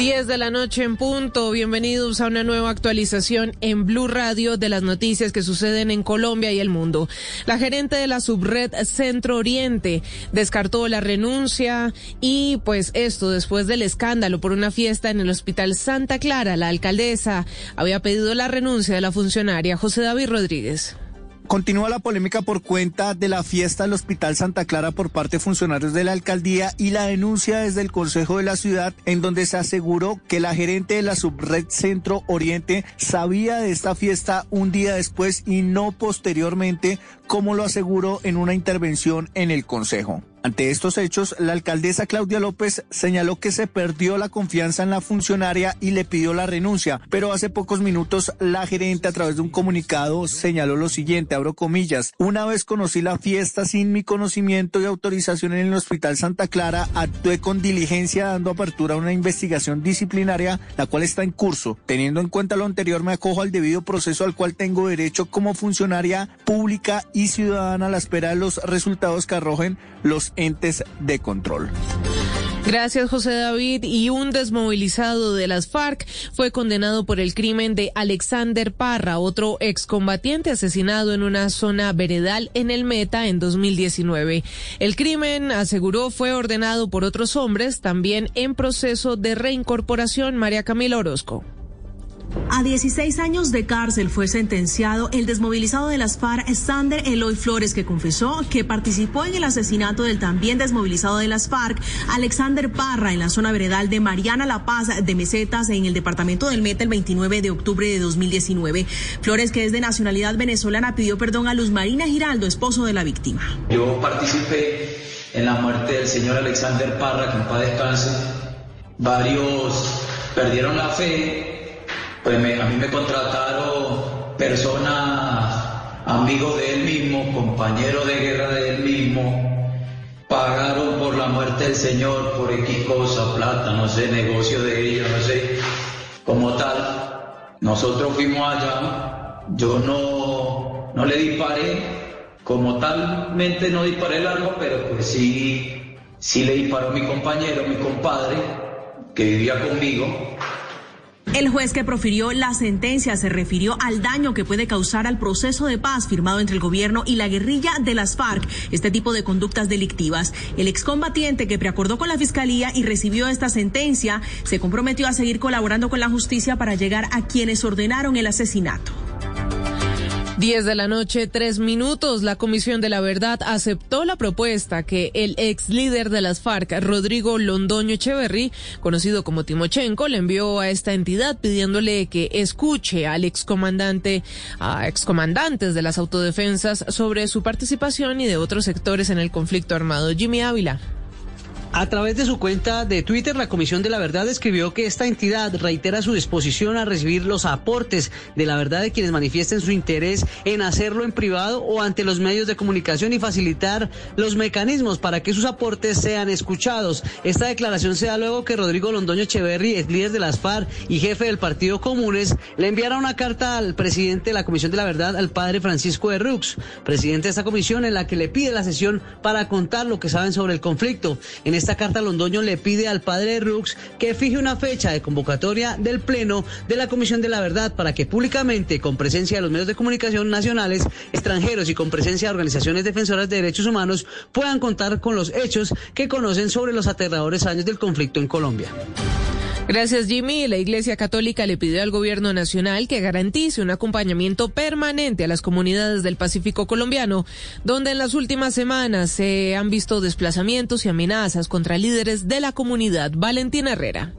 10 de la noche en punto. Bienvenidos a una nueva actualización en Blue Radio de las noticias que suceden en Colombia y el mundo. La gerente de la subred Centro Oriente descartó la renuncia y pues esto después del escándalo por una fiesta en el Hospital Santa Clara. La alcaldesa había pedido la renuncia de la funcionaria José David Rodríguez. Continúa la polémica por cuenta de la fiesta del Hospital Santa Clara por parte de funcionarios de la alcaldía y la denuncia desde el Consejo de la Ciudad en donde se aseguró que la gerente de la subred Centro Oriente sabía de esta fiesta un día después y no posteriormente, como lo aseguró en una intervención en el Consejo. Ante estos hechos, la alcaldesa Claudia López señaló que se perdió la confianza en la funcionaria y le pidió la renuncia, pero hace pocos minutos la gerente a través de un comunicado señaló lo siguiente, abro comillas, una vez conocí la fiesta sin mi conocimiento y autorización en el Hospital Santa Clara, actué con diligencia dando apertura a una investigación disciplinaria, la cual está en curso. Teniendo en cuenta lo anterior, me acojo al debido proceso al cual tengo derecho como funcionaria pública y ciudadana a la espera de los resultados que arrojen los entes de control. Gracias, José David. Y un desmovilizado de las FARC fue condenado por el crimen de Alexander Parra, otro excombatiente asesinado en una zona veredal en el Meta en 2019. El crimen, aseguró, fue ordenado por otros hombres, también en proceso de reincorporación. María Camila Orozco. A 16 años de cárcel fue sentenciado el desmovilizado de las FARC, Sander Eloy Flores, que confesó que participó en el asesinato del también desmovilizado de las FARC, Alexander Parra, en la zona veredal de Mariana La Paz de Mesetas, en el departamento del Meta, el 29 de octubre de 2019. Flores, que es de nacionalidad venezolana, pidió perdón a Luz Marina Giraldo, esposo de la víctima. Yo participé en la muerte del señor Alexander Parra, que en paz descanse. Varios perdieron la fe pues a mí me contrataron personas, amigos de él mismo, compañeros de guerra de él mismo, pagaron por la muerte del Señor, por X cosa, plata, no sé, negocio de ellos, no sé, como tal. Nosotros fuimos allá, yo no, no le disparé, como talmente no disparé el arma, pero pues sí, sí le disparó mi compañero, mi compadre, que vivía conmigo, el juez que profirió la sentencia se refirió al daño que puede causar al proceso de paz firmado entre el gobierno y la guerrilla de las FARC, este tipo de conductas delictivas. El excombatiente que preacordó con la fiscalía y recibió esta sentencia se comprometió a seguir colaborando con la justicia para llegar a quienes ordenaron el asesinato. 10 de la noche, tres minutos. La Comisión de la Verdad aceptó la propuesta que el ex líder de las FARC, Rodrigo Londoño Echeverry, conocido como Timochenko, le envió a esta entidad pidiéndole que escuche al excomandante, a excomandantes de las autodefensas sobre su participación y de otros sectores en el conflicto armado. Jimmy Ávila. A través de su cuenta de Twitter, la Comisión de la Verdad escribió que esta entidad reitera su disposición a recibir los aportes de la verdad de quienes manifiesten su interés en hacerlo en privado o ante los medios de comunicación y facilitar los mecanismos para que sus aportes sean escuchados. Esta declaración se da luego que Rodrigo Londoño Echeverry, líder de las FARC y jefe del Partido Comunes, le enviara una carta al presidente de la Comisión de la Verdad, al padre Francisco de Rux, presidente de esta comisión, en la que le pide la sesión para contar lo que saben sobre el conflicto. Esta carta Londoño le pide al padre Rux que fije una fecha de convocatoria del Pleno de la Comisión de la Verdad para que públicamente, con presencia de los medios de comunicación nacionales, extranjeros y con presencia de organizaciones defensoras de derechos humanos, puedan contar con los hechos que conocen sobre los aterradores años del conflicto en Colombia. Gracias, Jimmy. La Iglesia Católica le pidió al Gobierno Nacional que garantice un acompañamiento permanente a las comunidades del Pacífico colombiano, donde en las últimas semanas se han visto desplazamientos y amenazas contra líderes de la comunidad. Valentina Herrera.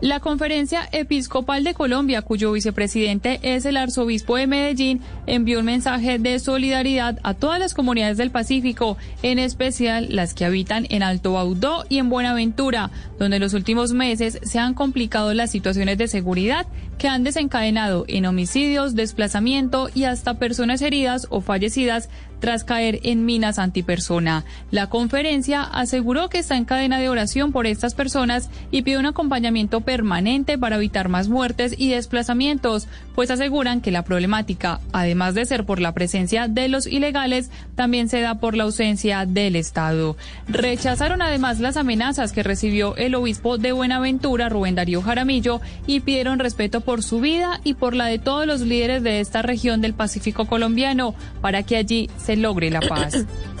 La Conferencia Episcopal de Colombia, cuyo vicepresidente es el arzobispo de Medellín, envió un mensaje de solidaridad a todas las comunidades del Pacífico, en especial las que habitan en Alto Baudó y en Buenaventura, donde en los últimos meses se han complicado las situaciones de seguridad que han desencadenado en homicidios, desplazamiento y hasta personas heridas o fallecidas tras caer en minas antipersona. La conferencia aseguró que está en cadena de oración por estas personas y pide un acompañamiento permanente para evitar más muertes y desplazamientos, pues aseguran que la problemática, además de ser por la presencia de los ilegales, también se da por la ausencia del Estado. Rechazaron además las amenazas que recibió el obispo de Buenaventura, Rubén Darío Jaramillo, y pidieron respeto por su vida y por la de todos los líderes de esta región del Pacífico colombiano para que allí se logre la paz.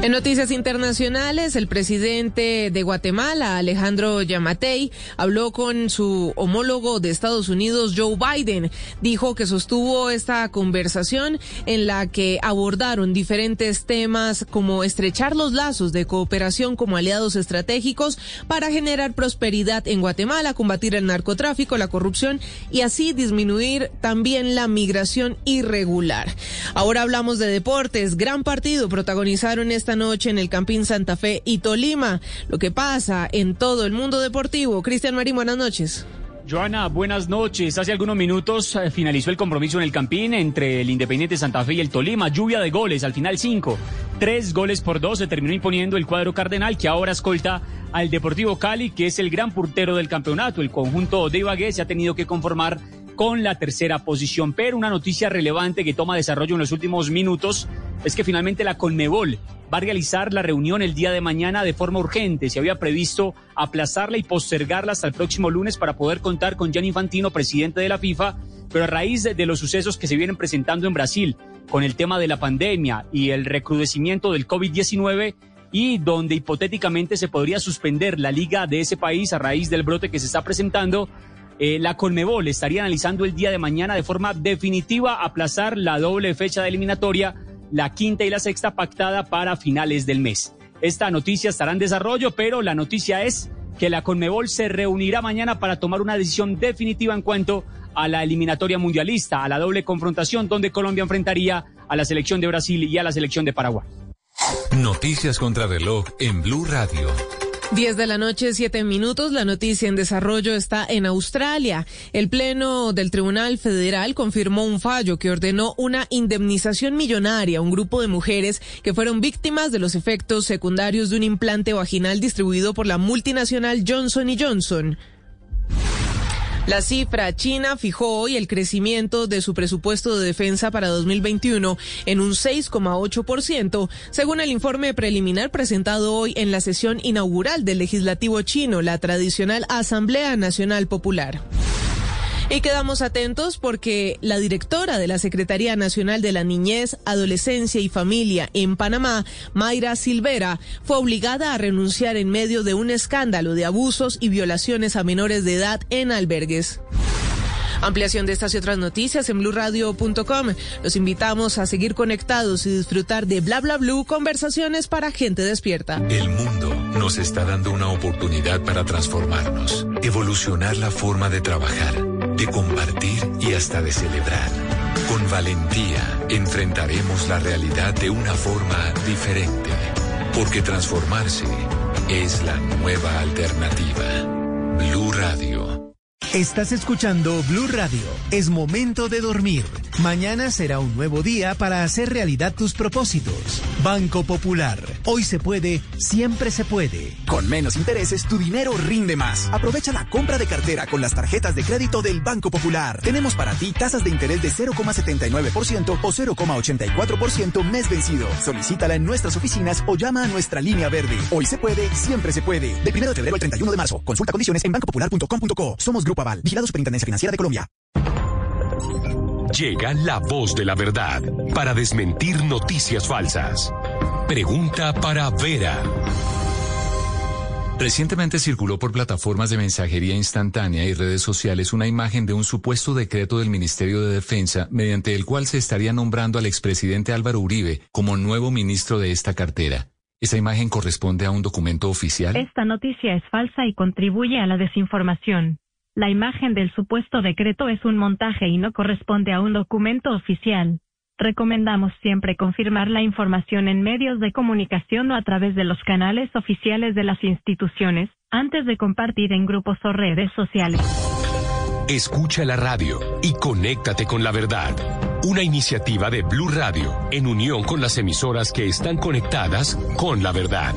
En noticias internacionales, el presidente de Guatemala, Alejandro Yamatei, habló con su homólogo de Estados Unidos, Joe Biden. Dijo que sostuvo esta conversación en la que abordaron diferentes temas como estrechar los lazos de cooperación como aliados estratégicos para generar prosperidad en Guatemala, combatir el narcotráfico, la corrupción y así disminuir también la migración irregular. Ahora hablamos de deportes. Gran partido protagonizaron este esta noche en el Campín Santa Fe y Tolima. Lo que pasa en todo el mundo deportivo. Cristian Marín, buenas noches. Joana, buenas noches. Hace algunos minutos eh, finalizó el compromiso en el Campín entre el Independiente Santa Fe y el Tolima. Lluvia de goles, al final cinco. Tres goles por dos se terminó imponiendo el cuadro cardenal que ahora escolta al Deportivo Cali, que es el gran portero del campeonato. El conjunto de Ibagué se ha tenido que conformar con la tercera posición. Pero una noticia relevante que toma desarrollo en los últimos minutos es que finalmente la Conmebol va a realizar la reunión el día de mañana de forma urgente. Se había previsto aplazarla y postergarla hasta el próximo lunes para poder contar con Gianni Infantino, presidente de la FIFA, pero a raíz de, los sucesos que se vienen presentando en Brasil con el tema de la pandemia y el recrudecimiento del COVID-19, y donde hipotéticamente se podría suspender la liga de ese país a raíz del brote que se está presentando, eh, la Conmebol estaría analizando el día de mañana de forma definitiva aplazar la doble fecha de eliminatoria, la quinta y la sexta pactada para finales del mes. Esta noticia estará en desarrollo, pero la noticia es que la Conmebol se reunirá mañana para tomar una decisión definitiva en cuanto a la eliminatoria mundialista, a la doble confrontación donde Colombia enfrentaría a la selección de Brasil y a la selección de Paraguay. Noticias contra reloj en Blue Radio. 10 de la noche, 7 minutos. La noticia en desarrollo está en Australia. El Pleno del Tribunal Federal confirmó un fallo que ordenó una indemnización millonaria a un grupo de mujeres que fueron víctimas de los efectos secundarios de un implante vaginal distribuido por la multinacional Johnson Johnson. La cifra china fijó hoy el crecimiento de su presupuesto de defensa para 2021 en un 6,8%, según el informe preliminar presentado hoy en la sesión inaugural del legislativo chino, la tradicional Asamblea Nacional Popular. Y quedamos atentos porque la directora de la Secretaría Nacional de la Niñez, Adolescencia y Familia en Panamá, Mayra Silvera, fue obligada a renunciar en medio de un escándalo de abusos y violaciones a menores de edad en albergues. Ampliación de estas y otras noticias en blurradio.com. Los invitamos a seguir conectados y disfrutar de Bla Bla Blue, conversaciones para gente despierta. El mundo nos está dando una oportunidad para transformarnos, evolucionar la forma de trabajar, de compartir y hasta de celebrar. Con valentía enfrentaremos la realidad de una forma diferente, porque transformarse es la nueva alternativa. Blue Radio. Estás escuchando Blue Radio. Es momento de dormir. Mañana será un nuevo día para hacer realidad tus propósitos. Banco Popular. Hoy se puede, siempre se puede. Con menos intereses, tu dinero rinde más. Aprovecha la compra de cartera con las tarjetas de crédito del Banco Popular. Tenemos para ti tasas de interés de 0,79% o 0,84% mes vencido. Solicítala en nuestras oficinas o llama a nuestra línea verde. Hoy se puede, siempre se puede. De 1 de febrero al 31 de marzo. Consulta condiciones en bancopopular.com.co. Somos Grupo Aval, vigilado Superintendencia Financiera de Colombia. Llega la voz de la verdad para desmentir noticias falsas. Pregunta para Vera. Recientemente circuló por plataformas de mensajería instantánea y redes sociales una imagen de un supuesto decreto del Ministerio de Defensa mediante el cual se estaría nombrando al expresidente Álvaro Uribe como nuevo ministro de esta cartera. ¿Esa imagen corresponde a un documento oficial? Esta noticia es falsa y contribuye a la desinformación. La imagen del supuesto decreto es un montaje y no corresponde a un documento oficial. Recomendamos siempre confirmar la información en medios de comunicación o a través de los canales oficiales de las instituciones, antes de compartir en grupos o redes sociales. Escucha la radio y conéctate con la verdad. Una iniciativa de Blue Radio en unión con las emisoras que están conectadas con la verdad.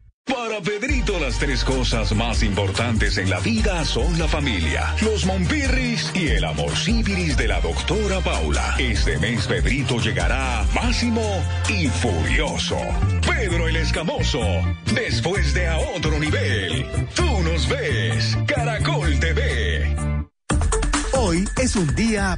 Para Pedrito las tres cosas más importantes en la vida son la familia, los Mompirris y el amor síbiris de la doctora Paula. Este mes Pedrito llegará máximo y furioso. Pedro el Escamoso, después de a otro nivel. Tú nos ves, Caracol TV. Hoy es un día...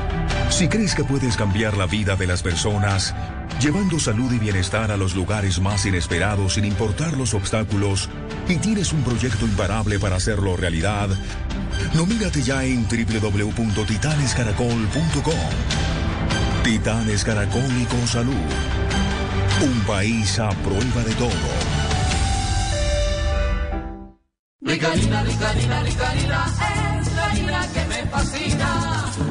Si crees que puedes cambiar la vida de las personas, llevando salud y bienestar a los lugares más inesperados sin importar los obstáculos, y tienes un proyecto imparable para hacerlo realidad, nomínate ya en www.titanescaracol.com. Titanes Caracol con Salud. Un país a prueba de todo. Que me fascina.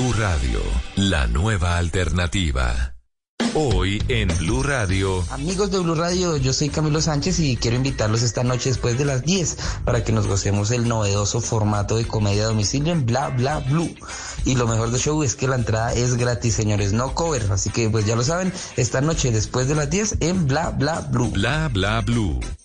Blue Radio, la nueva alternativa. Hoy en Blue Radio. Amigos de Blue Radio, yo soy Camilo Sánchez y quiero invitarlos esta noche después de las 10 para que nos gocemos el novedoso formato de comedia a domicilio en Bla Bla Blue. Y lo mejor del show es que la entrada es gratis, señores, no cover. Así que pues ya lo saben, esta noche después de las 10 en Bla Bla Blue. Bla Bla Blue.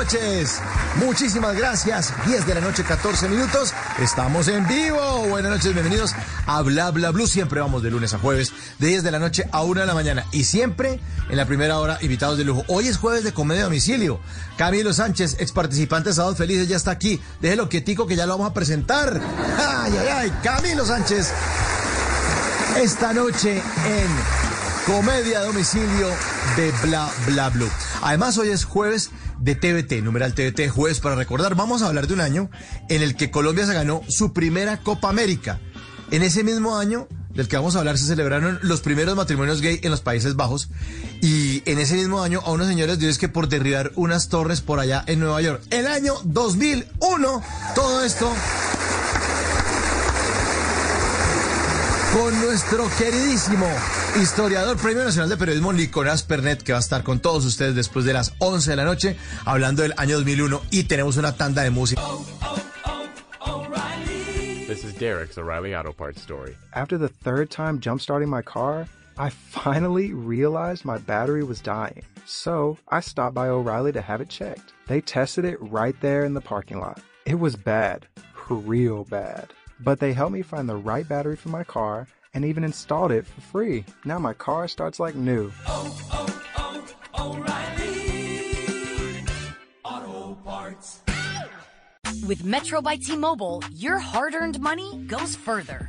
noches. Muchísimas gracias. 10 de la noche, 14 minutos. Estamos en vivo. Buenas noches, bienvenidos a Bla Bla Blue. Siempre vamos de lunes a jueves, de 10 de la noche a 1 de la mañana. Y siempre en la primera hora, invitados de lujo. Hoy es jueves de comedia domicilio. Camilo Sánchez, ex participante de Sábados Felices, ya está aquí. Déjelo quietico que ya lo vamos a presentar. Ay, ay, ay. Camilo Sánchez. Esta noche en comedia domicilio de Bla Bla Blue. Además, hoy es jueves de TVT, numeral TVT, jueves para recordar. Vamos a hablar de un año en el que Colombia se ganó su primera Copa América. En ese mismo año del que vamos a hablar se celebraron los primeros matrimonios gay en los Países Bajos y en ese mismo año a unos señores dios que por derribar unas torres por allá en Nueva York. El año 2001, todo esto con nuestro queridísimo historiador Premio Nacional de Periodismo Nicolás Pernet, que va a estar con todos ustedes después de las 11 de la noche, hablando del año 2001 y tenemos una tanda de música. This is Derek's O'Reilly Auto Parts story. After the third time jump starting my car, I finally realized my battery was dying. So I stopped by O'Reilly to have it checked. They tested it right there in the parking lot. It was bad, real bad. But they helped me find the right battery for my car and even installed it for free. Now my car starts like new. Auto Parts. With Metro by T-Mobile, your hard-earned money goes further.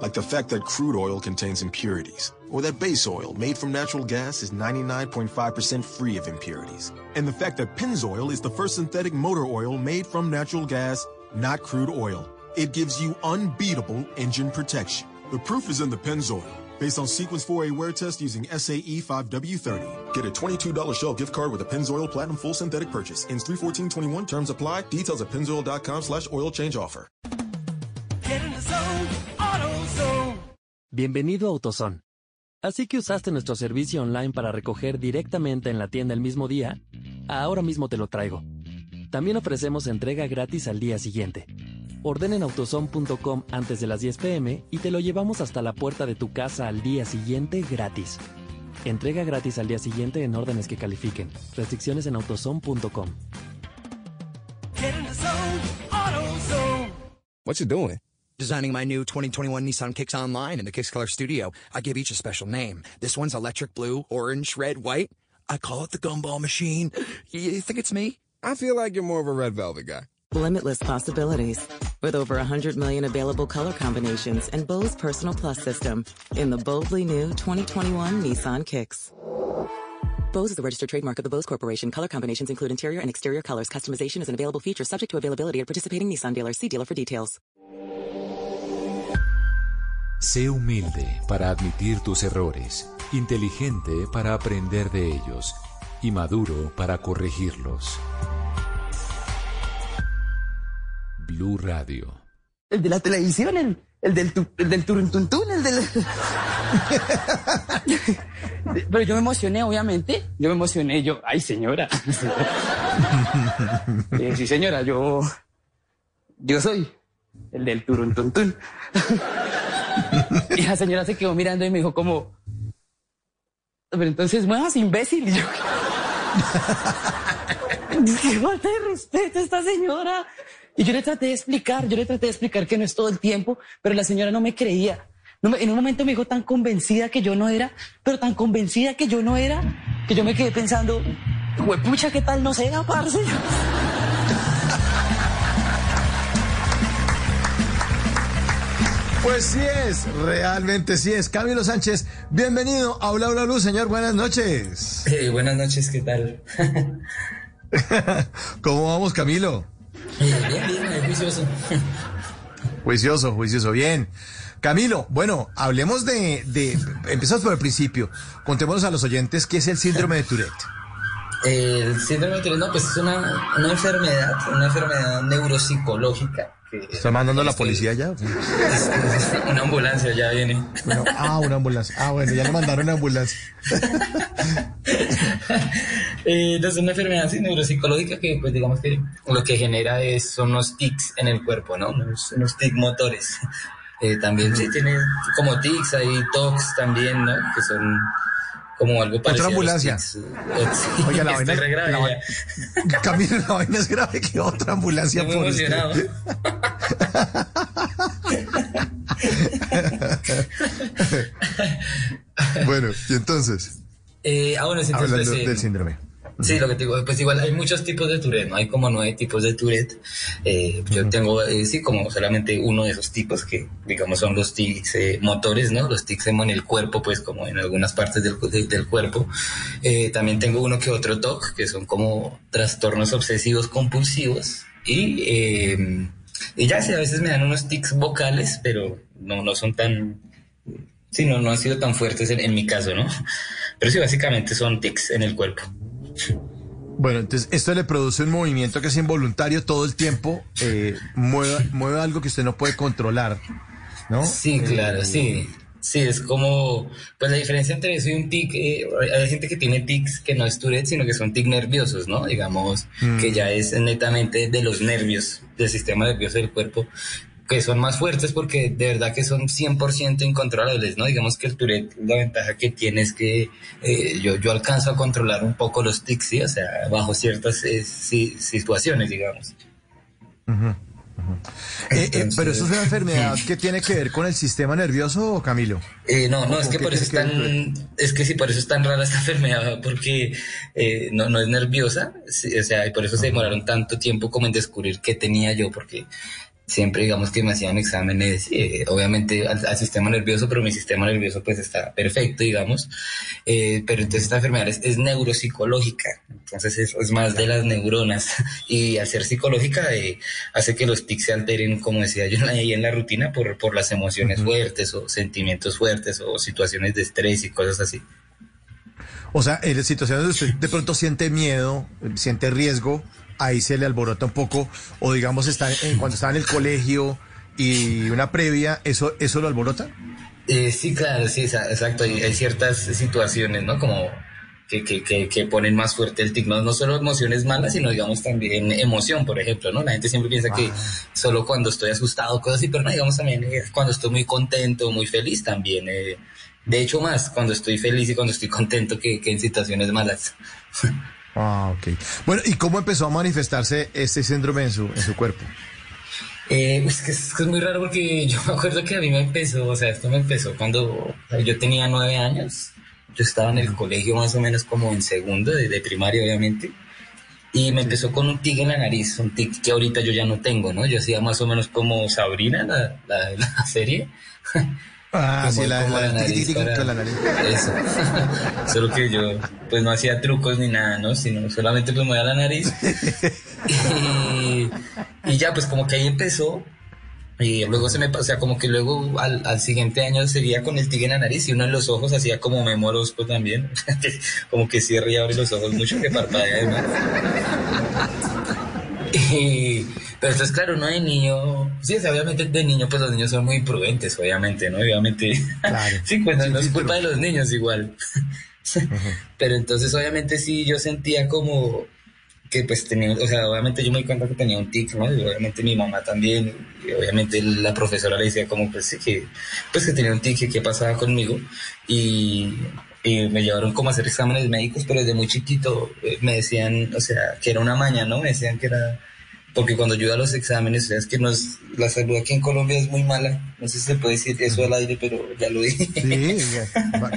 Like the fact that crude oil contains impurities, or that base oil made from natural gas is 99.5% free of impurities. And the fact that Pennzoil is the first synthetic motor oil made from natural gas, not crude oil. It gives you unbeatable engine protection. The proof is in the Pennzoil. Based on Sequence 4A wear test using SAE 5W30. Get a $22 Shell gift card with a Pennzoil Platinum Full Synthetic purchase. Ends 31421. Terms apply. Details at pennzoil.com slash oil change offer. Bienvenido a AutoZone. Así que usaste nuestro servicio online para recoger directamente en la tienda el mismo día. Ahora mismo te lo traigo. También ofrecemos entrega gratis al día siguiente. Ordena en autozone.com antes de las 10 pm y te lo llevamos hasta la puerta de tu casa al día siguiente gratis. Entrega gratis al día siguiente en órdenes que califiquen. Restricciones en autozone.com. Get in the zone, AutoZone. What you doing? Designing my new 2021 Nissan Kicks online in the Kicks Color Studio. I give each a special name. This one's electric blue, orange, red, white. I call it the gumball machine. You think it's me? I feel like you're more of a red velvet guy. Limitless possibilities. With over 100 million available color combinations and Bose Personal Plus system in the boldly new 2021 Nissan Kicks. Bose is the registered trademark of the Bose Corporation. Color combinations include interior and exterior colors. Customization is an available feature subject to availability at participating Nissan dealers. See dealer for details. Sé humilde para admitir tus errores, inteligente para aprender de ellos y maduro para corregirlos. Blue Radio. El de la televisión, el, el del, tu- el del turuntuntún, el del... Pero yo me emocioné, obviamente. Yo me emocioné, yo, ay señora. Eh, sí señora, yo, yo soy el del turuntuntún. Y la señora se quedó mirando y me dijo como, pero entonces muevas imbécil. Y yo, qué falta de respeto a esta señora. Y yo le traté de explicar, yo le traté de explicar que no es todo el tiempo, pero la señora no me creía. No me- en un momento me dijo tan convencida que yo no era, pero tan convencida que yo no era, que yo me quedé pensando, pucha, ¿qué tal no sea, parce? Pues sí es, realmente sí es. Camilo Sánchez, bienvenido a Bla Bla Blue, señor. Buenas noches. Eh, buenas noches, ¿qué tal? ¿Cómo vamos, Camilo? Eh, bien, bien, eh, juicioso. Juicioso, juicioso, bien. Camilo, bueno, hablemos de, de, empezamos por el principio. Contémonos a los oyentes qué es el síndrome de Tourette. El síndrome de Tourette, no, pues es una, una enfermedad, una enfermedad neuropsicológica. Que, ¿Está mandando la policía ya? una ambulancia ya viene. Bueno, ah, una ambulancia. Ah, bueno, ya le mandaron una ambulancia. Eh, es una enfermedad así, neuropsicológica que, pues digamos que lo que genera es, son unos tics en el cuerpo, ¿no? Unos, unos tics motores. Eh, también sí tiene como tics, hay tocs también, ¿no? Que son como algo parecido. Otra ambulancia. Sí, Oiga, la vaina, grave la vaina- Camilo, la vaina es grave que otra ambulancia Estoy muy emocionado. bueno, y entonces, Eh, ah, bueno, sí, entonces, hablando pues, eh, del síndrome. Sí, lo que te digo, pues igual hay muchos tipos de Tourette, ¿no? Hay como nueve tipos de Tourette. Eh, yo tengo, eh, sí, como solamente uno de esos tipos que, digamos, son los tics eh, motores, ¿no? Los tics en el cuerpo, pues como en algunas partes del, de- del cuerpo. Eh, también tengo uno que otro TOC, que son como trastornos obsesivos compulsivos. Y, eh, y ya, sí, a veces me dan unos tics vocales, pero no, no son tan, sí, no, no han sido tan fuertes en, en mi caso, ¿no? Pero sí, básicamente son tics en el cuerpo. Bueno, entonces esto le produce un movimiento que es involuntario todo el tiempo, eh, mueve, mueve algo que usted no puede controlar, ¿no? Sí, claro, Eh, sí. Sí, es como, pues la diferencia entre eso y un tic, eh, hay gente que tiene tics que no es Tourette, sino que son tics nerviosos, ¿no? Digamos, Mm. que ya es netamente de los nervios, del sistema nervioso del cuerpo, que son más fuertes porque de verdad que son 100% incontrolables, ¿no? Digamos que el Tourette, la ventaja que tiene es que eh, yo, yo alcanzo a controlar un poco los tics, ¿sí? O sea, bajo ciertas eh, si- situaciones, digamos. Eh, eh, pero eso es una enfermedad que tiene que ver con el sistema nervioso, Camilo. Eh, no, no, ¿O es que por eso es que tan, es que sí, por eso es tan rara esta enfermedad, porque eh, no, no es nerviosa, sí, o sea, y por eso se demoraron tanto tiempo como en descubrir qué tenía yo, porque siempre digamos que me hacían exámenes, eh, obviamente al, al sistema nervioso, pero mi sistema nervioso pues está perfecto, digamos, Eh, pero entonces esta enfermedad es, es neuropsicológica, entonces es, es más de las neuronas, y al ser psicológica eh, hace que los tics se alteren, como decía yo ahí en la rutina, por, por las emociones fuertes o sentimientos fuertes o situaciones de estrés y cosas así. O sea, en las situaciones donde usted de pronto siente miedo, siente riesgo, ahí se le alborota un poco, o digamos está en- cuando está en el colegio y una previa, ¿eso, eso lo alborota? Eh, sí, claro, sí, exacto. Hay, hay ciertas situaciones, ¿no? Como que, que, que, que ponen más fuerte el tic, no, no solo emociones malas, sino digamos también emoción, por ejemplo, ¿no? La gente siempre piensa que solo cuando estoy asustado, cosas así, pero no, digamos también eh, cuando estoy muy contento, muy feliz también. eh, de hecho, más cuando estoy feliz y cuando estoy contento que, que en situaciones malas. Ah, ok. Bueno, ¿y cómo empezó a manifestarse este síndrome en su, en su cuerpo? Eh, pues que es, que es muy raro porque yo me acuerdo que a mí me empezó, o sea, esto me empezó cuando yo tenía nueve años. Yo estaba en el colegio más o menos como en segundo, de, de primaria obviamente. Y me empezó con un tic en la nariz, un tic que ahorita yo ya no tengo, ¿no? Yo hacía más o menos como Sabrina, la, la, la serie. Ah, sí, la, la, la con la nariz. Eso. Solo que yo, pues no hacía trucos ni nada, ¿no? Sino solamente pues movía la nariz. y, y ya, pues como que ahí empezó. Y luego se me pasó, o sea, como que luego al, al siguiente año sería con el tigre en la nariz y uno en los ojos hacía como memorosco también. como que cierra y abre los ojos mucho, que parpadea además. Y, pero entonces, claro, uno de niño, sí, o sea, obviamente de niño, pues los niños son muy prudentes, obviamente, ¿no? Obviamente, sí, pues no, no es culpa de los niños igual. Pero entonces, obviamente, sí, yo sentía como que, pues, tenía, o sea, obviamente yo me di cuenta que tenía un tic, ¿no? Y obviamente mi mamá también, y obviamente la profesora le decía como, pues, sí, que, pues, que tenía un tic, que qué pasaba conmigo, y, y me llevaron como a hacer exámenes médicos, pero desde muy chiquito eh, me decían, o sea, que era una maña, ¿no? Me decían que era, porque cuando yo a los exámenes, o sea, es que no es, la salud aquí en Colombia es muy mala, no sé si se puede decir eso al aire, pero ya lo dije. Sí,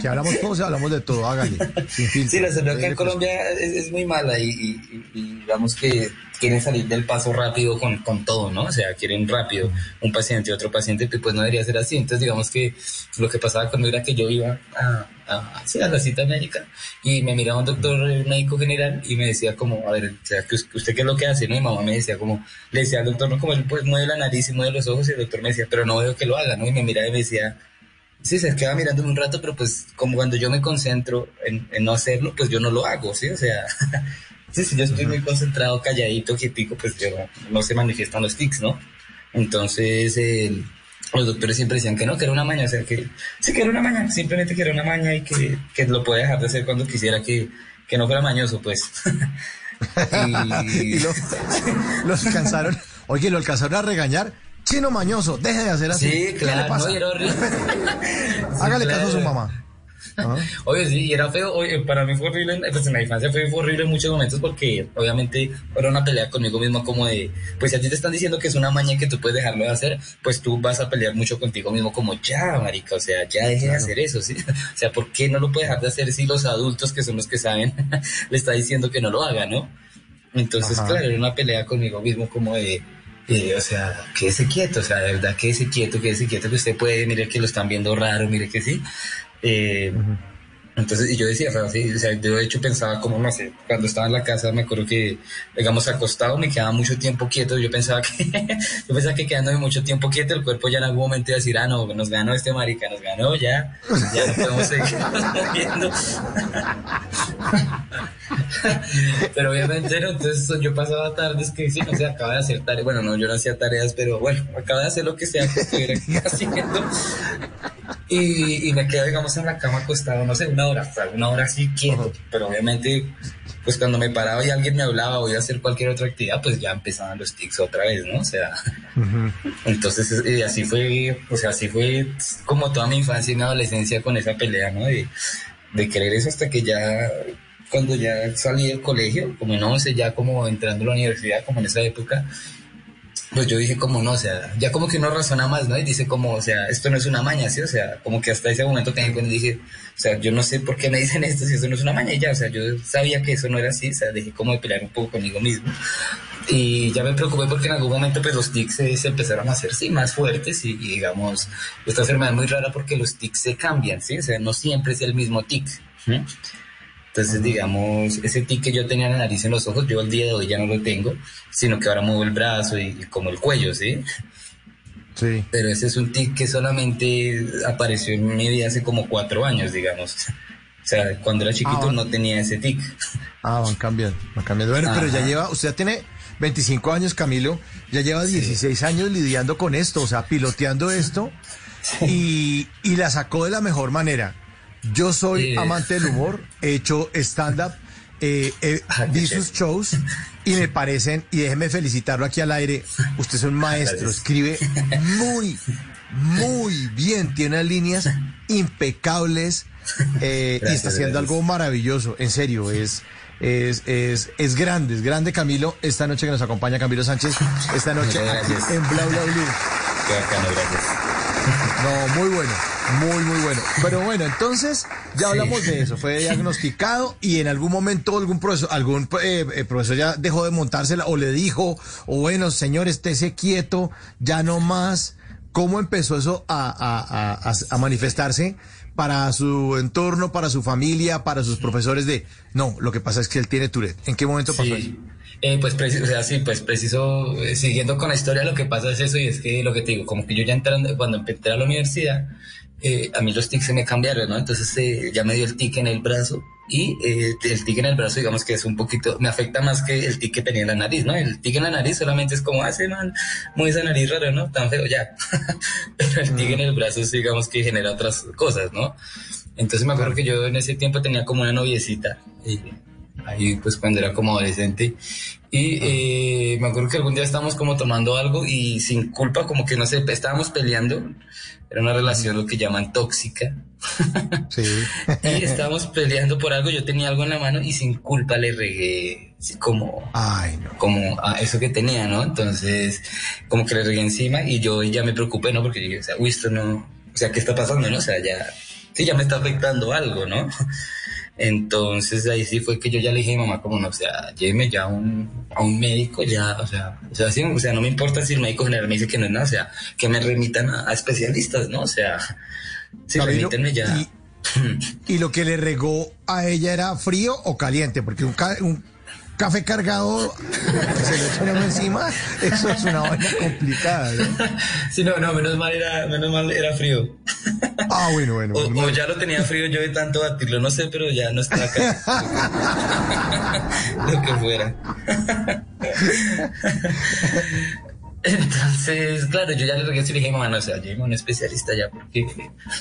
que hablamos todos hablamos de todo, hágale. Sin. Sí, la salud acá en. Colombia es, es muy mala y, y- y- y digamos que quieren salir del paso rápido con, con todo, ¿no? O sea, quieren rápido un paciente y otro paciente, que pues no debería ser así. Entonces, digamos que lo que pasaba conmigo era que yo iba a, a, sí, la cita médica y me miraba un doctor eh, médico general y me decía como, a ver, o sea, ¿usted qué es lo que hace? ¿no? Mi mamá me decía como, le decía al doctor, no, como él pues mueve la nariz y mueve los ojos y el doctor me decía, pero no veo que lo haga, ¿no? Y me miraba y me decía, Sí, se queda mirándome un rato, pero pues como cuando yo me concentro en, en no hacerlo, pues yo no lo hago, ¿sí? O sea, sí, si yo estoy muy concentrado, calladito, quietico, pues yo no se manifiestan los tics, ¿no? Entonces, los doctores siempre decían que no, que era una maña, o sea, que sí, que era una maña, simplemente que era una maña y que, que lo puede dejar de hacer cuando quisiera que, que no fuera mañoso, pues. Y lo, lo alcanzaron, oye, lo alcanzaron a regañar. Chino mañoso, deje de hacer así. Sí, ¿Qué le claro, pasa? no, y era horrible. Hágale caso a su claro. Obvio, sí, y era feo, oye, para mí fue horrible, pues en la infancia fue, horrible en muchos momentos porque obviamente era una pelea conmigo mismo como de, pues si a ti te están diciendo que es una maña que tú puedes dejarlo de hacer, pues tú vas a pelear mucho contigo mismo como ya, marica, o sea, ya deje de hacer eso, ¿sí? O sea, ¿por qué no lo puede dejar de hacer si los adultos que son los que saben le está diciendo que no lo haga, ¿no? Entonces, Ajá. claro, era una pelea conmigo mismo como de, eh, o sea, quédese quieto, o sea, de verdad, quédese quieto, quédese quieto, que usted puede, mire que lo están viendo raro, mire que sí. Eh, Entonces, y yo decía, o sea, o sea, yo de hecho pensaba como, no sé, cuando estaba en la casa, me acuerdo que, digamos, acostado, me quedaba mucho tiempo quieto, yo pensaba que, yo pensaba que quedándome mucho tiempo quieto, el cuerpo ya en algún momento iba a decir, ah, no, nos ganó este marica, nos ganó, ya, ya no podemos seguir pero obviamente no, entonces yo pasaba tardes que sí, no sé, acaba de hacer tareas, bueno, no, yo no hacía tareas, pero bueno, acaba de hacer lo que sea que estuviera haciendo. Y, y me quedo, digamos, en la cama acostado, no sé, una hora, o sea, una hora así quieto, pero obviamente, pues cuando me paraba y alguien me hablaba o iba a hacer cualquier otra actividad, pues ya empezaban los tics otra vez, ¿no? O sea, entonces, y así fue, o sea, así fue como toda mi infancia y mi adolescencia con esa pelea, ¿no? De, de querer eso hasta que ya, cuando ya salí del colegio, como en 11, ya como entrando a la universidad, como en esa época, pues yo dije como no, o sea, ya como que uno razona más, ¿no? Y dice como, o sea, esto no es una maña, ¿sí? O sea, como que hasta ese momento que cuando dije, o sea, yo no sé por qué me dicen esto si eso no es una maña y ya, o sea, yo sabía que eso no era así, o sea, dejé como de pelear un poco conmigo mismo. Y ya me preocupé porque en algún momento pues los tics se, empezaron a hacer, sí, más fuertes y, y, digamos, esta enfermedad es muy rara porque los tics se cambian, ¿sí? O sea, no siempre es el mismo tic. ¿sí? Entonces, digamos, ese tic que yo tenía en la nariz en los ojos, yo al día de hoy ya no lo tengo, sino que ahora muevo el brazo y, y como el cuello, ¿sí? Sí. Pero ese es un tic que solamente apareció en mi vida hace como cuatro años, digamos. O sea, cuando era chiquito Ah, no tenía ese tic. Ah, van cambiando, van cambiando. Bueno, pero ya lleva, usted tiene 25 años, Camilo, ya lleva 16 años lidiando con esto, o sea, piloteando esto y, y la sacó de la mejor manera. Yo soy amante del humor, he hecho stand-up, eh, eh, vi sus shows y me parecen, y déjeme felicitarlo aquí al aire, usted es un maestro, escribe muy, muy bien, tiene unas líneas impecables eh, y está haciendo gracias. algo maravilloso, en serio, es, es, es, es grande, es grande Camilo, esta noche que nos acompaña Camilo Sánchez, esta noche aquí en Bla Bla Blue. Gracias. No, muy bueno, muy, muy bueno. Pero bueno, entonces ya hablamos de eso, fue diagnosticado y en algún momento algún profesor, algún eh, eh, profesor ya dejó de montársela o le dijo, o bueno, señor, estése quieto, ya no más. ¿Cómo empezó eso a, a- a- a- a manifestarse para su entorno, para su familia, para sus profesores de, no, lo que pasa es que él tiene Tourette? ¿En qué momento pasó eso? Sí. Eh, pues preciso, o sea, sí, pues preciso, eh, siguiendo con la historia, lo que pasa es eso, y es que lo que te digo, como que yo ya entrando, cuando entré a la universidad, eh, a mí los tics se me cambiaron, ¿no? Entonces eh, ya me dio el tic en el brazo, y eh, el tic en el brazo, digamos que es un poquito, me afecta más que el tic que tenía en la nariz, ¿no? El tic en la nariz solamente es como, hace man, muy esa nariz rara, ¿no? Tan feo, ya. Pero el tic en el brazo, sí, digamos que genera otras cosas, ¿no? Entonces me acuerdo que yo en ese tiempo tenía como una noviecita, y ahí pues cuando era como adolescente y eh, me acuerdo que algún día estábamos como tomando algo y sin culpa como que no sé, estábamos peleando, era una relación lo que llaman tóxica Sí. y estábamos peleando por algo, yo tenía algo en la mano y sin culpa le regué como Ay, no. como a eso que tenía, ¿no? Entonces, como que le regué encima y yo ya me preocupé, ¿no? Porque dije, o sea, uy, esto no, o sea, ¿qué está pasando, no? O sea, ya, sí, ya me está afectando algo, ¿no? Entonces ahí sí fue que yo ya le dije a mi mamá, como no, o sea, lléveme ya a un, a un médico, ya, o sea, o sea, sí, o sea, no me importa si el médico general me dice que no es nada, o sea, que me remitan a, a especialistas, ¿no? O sea, sí, remítenme ya. ¿Y lo que le regó a ella era frío o caliente? Porque un, ca- un café cargado se le echa uno encima, eso es una vaina complicada, ¿no? Sí, no, no, menos mal era, menos mal era frío. Ah, bueno, bueno. O, bueno. o ya lo tenía frío yo de tanto batirlo, no sé, pero ya no estaba acá. lo que fuera. Entonces, claro, yo ya le regresé y le dije, mamá, no, o sea, a un especialista ya, porque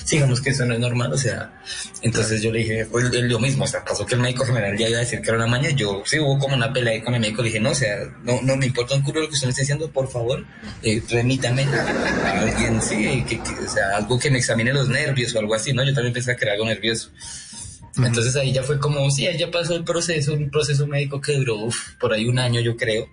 sigamos que eso no es normal, o sea, entonces yo le dije, pues lo mismo, o sea, pasó que el médico general ya iba a decir que era una maña, yo sí hubo como una pelea ahí con el médico, le dije, no, o sea, no, no me importa un culo lo que usted me está diciendo, por favor, eh, remítame a alguien, sí, que, que, o sea, algo que me examine los nervios o algo así, ¿no? Yo también pensaba que era algo nervioso. Entonces ahí ya fue como, sí, ahí ya pasó el proceso, un proceso médico que duró uf, por ahí un año, yo creo,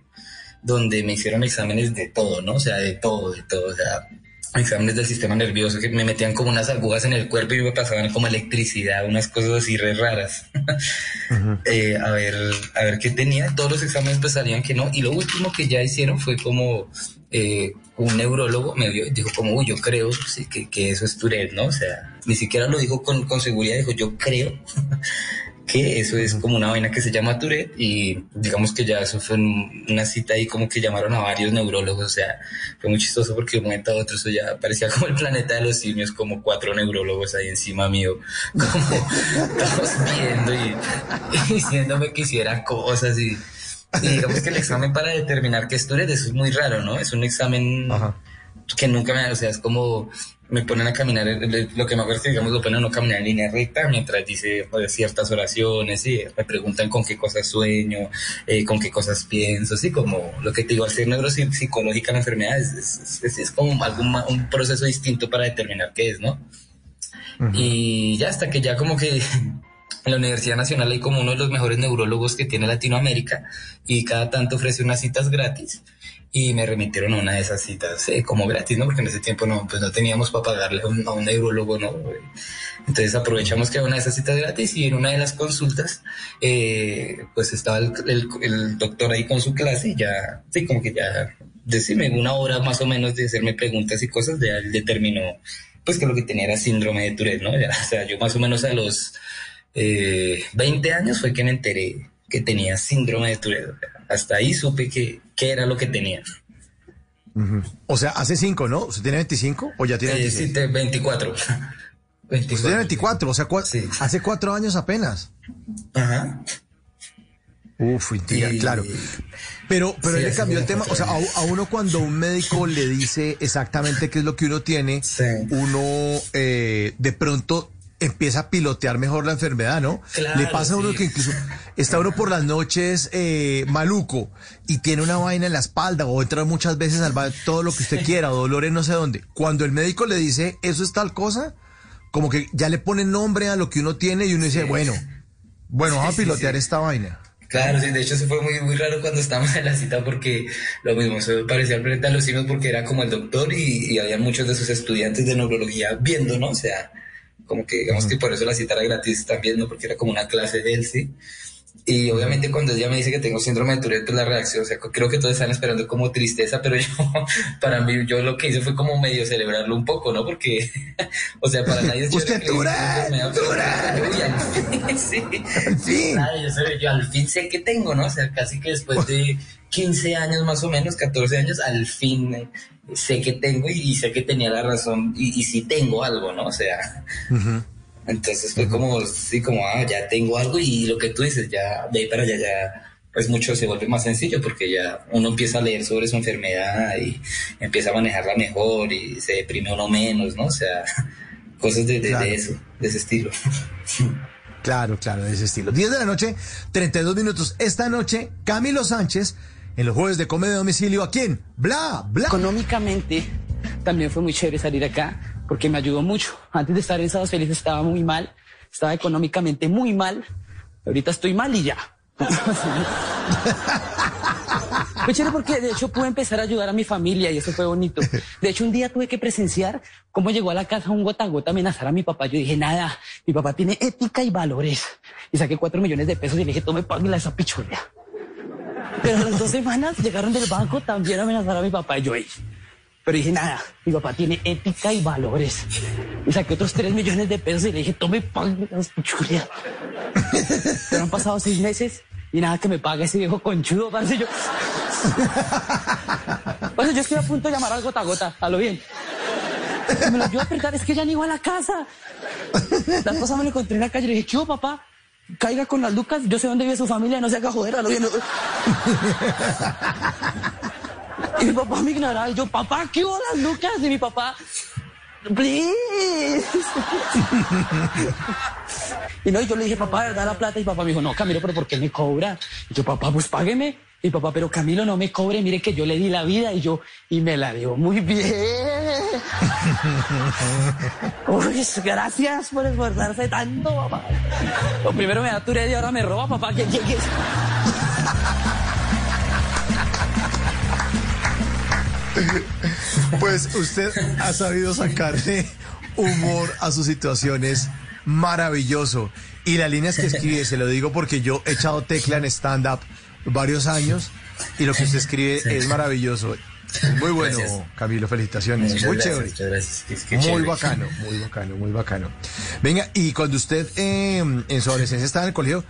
donde me hicieron exámenes de todo, ¿no? O sea, de todo, de todo, o sea, exámenes del sistema nervioso que me metían como unas agujas en el cuerpo y me pasaban como electricidad, unas cosas así re raras. eh, a ver, a ver qué tenía. Todos los exámenes pues salían que no. Y lo último que ya hicieron fue como eh, un neurólogo me dio, dijo como, uy, yo creo sí, que, que, eso es Tourette, ¿no? O sea, ni siquiera lo dijo con, con seguridad, dijo, yo creo que eso es como una vaina que se llama Tourette y digamos que ya eso fue una cita ahí como que llamaron a varios neurólogos, o sea, fue muy chistoso porque de un momento a otro eso ya parecía como el planeta de los simios, como cuatro neurólogos ahí encima mío, como todos viendo y, y diciéndome que hiciera cosas y, y, digamos que el examen para determinar qué es Tourette, eso es muy raro, ¿no? Es un examen Ajá. que nunca me, o sea, es como me ponen a caminar, lo que me acuerdo es que digamos lo ponen a caminar en línea recta mientras dice pues, ciertas oraciones y me preguntan con qué cosas sueño, eh, con qué cosas pienso, así como lo que te digo, hacer neuropsicológica la enfermedad es, es, es, es como algún, un proceso distinto para determinar qué es, ¿no? Uh -huh. Y ya hasta que ya como que en la Universidad Nacional hay como uno de los mejores neurólogos que tiene Latinoamérica y cada tanto ofrece unas citas gratis y me remitieron a una de esas citas eh, como gratis, ¿no? Porque en ese tiempo no, pues no teníamos para pagarle a un, a un neurólogo, ¿no? Entonces aprovechamos que era una de esas citas gratis y en una de las consultas, eh, pues estaba el, el, el, doctor ahí con su clase y ya, sí, como que ya, decime, una hora más o menos de hacerme preguntas y cosas, ya él determinó, pues que lo que tenía era síndrome de Tourette, ¿no? Ya, o sea, yo más o menos a los eh, 20 años fue que me enteré que tenía síndrome de Tourette. Hasta ahí supe que, que era lo que tenía. Uh -huh. O sea, hace cinco, ¿no? ¿Usted tiene 25 o ya tiene 26? Eh, sí, 24. 24. Usted tiene 24, o sea, sí. hace cuatro años apenas. Ajá. Uf, tía, y... claro. Pero, pero sí, le cambió el tema. O sea, a, a, uno cuando un médico le dice exactamente qué es lo que uno tiene, sí. uno eh, de pronto empieza a pilotear mejor la enfermedad, ¿no? Claro, Le pasa a uno sí. que incluso está uno por las noches eh, maluco y tiene una vaina en la espalda o entra muchas veces al baño, todo lo que usted quiera, o dolores no sé dónde. Cuando el médico le dice, eso es tal cosa, como que ya le pone nombre a lo que uno tiene y uno dice, bueno, bueno, vamos a pilotear esta vaina. Claro, sí, de hecho eso fue muy, muy raro cuando estábamos en la cita porque lo mismo, eso parecía planeta de los porque era como el doctor y, y había muchos de sus estudiantes de neurología viendo, ¿no? O sea, como que digamos que por eso la cita era gratis también, ¿no? Porque era como una clase de él, ¿sí? Y obviamente cuando ella me dice que tengo síndrome de Tourette, pues la reacción, o sea, creo que todos están esperando como tristeza, pero yo, para mí, yo lo que hice fue como medio celebrarlo un poco, ¿no? Porque, o sea, para nadie es Usted Tourette, Tourette. sí. Al fin. Claro, yo, sé, yo al fin sé que tengo, ¿no? O sea, casi que después de 15 años más o menos, 14 años, al fin sé que tengo y, y sé que tenía la razón y, y sí tengo algo, ¿no? O sea, uh -huh. Entonces fue como, sí, como, ah, ya tengo algo y lo que tú dices, ya de ahí para allá, ya, pues mucho se vuelve más sencillo porque ya uno empieza a leer sobre su enfermedad y empieza a manejarla mejor y se deprime uno menos, ¿no? O sea, cosas de, de, claro. de eso, de ese estilo. Claro, claro, de ese estilo. 10 de la noche, 32 minutos. Esta noche, Camilo Sánchez en los jueves de comedia de domicilio aquí en Bla Bla. Económicamente también fue muy chévere salir acá porque me ayudó mucho. Antes de estar en Sábados Felices estaba muy mal, estaba económicamente muy mal. Ahorita estoy mal y ya. Chévere porque de hecho pude empezar a ayudar a mi familia y eso fue bonito. De hecho, un día tuve que presenciar cómo llegó a la casa un gota a gota a amenazar a mi papá. Yo dije, nada, mi papá tiene ética y valores. Y saqué cuatro millones de pesos y le dije, tome, páguela esa pichulea. Pero a las dos semanas llegaron del banco también a amenazar a mi papá y yo. Pero dije, nada, mi papá tiene ética y valores. Y saqué otros tres millones de pesos y le dije, tome, páguela esa pichulea. Pero han pasado seis meses y nada que me pague ese viejo conchudo, parce. Yo... bueno, yo estoy a punto de llamar al gota a gota, a lo bien. Me lo ayuda a apretar, es que ya ni iba a la casa. La cosa me lo encontré en la calle y le dije, chivo, papá, caiga con las lucas, yo sé dónde vive su familia, no se haga joder, a lo bien. Y mi papá me ignoraba y yo, papá, ¿qué horas, Lucas? Y mi papá, please. y no, y yo le dije, papá, da la plata. Y papá me dijo, no, Camilo, pero ¿por qué me cobra? Y yo, papá, pues págueme. Y papá, pero Camilo, no me cobre, mire que yo le di la vida y yo, y me la dio muy bien. Uy, gracias por esforzarse tanto, papá. Lo primero me da y ahora me roba, papá. ¿Qué, qué, qué? Pues usted ha sabido sacarle humor a sus situaciones maravilloso. Y las líneas que escribe, se lo digo porque yo he echado tecla en stand-up varios años y lo que usted escribe es maravilloso. Muy bueno, Camilo, felicitaciones. Muchas muy gracias, chévere. muchas gracias. Es que muy chévere. bacano, muy bacano, muy bacano. Venga, y cuando usted eh, en su adolescencia estaba en el colegio,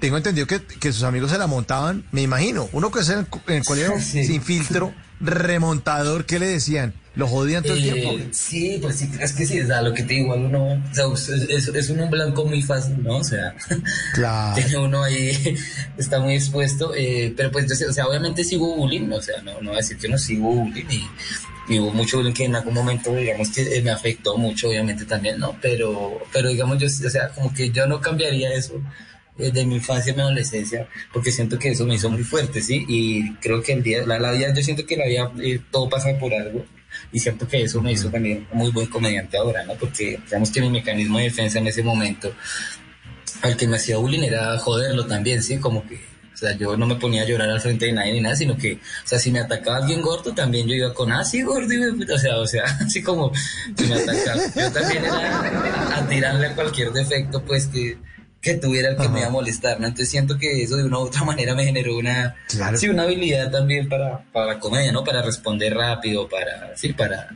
tengo entendido que, que sus amigos se la montaban, me imagino. Uno que es en el, co- en el colegio sin filtro, remontador, ¿qué le decían? ¿Lo jodían todo el Eh, tiempo? Sí, pues sí, es que sí, o sea, lo que te digo, uno, o sea, es, es un blanco muy fácil, ¿no? O sea, Claro. tiene uno ahí, está muy expuesto, eh, pero pues, yo sé, o sea, obviamente sí hubo bullying, o sea, no, no voy a decir que no, sí hubo bullying y, y hubo mucho bullying que en algún momento, digamos, que eh, me afectó mucho, obviamente también, ¿no? Pero, pero digamos, yo, o sea, como que yo no cambiaría eso eh, de mi infancia a mi adolescencia, porque siento que eso me hizo muy fuerte, ¿sí? Y creo que el día, la, la vida, yo siento que la vida, eh, todo pasa por algo, y siento que eso me hizo también muy buen comediante ahora, ¿no? Porque digamos que mi mecanismo de defensa en ese momento, al que me hacía bullying era joderlo también, ¿sí? Como que, o sea, yo no me ponía a llorar al frente de nadie ni nada, sino que, o sea, si me atacaba alguien gordo, también yo iba con, ah, sí, gordo, hijo de puta", o sea, o sea, así como si me atacaba. Yo también era a, a tirarle a cualquier defecto, pues, que, que tuviera el que me iba a molestar, ¿no? Entonces siento que eso de una u otra manera me generó una, Claro. sí, una habilidad también para, para la comedia, ¿no? Para responder rápido, para, sí, para,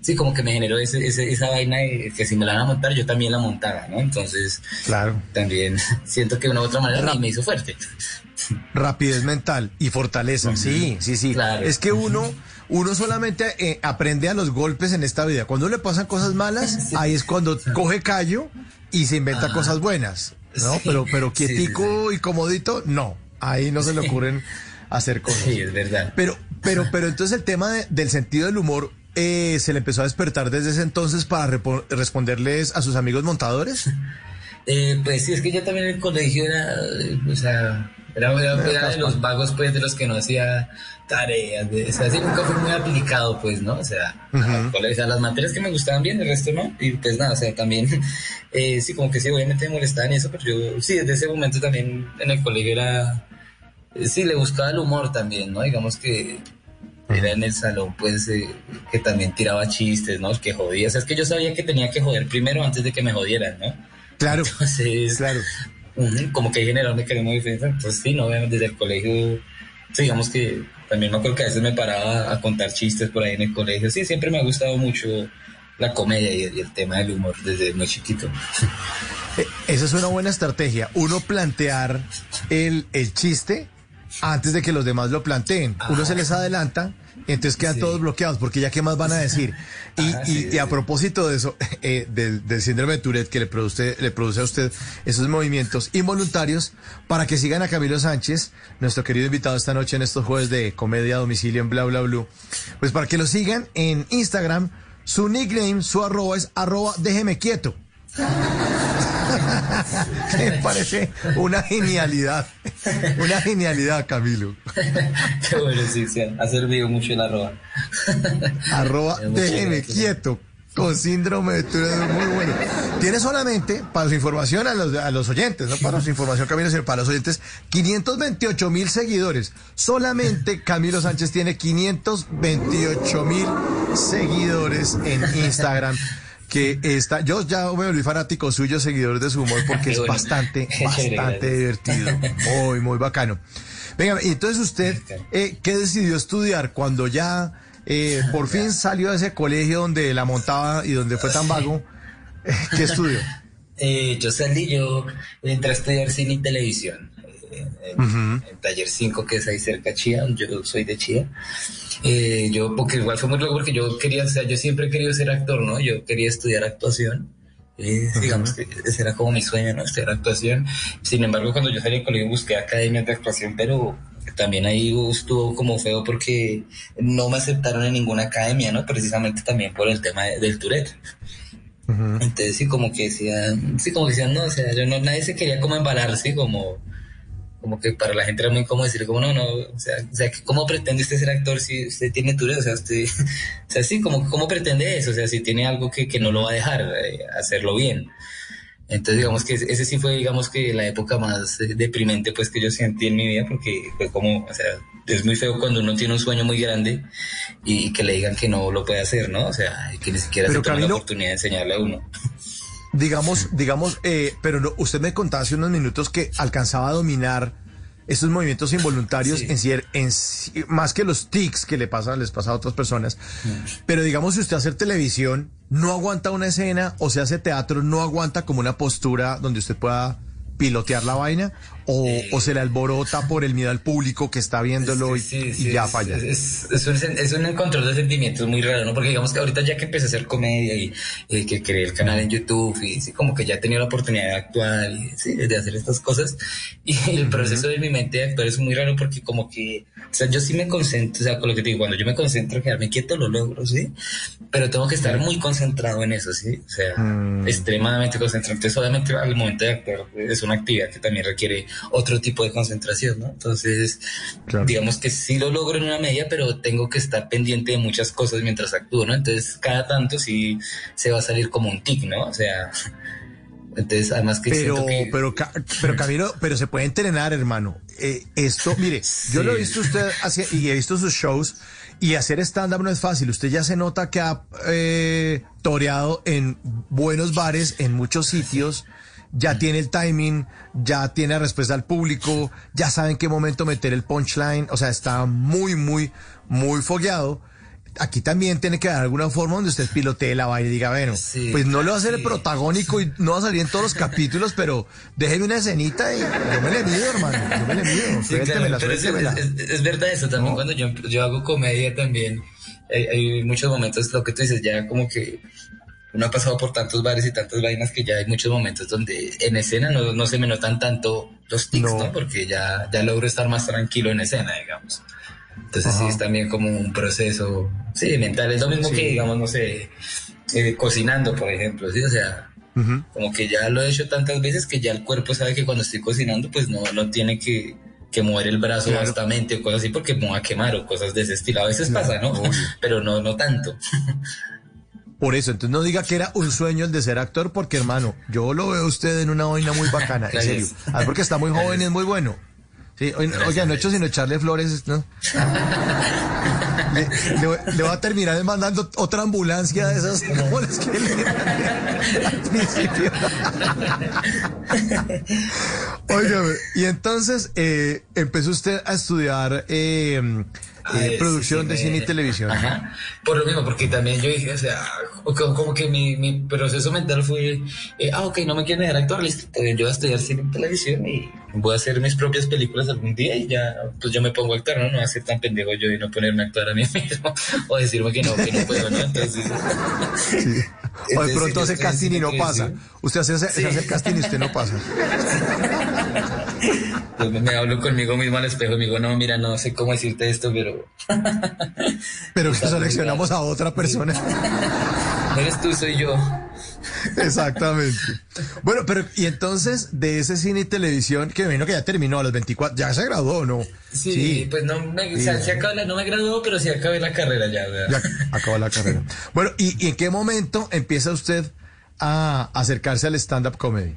sí, como que me generó ese, ese- esa vaina de que si me la van a montar, yo también la montaba, ¿no? Entonces, Claro. también siento que de una u otra manera me, me hizo fuerte. Rapidez mental y fortaleza, sí, sí, sí. Es que uno, uno solamente eh, aprende a los golpes en esta vida. Cuando le pasan cosas malas, ahí es cuando coge callo y se inventa cosas buenas, ¿no? Sí. Pero, pero Sí, sí, quietico y comodito, no. Ahí no se le ocurren hacer cosas. Sí, es verdad. Pero, pero, pero entonces el tema de- del sentido del humor eh, se le empezó a despertar desde ese entonces para responderles a sus amigos montadores. Eh, pues sí, es que yo también en el colegio era, eh, o sea, era, era- era de los vagos, pues, de los que no hacía tareas, de, o sea, sí, nunca fui muy aplicado, pues, ¿no? O sea, o sea, las materias que me gustaban bien, el resto no, y pues nada, o sea, también, eh, sí, como que sí, obviamente me molestaban y eso, pero yo, sí, desde ese momento también en el colegio era, eh, sí, le buscaba el humor también, ¿no? Digamos que era en el salón, pues, eh, que también tiraba chistes, ¿no? Que jodía, o sea, es que yo sabía que tenía que joder primero antes de que me jodieran, ¿no? Claro. Entonces, claro. como que hay generado un mecanismo de defensa, pues sí, no, desde el colegio, digamos que también me acuerdo que a veces me paraba a contar chistes por ahí en el colegio, sí, siempre me ha gustado mucho la comedia y, el tema del humor desde muy chiquito. Eh, Esa es una buena estrategia. Uno plantear el, el chiste antes de que los demás lo planteen. Uno se les adelanta, entonces quedan todos bloqueados, porque ya qué más van a decir. Y, Ah, y- y a propósito de eso, eh, del, del síndrome de Tourette que le produce, le produce a usted esos movimientos involuntarios, para que sigan a Camilo Sánchez, nuestro querido invitado esta noche en estos jueves de comedia a domicilio en Bla Bla Blue, pues para que lo sigan en Instagram, su nickname, su arroba es arroba déjeme quieto. Me parece una genialidad. Una genialidad, Camilo. Qué bueno, sí, sí, ha servido mucho roba. Arroba Muchas déjeme quieto. Con síndrome de Tourette, muy bueno. Tiene solamente, para su información a los, a los oyentes, no para su información, Camilo, sino para los oyentes, 528 mil seguidores. Solamente Camilo Sánchez tiene 528 mil seguidores en Instagram. Que está, yo ya me volví fanático suyo, seguidores de su humor, porque es bueno. bastante, bastante divertido. Muy, muy bacano. Venga, y entonces usted, eh, ¿qué decidió estudiar cuando ya eh, por fin salió de ese colegio donde la montaba y donde fue tan vago? ¿Qué estudió? Eh, yo salí, yo entré a estudiar cine y televisión. En, Ujú. en Taller 5, que es ahí cerca de Chía, yo soy de Chía. Eh, yo, porque igual fue muy loco porque yo quería, o sea, yo siempre he querido ser actor, ¿no? Yo quería estudiar actuación. Eh, digamos que ese era como mi sueño, ¿no? Estudiar actuación. Sin embargo, cuando yo salí del colegio busqué academias de actuación, pero, también ahí estuvo como feo porque no me aceptaron en ninguna academia, ¿no? Precisamente también por el tema de- del Tourette. Entonces sí como que decían, sí como que decían, no, o sea, yo no, nadie se quería como embalar, sí, como, como que para la gente era muy cómodo decirle como no, no, o sea, o sea, ¿cómo pretende usted ser actor si usted tiene Tourette? O sea, usted, o sea, sí, como, ¿cómo pretende eso? O sea, si tiene algo que, que no lo va a dejar eh, hacerlo bien. Entonces, digamos que ese sí fue, digamos que la época más eh, deprimente pues que yo sentí en mi vida porque fue como, o sea, es muy feo cuando uno tiene un sueño muy grande y, y que le digan que no lo puede hacer, ¿no? O sea, que ni siquiera Pero, se toma la oportunidad de enseñarle a uno. Digamos, digamos, eh, pero no, usted me contaba hace unos minutos que alcanzaba a dominar esos movimientos involuntarios en, cier- en más que los tics que le pasan, les pasa a otras personas. Pero digamos, si usted hace televisión, no aguanta una escena, o se hace teatro, no aguanta como una postura donde usted pueda pilotear la vaina, o, o se le alborota por el miedo al público que está viéndolo y, y ya falla. Es, es un, es un control de sentimientos muy raro, ¿no? Porque digamos que ahorita ya que empecé a hacer comedia y que creé el canal en YouTube y como que ya he tenido la oportunidad de actuar y de hacer estas cosas. Y el proceso de mi mente de actuar es muy raro porque como que, o sea, yo sí me concentro, o sea, con lo que te digo, cuando yo me concentro en quedarme quieto lo logro, ¿sí? Pero tengo que estar muy concentrado en eso, ¿sí? O sea, extremadamente concentrado. Entonces, obviamente, al momento de actuar es una actividad que también requiere otro tipo de concentración, ¿no? Entonces, digamos que sí lo logro en una medida, pero tengo que estar pendiente de muchas cosas mientras actúo, ¿no? Entonces, cada tanto sí se va a salir como un tic, ¿no? O sea, entonces, además que Pero, que... pero, pero Camilo, pero se puede entrenar, hermano. Eh, esto, mire, yo lo he visto usted hacia- y he visto sus shows y hacer stand-up no es fácil. Usted ya se nota que ha eh, toreado en buenos bares, en muchos sitios. Ya tiene el timing, ya tiene la respuesta al público, ya sabe en qué momento meter el punchline. O sea, está muy, muy, muy fogueado. Aquí también tiene que haber alguna forma donde usted pilotee la vaina y diga, bueno, pues no le va a ser el protagónico y no va a salir en todos los capítulos, pero déjeme una escenita y yo me le mido, hermano. Yo me le mido. Sí, claro, es, es- es- verdad eso también cuando yo, yo hago comedia también hay, hay muchos momentos lo que tú dices ya como que uno ha pasado por tantos bares y tantas vainas que ya hay muchos momentos donde en escena no, no se me notan tanto los tics, ¿no? Porque ya, ya logro estar más tranquilo en escena, digamos. Entonces sí es también como un proceso, sí, mental. Es lo mismo Sí. que, digamos, no sé, eh, cocinando, por ejemplo, ¿sí? O sea, como que ya lo he hecho tantas veces que ya el cuerpo sabe que cuando estoy cocinando pues no, no tiene que, que mover el brazo Claro. bastante o cosas así porque me voy a quemar o cosas de ese estilo. A veces pasa, ¿no? obvio. Pero no, no tanto. Por eso, entonces no diga que era un sueño el de ser actor, porque hermano, yo lo veo a usted en una vaina muy bacana, en serio. Ah, porque está muy joven y es muy bueno. Sí, oye, oiga, no he hecho sino echarle flores, ¿no? Le, le voy- le voy a terminar mandando otra ambulancia de esas como las que le al principio. Óigame, y entonces eh, empezó usted a estudiar eh, eh, Ay, producción sí, de sí, cine y televisión. Ajá. Por lo mismo, porque también yo dije, o sea, como, que mi, mi proceso mental fue, eh, ah, ok, no me quieren dejar actuar, listo, yo voy a estudiar cine y televisión y voy a hacer mis propias películas algún día y ya, pues yo me pongo a actuar, ¿no? No voy a ser tan pendejo yo y no ponerme a actuar a mí mismo o decirme que no, que no puedo, ¿no? Entonces, O de pronto hace casting y no pasa. Usted hace, Sí. hace el casting y usted no pasa. me hablo conmigo mismo al espejo y me digo, no, mira, no sé cómo decirte esto, pero Pero que seleccionamos a otra persona. No eres tú, soy yo. Exactamente. Bueno, pero y entonces de ese cine y televisión, que me imagino que ya terminó a los 24, ya se graduó, ¿o ¿no? Sí, pues no me, o sea, Sí. sí acabé la- no me graduó, pero sí acabé la carrera ya. ¿verdad? Ya acabó la carrera. Bueno, ¿y, y en qué momento empieza usted a acercarse al stand-up comedy?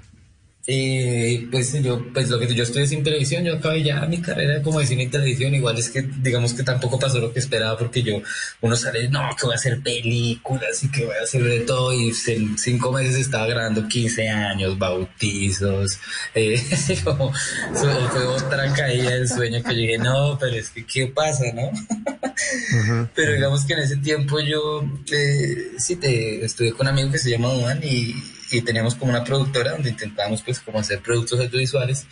Eh, pues yo, pues lo que yo estudié sin televisión, yo acabé ya mi carrera como de cine y televisión, igual es que digamos que tampoco pasó lo que esperaba porque yo, uno sale, no, que voy a hacer películas y que voy a hacer de todo y en cinco meses estaba grabando 15 años, bautizos, eh, como, fue otra caída del sueño que dije, no, pero es que ¿qué pasa, no? Pero digamos que en ese tiempo yo eh, sí te estudié con un amigo que se llama Juan y, y teníamos como una productora donde intentábamos pues como hacer productos audiovisuales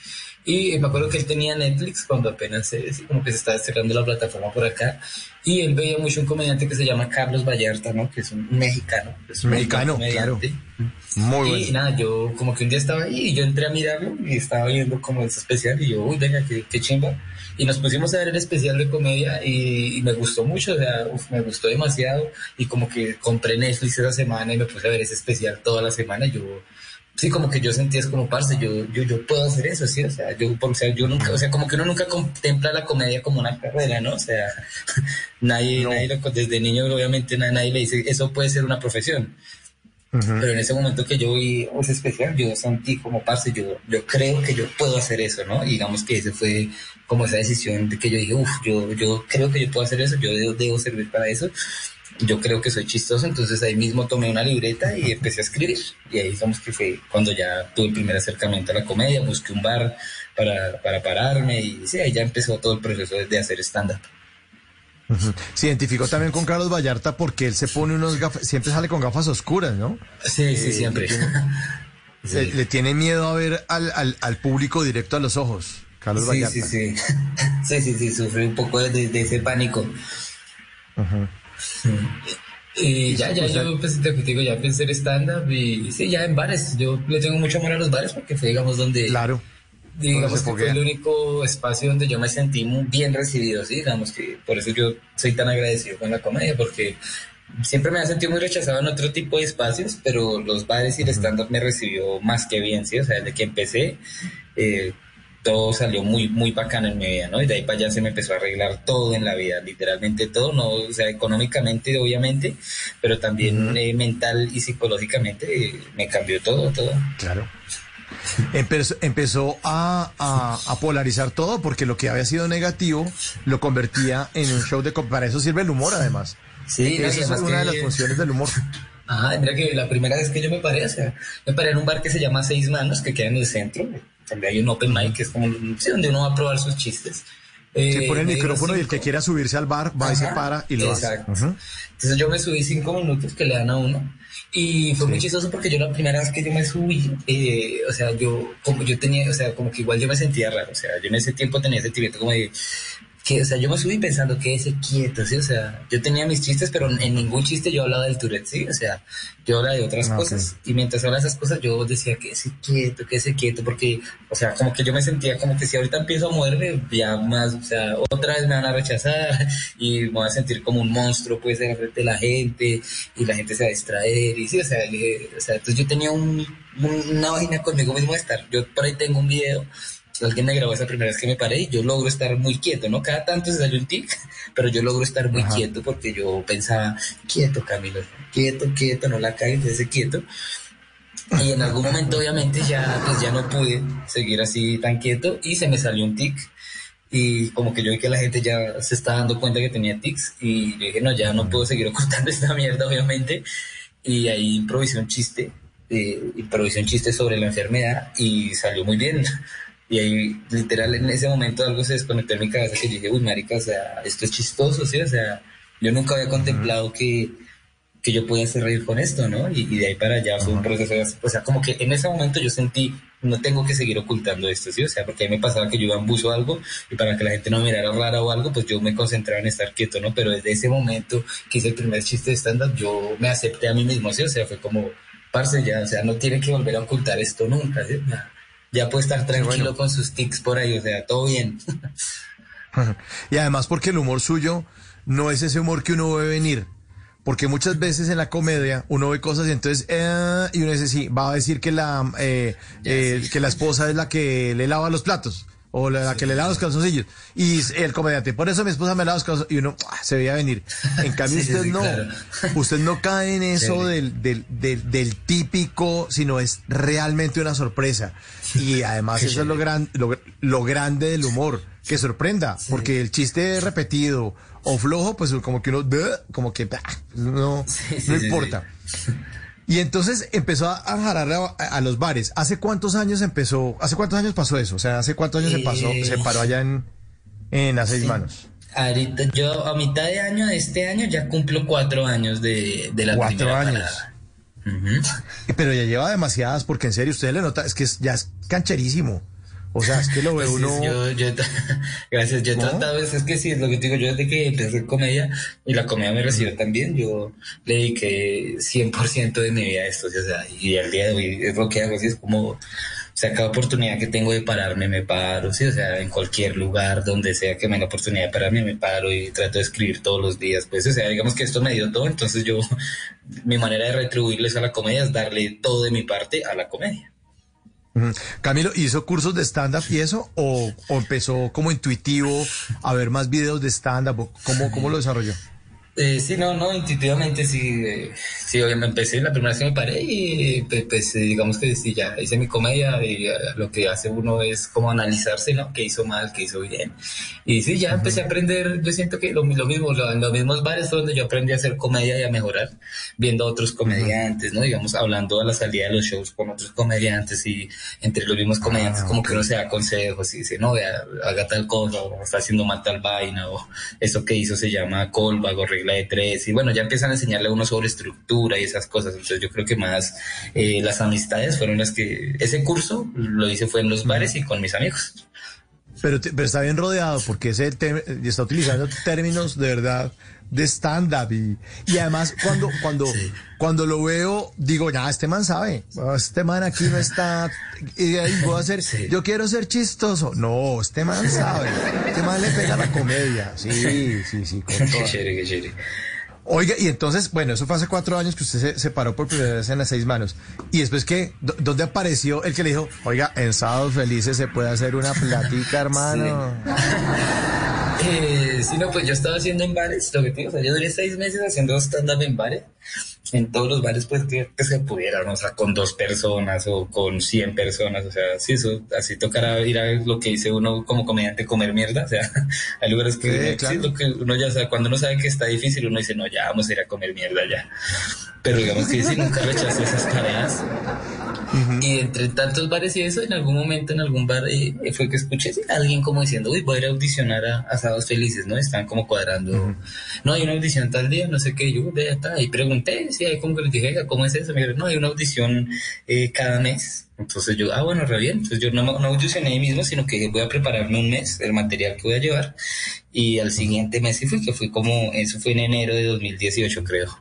Y me acuerdo que él tenía Netflix cuando apenas se, como que se estaba cerrando la plataforma por acá. Y él veía mucho un comediante que se llama Carlos Vallarta, ¿no? Que es un mexicano. Es un Mexicano, claro. Muy y bueno. nada, yo como que un día estaba ahí y yo entré a mirarlo y estaba viendo como ese especial y yo, uy, venga, qué, qué chimba. Y nos pusimos a ver el especial de comedia y, y me gustó mucho, o sea, uf, me gustó demasiado. Y como que compré Netflix esa semana y me puse a ver ese especial toda la semana. Yo, sí, como que yo sentía es como, parce, yo, yo, yo puedo hacer eso, sí, o sea, yo, o sea, yo nunca, o sea, como que uno nunca contempla la comedia como una carrera, ¿no? O sea, nadie, nadie lo- desde niño obviamente na- nadie le dice, eso puede ser una profesión. Pero en ese momento que yo vi ese especial, yo sentí como parce, yo, yo creo que yo puedo hacer eso, ¿no? Y digamos que ese fue como esa decisión de que yo dije, uff, yo, yo creo que yo puedo hacer eso, yo debo, debo servir para eso. Yo creo que soy chistoso, entonces ahí mismo tomé una libreta y empecé a escribir. Y ahí digamos que fue cuando ya tuve el primer acercamiento a la comedia, busqué un bar para, para pararme y sí, ahí ya empezó todo el proceso de, hacer stand-up. Se identificó también con Carlos Vallarta porque él se pone unos gafas, siempre sale con gafas oscuras, ¿no? Sí, sí, siempre. Le tiene, le tiene miedo a ver al, al, al público directo a los ojos, Carlos Sí, Vallarta. sí, sí. Sí, sí, sí, sufrí un poco de, de ese pánico. Y ya, ya, yo pues te digo, ya pensé en stand-up y sí, ya en bares. Yo le tengo mucho amor a los bares porque fue, digamos, donde... Claro. Digamos que fue el único espacio donde yo me sentí muy bien recibido, sí, digamos que por eso yo soy tan agradecido con la comedia, porque siempre me ha sentido muy rechazado en otro tipo de espacios, pero los bares y el stand-up me recibió más que bien, sí, o sea, desde que empecé, eh, todo salió muy, muy bacano en mi vida, ¿no? Y de ahí para allá se me empezó a arreglar todo en la vida, literalmente todo, ¿no? O sea, económicamente, obviamente, pero también eh, mental y psicológicamente eh, me cambió todo, todo. Claro. Empezó, empezó a, a- a polarizar todo porque lo que había sido negativo lo convertía en un show de... Para eso sirve el humor, además. Sí, no, y Esa es una de las funciones del humor. Ajá, mira que la primera vez que yo me paré, o sea, me paré en un bar que se llama Seis Manos, que queda en el centro, hay un open mic, que es como, sí, donde uno va a probar sus chistes. Se Eh, pone el dieron micrófono y el que quiera subirse al bar va y se Ajá, para y lo exacto. hace. Ujú. Entonces yo me subí cinco minutos que le dan a uno y fue muy chistoso porque yo la primera vez que yo me subí, eh, o sea, yo como yo tenía, o sea, como que igual yo me sentía raro, o sea, yo en ese tiempo tenía ese sentimiento como de que, o sea, yo me subí pensando que ese quieto, sí, o sea, yo tenía mis chistes, pero en ningún chiste yo hablaba del Tourette, sí, o sea, yo hablaba de otras Ah, ok. cosas. Y mientras hablaba de esas cosas yo decía que ese quieto, que ese quieto, porque, o sea, como que yo me sentía como que si ahorita empiezo a moverme, ya más, o sea, otra vez me van a rechazar y me voy a sentir como un monstruo, pues, en frente de la gente y la gente se va a distraer y sí, o sea, le o sea, entonces yo tenía un, un- una vaina conmigo mismo de estar, yo por ahí tengo un video alguien me grabó esa primera vez que me paré y yo logro estar muy quieto, ¿no? Cada tanto se salió un tic, pero yo logro estar muy quieto porque yo pensaba, quieto Camilo, quieto, quieto, no la cagues, ese quieto. Y en algún momento obviamente ya, pues ya no pude seguir así tan quieto y se me salió un tic y como que yo vi que la gente ya se está dando cuenta que tenía tics y yo dije, no, ya no puedo seguir ocultando esta mierda obviamente y ahí improvisé un chiste, eh, improvisé un chiste sobre la enfermedad y salió muy bien. Y ahí, literal, en ese momento algo se desconectó en mi cabeza que dije, uy, marica, o sea, esto es chistoso, ¿sí? O sea, yo nunca había contemplado que, que yo podía hacer reír con esto, ¿no? Y, y de ahí para allá fue un proceso, de- o sea, como que en ese momento yo sentí, no tengo que seguir ocultando esto, ¿sí? O sea, porque a mí me pasaba que yo iba en buzo o algo y para que la gente no me mirara rara o algo, pues yo me concentraba en estar quieto, ¿no? Pero desde ese momento que hice el primer chiste de stand-up, yo me acepté a mí mismo, ¿sí? O sea, fue como, parce, ya, o sea, no tiene que volver a ocultar esto nunca, ¿sí? Ya, puede estar tranquilo con sus tics por ahí, o sea, todo bien. Y además porque el humor suyo no es ese humor que uno ve venir. Porque muchas veces en la comedia uno ve cosas y entonces, eh, y uno dice, sí, va a decir que la, eh, eh, que la esposa es la que le lava los platos. O la, la que le lava los calzoncillos. Y el comediante, por eso mi esposa me lava los calzoncillos. Y uno ah, se veía venir. En cambio, Sí, usted sí, no. claro. Usted no cae en eso del, del, del, del típico, sino es realmente una sorpresa. Y además eso es lo, gran, lo, lo grande del humor, que sorprenda, porque el chiste repetido o flojo, pues como que uno, como que bah, no, no importa. Y entonces empezó a jalar a, a los bares. ¿Hace cuántos años empezó? ¿Hace cuántos años pasó eso? O sea, ¿hace cuántos años se pasó? Eh, Se paró allá en, en a seis Sí. manos. Ahorita, yo a mitad de año de este año ya cumplo cuatro años de, de la Cuatro primera años. parada. Pero ya lleva demasiadas, porque en serio, usted le nota, es que es- ya es cancherísimo. O sea, es que lo ve Pues sí, uno... yo- yo gracias, yo he ¿No? tratado, es, es que sí, es lo que te digo, yo desde que empecé comedia y la comedia me recibió también, yo le dediqué 100% de mi vida a esto, o sea, y al día de hoy es lo que hago, así es como, o sea, cada oportunidad que tengo de pararme me paro, sí, o sea, en cualquier lugar donde sea que me dé la oportunidad de pararme me paro y trato de escribir todos los días, pues, o sea, digamos que esto me dio todo, entonces yo, mi manera de retribuirles a la comedia es darle todo de mi parte a la comedia. Camilo, ¿hizo cursos de stand-up y eso? ¿O, o empezó como intuitivo a ver más videos de stand-up? ¿O ¿Cómo, ¿Cómo lo desarrolló? Eh, sí, no, no, intuitivamente sí, eh, sí, obviamente empecé, la primera vez que me paré y pues, eh, digamos que sí, ya hice mi comedia y eh, lo que hace uno es como analizarse, ¿no? ¿Qué hizo mal, qué hizo bien? Y sí, ya empecé a aprender, yo siento que lo, lo mismo, lo- en los mismos bares fue donde yo aprendí a hacer comedia y a mejorar, viendo a otros comediantes, ¿no? Digamos, hablando a la salida de los shows con otros comediantes y entre los mismos comediantes como que uno se da consejos y dice, no, vea, haga tal cosa, o está haciendo mal tal vaina, o eso que hizo se llama callback o regla de tres, y bueno, ya empiezan a enseñarle a uno sobre estructura y esas cosas, entonces yo creo que más eh, las amistades fueron las que, ese curso lo hice fue en los bares y con mis amigos. Pero, pero está bien rodeado porque ese y está utilizando términos de verdad de stand-up y, y además cuando, cuando, cuando lo veo digo, ya, este man sabe, este man aquí no está, y ahí voy a hacer, yo quiero ser chistoso. No, este man sabe, este man le pega la comedia. Sí, sí, sí, con Qué chévere, qué chévere. Oiga, y entonces, bueno, eso fue hace cuatro años que usted se separó por primera vez en las seis manos. Y después, ¿qué? ¿Dó- ¿Dónde apareció el que le dijo, oiga, en Sábados Felices se puede hacer una platica, hermano? Eh, sí, no, pues yo estaba haciendo en bares, lo que te digo, o sea, yo duré seis meses haciendo stand-up en bares, en todos los bares, pues que, que se pudiera, ¿no? o sea, con dos personas o con cien personas, o sea, sí, eso, así tocará ir a lo que dice uno como comediante, comer mierda, o sea, hay lugares que, Sí, claro. sí, lo que uno ya sabe, cuando uno sabe que está difícil, uno dice, no, ya vamos a ir a comer mierda ya, pero digamos que sí, nunca rechacé esas tareas. Y entre tantos bares y eso, en algún momento en algún bar eh, fue que escuché a alguien como diciendo, uy, voy a ir a audicionar a, a Sábados Felices, ¿no? Estaban como cuadrando, no, hay una audición tal día, no sé qué, yo, de está, y pregunté, sí, ahí como que les dije, "Oiga, ¿cómo es eso? Me dijeron, no, hay una audición eh, cada mes. Entonces yo, ah, bueno, re bien. Entonces yo no, no audicioné ahí mismo, sino que voy a prepararme un mes, el material que voy a llevar. Y al siguiente mes sí fui, que fue como, eso fue en enero de 2018, creo.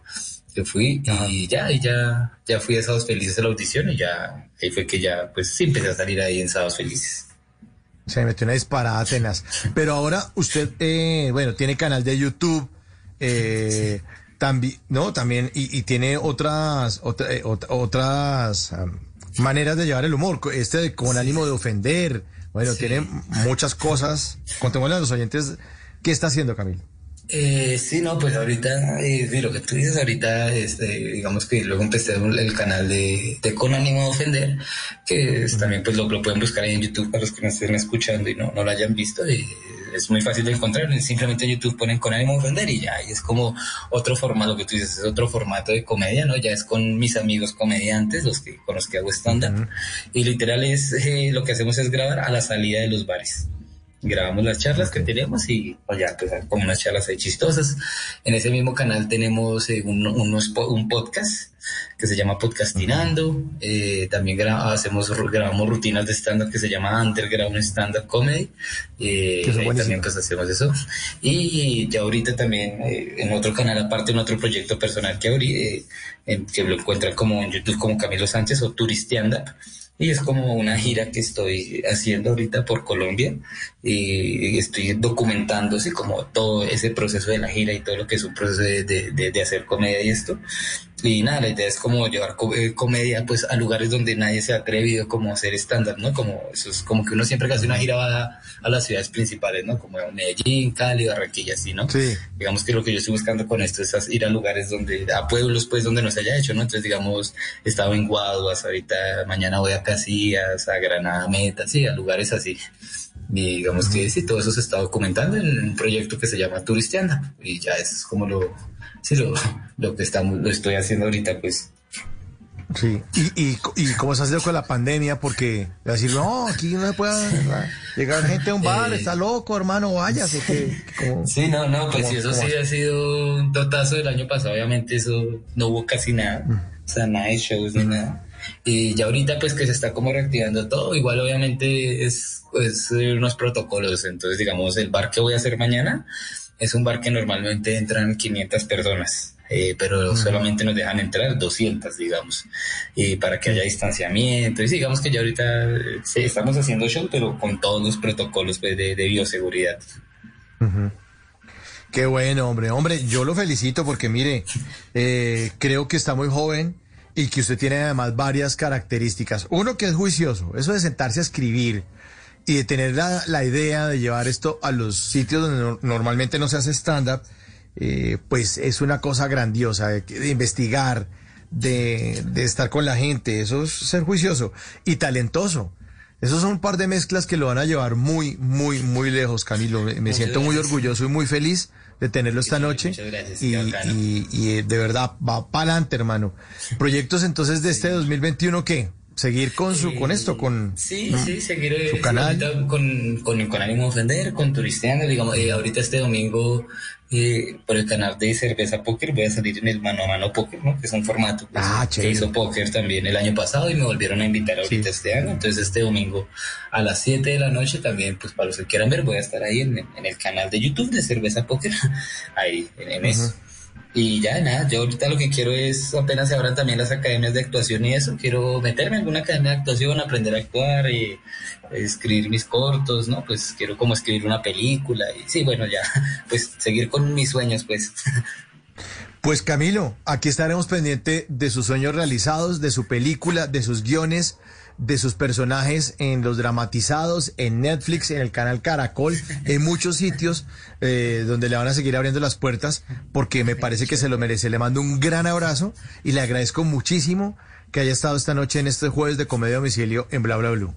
Yo fui y ya, y ya, ya fui a Sábados Felices a la audición y ya, ahí fue que ya, pues sí empecé a salir ahí en Sábados Felices. Se metió una disparada tenaz. Pero ahora usted, eh, bueno, tiene canal de YouTube, eh, también, ¿no? También, y, y tiene otras, otra- eh, ot- otras maneras de llevar el humor. Este con ánimo de ofender. Bueno, tiene muchas cosas. Contémosle a los oyentes qué está haciendo Camilo. Eh, sí, no, pues ahorita, eh, sí, lo que tú dices ahorita, este, digamos que luego empecé el canal de, de Con Ánimo de Ofender, que es, también pues lo, lo pueden buscar ahí en YouTube para los que nos estén escuchando y no, no lo hayan visto, y es muy fácil de encontrar, simplemente en YouTube ponen Con Ánimo de Ofender y ya, y es como otro formato, lo que tú dices, es otro formato de comedia, ¿no? Ya es con mis amigos comediantes, los que, con los que hago stand-up, y literal es, eh, lo que hacemos es grabar a la salida de los bares grabamos las charlas que tenemos y pues ya pues como unas charlas ahí chistosas. En ese mismo canal tenemos eh, un, unos un podcast que se llama Podcastinando. Eh, también gra- hacemos grabamos rutinas de stand-up que se llama Underground Stand-up Comedy. Eh, buenísimas. también pues hacemos eso. Y ya ahorita también eh, en otro canal, aparte en otro proyecto personal que abrí, eh, en- que lo encuentran como en YouTube como Camilo Sánchez o Turistianda. Y es como una gira que estoy haciendo ahorita por Colombia y estoy documentando así como todo ese proceso de la gira y todo lo que es un proceso de, de- de- de hacer comedia y esto. Y nada, la idea es como llevar eh, comedia pues a lugares donde nadie se ha atrevido como a hacer estándar, ¿no? Como eso es como que uno siempre que hace una gira va a, a las ciudades principales, ¿no? Como Medellín, Cali, Barranquilla, así, ¿no? Sí. Digamos que lo que yo estoy buscando con esto es ir a lugares donde, a pueblos pues donde no se haya hecho, ¿no? Entonces digamos, he estado en Guaduas, ahorita mañana voy a Casillas, a Granada Meta, sí, a lugares así. Y digamos que sí, todo eso se está documentando en un proyecto que se llama Turistianda. Y ya eso es como lo, sí, lo, lo que estamos, lo estoy haciendo ahorita, pues. Sí, y, y, y cómo se ha sido con la pandemia, porque decir, no, aquí no se puede llegar gente a un bar, Eh, está loco, hermano, váyase. Que, como- Sí, no, no, pues sí, eso sí ha sido un totazo del año pasado, obviamente eso no hubo casi nada, o sea, nada de shows ni nada. Y ya ahorita pues que se está como reactivando todo, igual obviamente es pues eh, unos protocolos, entonces digamos el bar que voy a hacer mañana es un bar que normalmente entran 500 personas. eh, pero solamente nos dejan entrar 200, digamos, y para que haya distanciamiento. Y digamos que ya ahorita eh, sí, estamos haciendo show, pero con todos los protocolos pues, de, de bioseguridad. Ujú. Qué bueno, hombre. Hombre, yo lo felicito porque mire, eh, creo que está muy joven y que usted tiene además varias características. Uno que es juicioso, eso de sentarse a escribir y de tener la, la idea de llevar esto a los sitios donde no- normalmente no se hace stand-up, eh, pues es una cosa grandiosa, de, de investigar, de, de estar con la gente, eso es ser juicioso y talentoso. Esos son un par de mezclas que lo van a llevar muy, muy, muy lejos, Camilo. Me, siento muy orgulloso y muy feliz de tenerlo esta noche. muchas gracias, Y, y- y, eh, de verdad, va para adelante, hermano. Proyectos entonces de este 2021, ¿qué? Seguir con su, con esto, con Sí, sí, seguir eh, su canal. con, con, con ánimo de ofender, con turisteando, digamos, eh, ahorita este domingo eh, por el canal de Cerveza Póker voy a salir en el Mano a Mano Póker, ¿no? Que es un formato pues, Ah, que hizo Póker también el año pasado y me volvieron a invitar ahorita este año, entonces este domingo a las 7 de la noche también, pues para los que quieran ver, voy a estar ahí en, en el canal de YouTube de Cerveza Póker, ahí, en, en eso. Y ya, nada, yo ahorita lo que quiero es, apenas se abran también las academias de actuación y eso, quiero meterme en alguna academia de actuación, aprender a actuar y escribir mis cortos, ¿no? Pues quiero como escribir una película y sí, bueno, ya, pues seguir con mis sueños, pues. Pues Camilo, aquí estaremos pendiente de sus sueños realizados, de su película, de sus guiones, de sus personajes en los dramatizados, en Netflix, en el canal Caracol, en muchos sitios eh, donde le van a seguir abriendo las puertas, porque me parece que se lo merece. Le mando un gran abrazo y le agradezco muchísimo que haya estado esta noche en este jueves de Comedia Domicilio en Bla Bla Blue.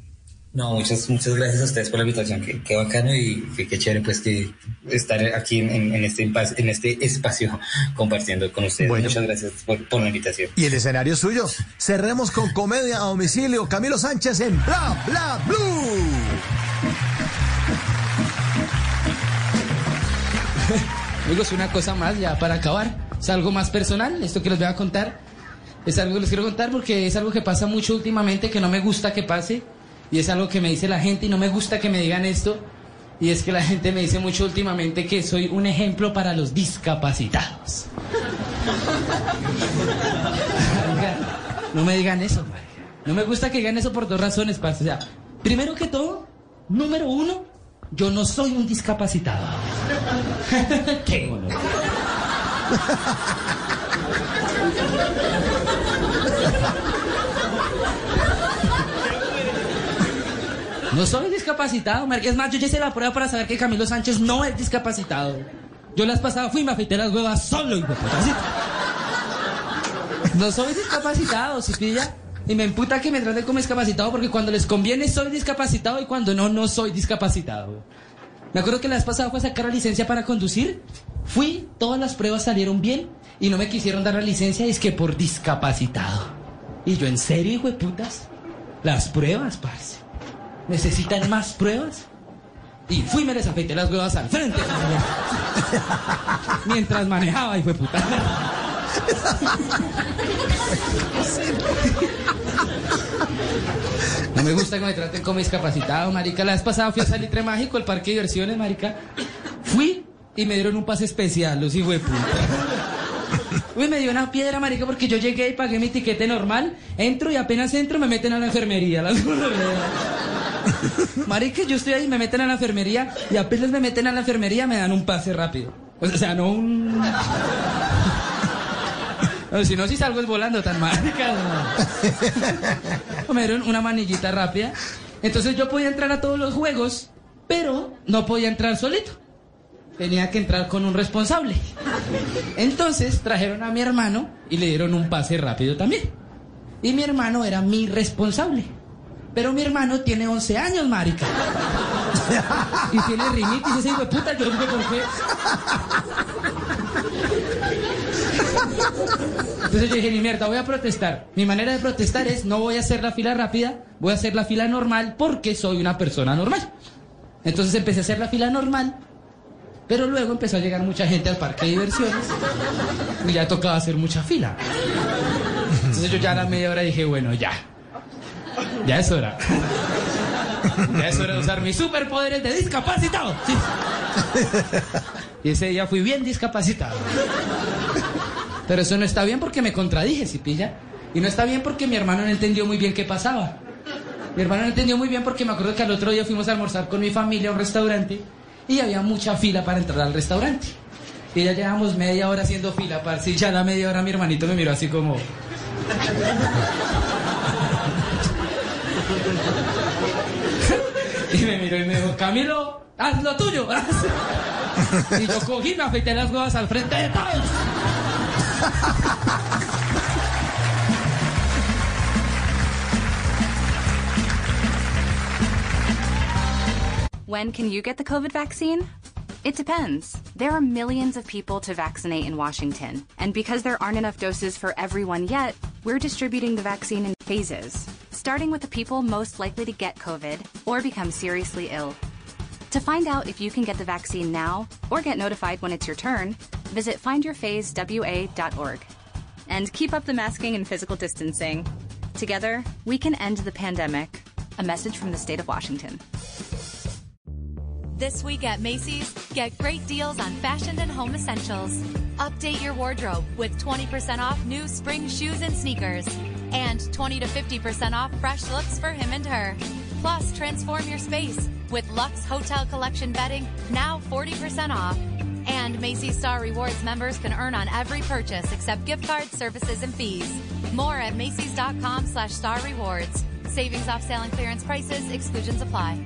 No, muchas, muchas gracias a ustedes por la invitación, qué, qué bacano y qué, qué chévere pues que estar aquí en, en- en este, en este espacio compartiendo con ustedes. Bueno. Muchas gracias por, por la invitación. Y el escenario es suyo. Cerremos con Comedia a Domicilio. Camilo Sánchez en Bla Bla Blue. Amigos, una cosa más ya para acabar. Es algo más personal, esto que les voy a contar. Es algo que les quiero contar porque es algo que pasa mucho últimamente que no me gusta que pase. Y es algo que me dice la gente y no me gusta que me digan esto. Y es que la gente me dice mucho últimamente que soy un ejemplo para los discapacitados. No me digan eso. No me gusta que digan eso por dos razones, parce. O sea, primero que todo, número uno, yo no soy un discapacitado. Qué gonorrea. No soy discapacitado, marica. Es más, yo ya hice la prueba para saber que Camilo Sánchez no es discapacitado. Yo las pasadas fui y me afeité las huevas solo, hijo de. No soy discapacitado, si pilla. Y me emputa que me traten como discapacitado porque cuando les conviene soy discapacitado y cuando no, no soy discapacitado. Me acuerdo que la vez pasada fue a sacar la licencia para conducir. Fui, todas las pruebas salieron bien y no me quisieron dar la licencia, es que por discapacitado. Y yo, ¿en serio, hijo de putas? Las pruebas, parce. ¿Necesitan más pruebas? Y fui y me les afeité las huevas al frente. Mientras manejaba, hijo de puta. No me gusta que me traten como discapacitado, marica. La vez pasada fui a Salitre Mágico, el parque de diversiones, marica. Fui y me dieron un pase especial, los hijos de puta. Uy, me dio una piedra, marica, porque yo llegué y pagué mi tiquete normal. Entro y apenas entro me meten a la enfermería. las Marica, yo estoy ahí, me meten a la enfermería y apenas me meten a la enfermería me dan un pase rápido. O sea, no un... Si no, si salgo es volando tan marica. no. Una manillita rápida. Entonces yo podía entrar a todos los juegos, pero no podía entrar solito. Tenía que entrar con un responsable. Entonces trajeron a mi hermano y le dieron un pase rápido también. Y mi hermano era mi responsable. Pero mi hermano tiene 11 años, marica. Y tiene rinitis ese hijo de puta, yo no sé por qué. Entonces yo dije, ni mierda, voy a protestar. Mi manera de protestar es, no voy a hacer la fila rápida, voy a hacer la fila normal porque soy una persona normal. Entonces empecé a hacer la fila normal, pero luego empezó a llegar mucha gente al parque de diversiones y ya tocaba hacer mucha fila. Entonces yo ya a la media hora dije, bueno, ya. Ya es hora. Ya es hora de usar mis superpoderes de discapacitado. Sí. Y ese día fui bien discapacitado. Pero eso no está bien porque me contradije, si pilla. Y no está bien porque mi hermano no entendió muy bien qué pasaba. Mi hermano no entendió muy bien porque me acuerdo que al otro día fuimos a almorzar con mi familia a un restaurante y había mucha fila para entrar al restaurante. Y ya llevamos media hora haciendo fila, para si ya la media hora mi hermanito me miró así como... y me miró y me dijo, Camilo, haz lo tuyo. y yo cogí, me afeité las huevas al frente de todos. When can you get the COVID vaccine? It depends. There are millions of people to vaccinate in Washington, and because there aren't enough doses for everyone yet, we're distributing the vaccine in phases, starting with the people most likely to get COVID or become seriously ill. To find out if you can get the vaccine now or get notified when it's your turn, visit findyourphasewa.org. And keep up the masking and physical distancing. Together, we can end the pandemic. A message from the state of Washington. This week at Macy's, get great deals on fashion and home essentials. Update your wardrobe with 20% off new spring shoes and sneakers. And 20 to 50% off fresh looks for him and her. Plus, transform your space with Lux Hotel Collection bedding now 40% off. And Macy's Star Rewards members can earn on every purchase except gift cards, services, and fees. More at Macy's.com slash star rewards. Savings off sale and clearance prices, exclusions apply.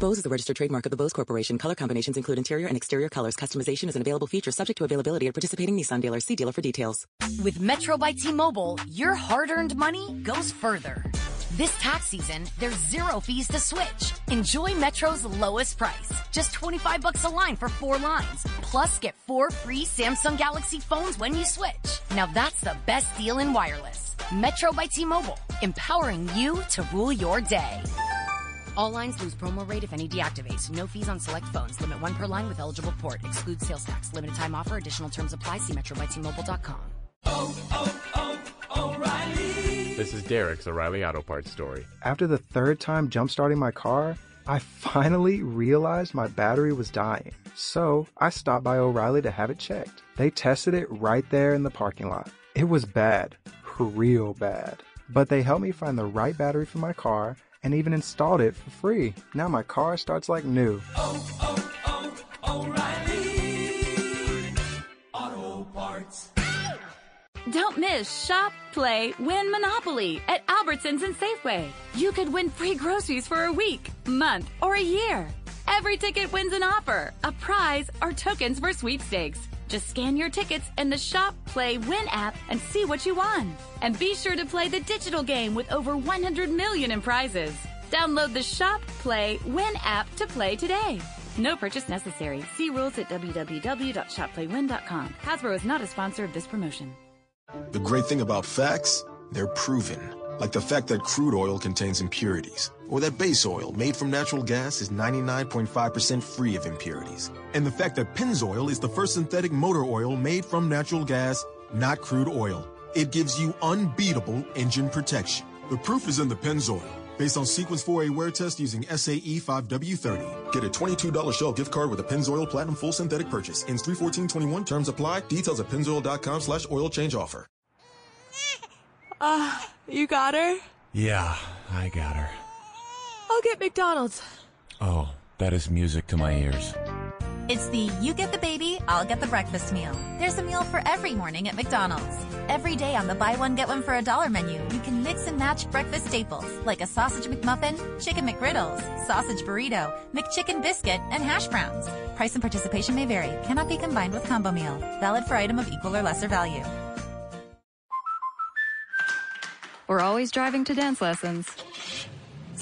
Bose is a registered trademark of the Bose Corporation. Color combinations include interior and exterior colors. Customization is an available feature subject to availability at participating Nissan dealers. See dealer for details. With Metro by T-Mobile, your hard-earned money goes further. This tax season, there's zero fees to switch. Enjoy Metro's lowest price. Just 25 bucks a line for four lines. Plus, get four free Samsung Galaxy phones when you switch. Now that's the best deal in wireless. Metro by T-Mobile, empowering you to rule your day. All lines lose promo rate if any deactivates. No fees on select phones. Limit one per line with eligible port. Excludes sales tax. Limited time offer. Additional terms apply. See metrobytmobile.com. This is Derek's O'Reilly Auto Parts story. After the third time jump starting my car, I finally realized my battery was dying. So I stopped by O'Reilly to have it checked. They tested it right there in the parking lot. It was bad, real bad. But they helped me find the right battery for my car and even installed it for free. Now my car starts like new. Auto Parts. Don't miss Shop, Play, Win Monopoly at Albertsons and Safeway. You could win free groceries for a week, month, or a year. Every ticket wins an offer, a prize, or tokens for sweepstakes. Just scan your tickets in the Shop, Play, Win app and see what you won. And be sure to play the digital game with over 100 million in prizes. Download the Shop, Play, Win app to play today. No purchase necessary. See rules at www.shopplaywin.com. Hasbro is not a sponsor of this promotion. The great thing about facts, they're proven. Like the fact that crude oil contains impurities, or that base oil made from natural gas is 99.5% free of impurities. And the fact that Pennzoil is the first synthetic motor oil made from natural gas, not crude oil. It gives you unbeatable engine protection. The proof is in the Pennzoil. Based on Sequence 4A wear test using SAE 5W30. Get a $22 Shell gift card with a Pennzoil Platinum Full Synthetic purchase. Ends 31421. Terms apply. Details at pennzoil.com slash oil change offer. Uh, you got her? Yeah, I got her. I'll get McDonald's. Oh, that is music to my ears. It's the you get the baby, I'll get the breakfast meal. There's a meal for every morning at McDonald's. Every day on the buy one get one for a dollar menu, you can mix and match breakfast staples like a sausage McMuffin, chicken McGriddles, sausage burrito, McChicken biscuit, and hash browns. Price and participation may vary. Cannot be combined with combo meal. Valid for item of equal or lesser value. We're always driving to dance lessons.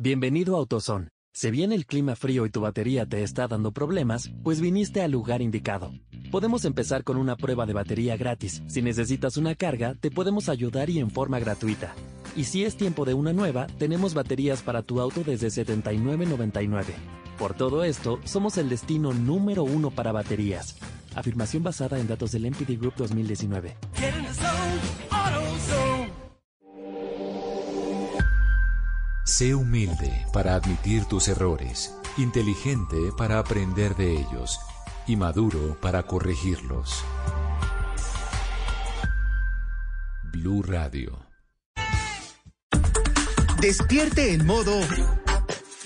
Bienvenido a AutoZone. Si bien el clima frío y tu batería te está dando problemas, pues viniste al lugar indicado. Podemos empezar con una prueba de batería gratis. Si necesitas una carga, te podemos ayudar y en forma gratuita. Y si es tiempo de una nueva, tenemos baterías para tu auto desde $79.99. Por todo esto, somos el destino número uno para baterías. Afirmación basada en datos del MPD Group 2019. Sé humilde para admitir tus errores, inteligente para aprender de ellos y maduro para corregirlos. Blue Radio. Despierte en modo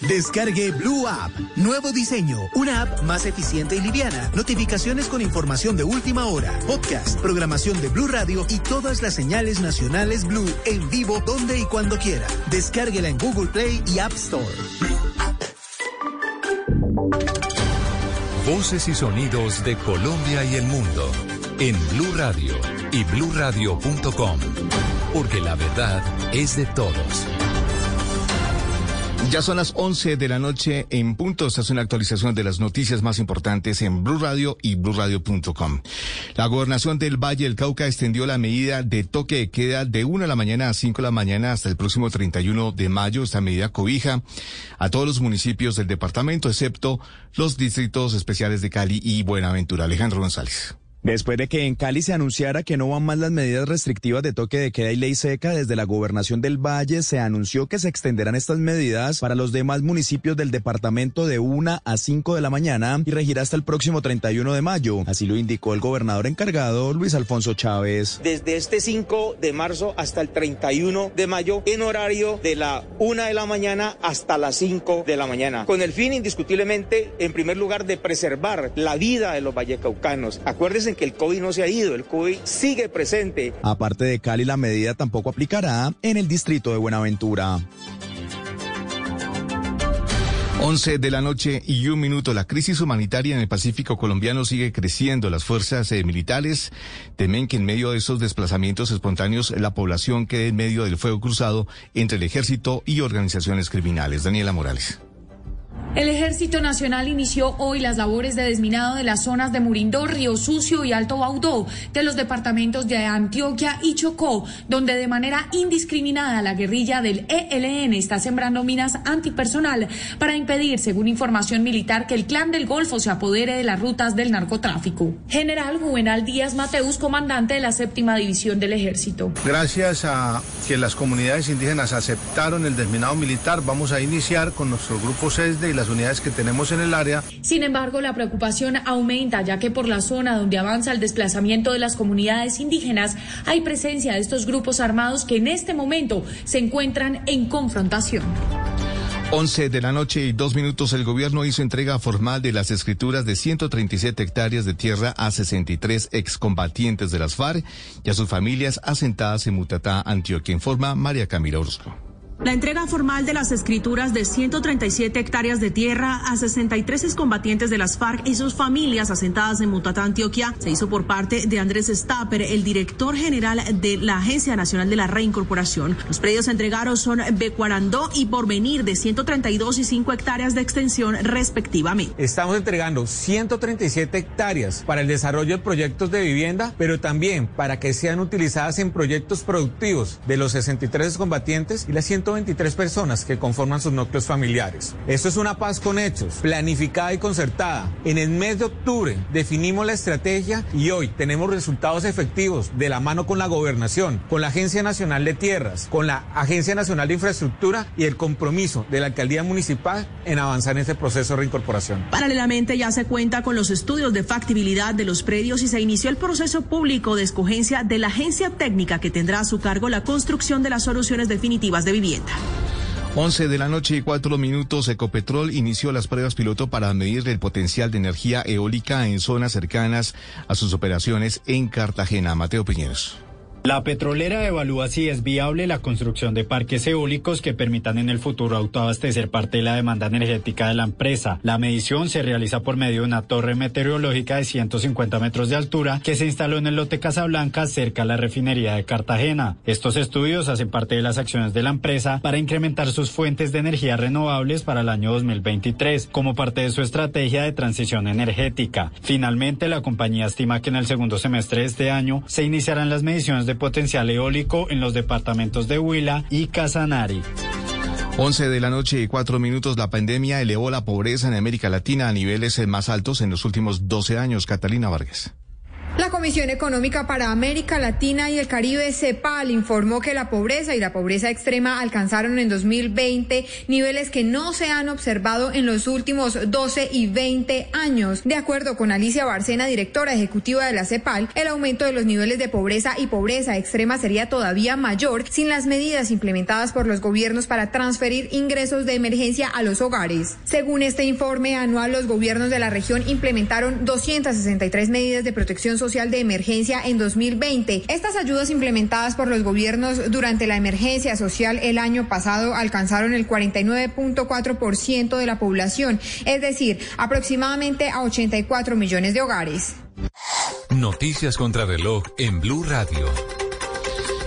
Descargue Blue App. Nuevo diseño. Una app más eficiente y liviana. Notificaciones con información de última hora. Podcast, programación de Blue Radio y todas las señales nacionales Blue en vivo donde y cuando quiera. Descárguela en Google Play y App Store. Voces y sonidos de Colombia y el mundo en Blue Radio y bluradio.com, porque la verdad es de todos. Ya son las 11 de la noche en punto. Esta es una actualización de las noticias más importantes en Blue Radio y BlueRadio.com. La gobernación del Valle del Cauca extendió la medida de toque de queda de 1 de la mañana a 5 de la mañana hasta el próximo 31 de mayo. Esta medida cobija a todos los municipios del departamento, excepto los distritos especiales de Cali y Buenaventura. Alejandro González. Después de que en Cali se anunciara que no van más las medidas restrictivas de toque de queda y ley seca, desde la gobernación del Valle se anunció que se extenderán estas medidas para los demás municipios del departamento de 1 a 5 de la mañana y regirá hasta el próximo 31 de mayo. Así lo indicó el gobernador encargado, Luis Alfonso Chávez. Desde este 5 de marzo hasta el 31 de mayo, en horario de la 1 de la mañana hasta las 5 de la mañana, con el fin indiscutiblemente, en primer lugar, de preservar la vida de los vallecaucanos. Acuérdense que el COVID no se ha ido, el COVID sigue presente. Aparte de Cali, la medida tampoco aplicará en el distrito de Buenaventura. 11 de la noche y un minuto. La crisis humanitaria en el Pacífico colombiano sigue creciendo. Las fuerzas eh, militares temen que en medio de esos desplazamientos espontáneos la población quede en medio del fuego cruzado entre el ejército y organizaciones criminales. Daniela Morales. El Ejército Nacional inició hoy las labores de desminado de las zonas de Murindó, Río Sucio y Alto Baudó de los departamentos de Antioquia y Chocó, donde de manera indiscriminada la guerrilla del ELN está sembrando minas antipersonal para impedir, según información militar, que el clan del Golfo se apodere de las rutas del narcotráfico. General Juvenal Díaz Mateus, comandante de la séptima división del Ejército. Gracias a que las comunidades indígenas aceptaron el desminado militar, vamos a iniciar con nuestro grupo CESDE y las unidades que tenemos en el área. Sin embargo, la preocupación aumenta ya que por la zona donde avanza el desplazamiento de las comunidades indígenas hay presencia de estos grupos armados que en este momento se encuentran en confrontación. 11 de la noche y dos minutos, el gobierno hizo entrega formal de las escrituras de 137 hectáreas de tierra a 63 excombatientes de las FARC y a sus familias asentadas en Mutatá, Antioquia, informa María Camila Orozco. La entrega formal de las escrituras de 137 hectáreas de tierra a 63 excombatientes de las FARC y sus familias asentadas en Mutatá, Antioquia, se hizo por parte de Andrés Stapper, el director general de la Agencia Nacional de la Reincorporación. Los predios entregados son Becuarandó y Porvenir de 132 y 5 hectáreas de extensión respectivamente. Estamos entregando 137 hectáreas para el desarrollo de proyectos de vivienda, pero también para que sean utilizadas en proyectos productivos de los 63 combatientes y las 100 123 personas que conforman sus núcleos familiares. Esto es una paz con hechos, planificada y concertada. En el mes de octubre definimos la estrategia y hoy tenemos resultados efectivos de la mano con la gobernación, con la Agencia Nacional de Tierras, con la Agencia Nacional de Infraestructura y el compromiso de la Alcaldía Municipal en avanzar en este proceso de reincorporación. Paralelamente ya se cuenta con los estudios de factibilidad de los predios y se inició el proceso público de escogencia de la agencia técnica que tendrá a su cargo la construcción de las soluciones definitivas de vivienda. 11 de la noche y 4 minutos, Ecopetrol inició las pruebas piloto para medir el potencial de energía eólica en zonas cercanas a sus operaciones en Cartagena. Mateo Piñeros. La petrolera evalúa si es viable la construcción de parques eólicos que permitan en el futuro autoabastecer parte de la demanda energética de la empresa. La medición se realiza por medio de una torre meteorológica de 150 metros de altura que se instaló en el lote Casablanca cerca a la refinería de Cartagena. Estos estudios hacen parte de las acciones de la empresa para incrementar sus fuentes de energía renovables para el año 2023 como parte de su estrategia de transición energética. Finalmente, la compañía estima que en el segundo semestre de este año se iniciarán las mediciones de potencial eólico en los departamentos de Huila y Casanare. 11 de la noche y 4 minutos, la pandemia elevó la pobreza en América Latina a niveles más altos en los últimos 12 años. Catalina Vargas. La Comisión Económica para América Latina y el Caribe, CEPAL, informó que la pobreza y la pobreza extrema alcanzaron en 2020 niveles que no se han observado en los últimos 12 y 20 años. De acuerdo con Alicia Barcena, directora ejecutiva de la CEPAL, el aumento de los niveles de pobreza y pobreza extrema sería todavía mayor sin las medidas implementadas por los gobiernos para transferir ingresos de emergencia a los hogares. Según este informe anual, los gobiernos de la región implementaron 263 medidas de protección social de emergencia en 2020. Estas ayudas implementadas por los gobiernos durante la emergencia social el año pasado alcanzaron el 49.4% de la población, es decir, aproximadamente a 84 millones de hogares. Noticias contra reloj en Blue Radio.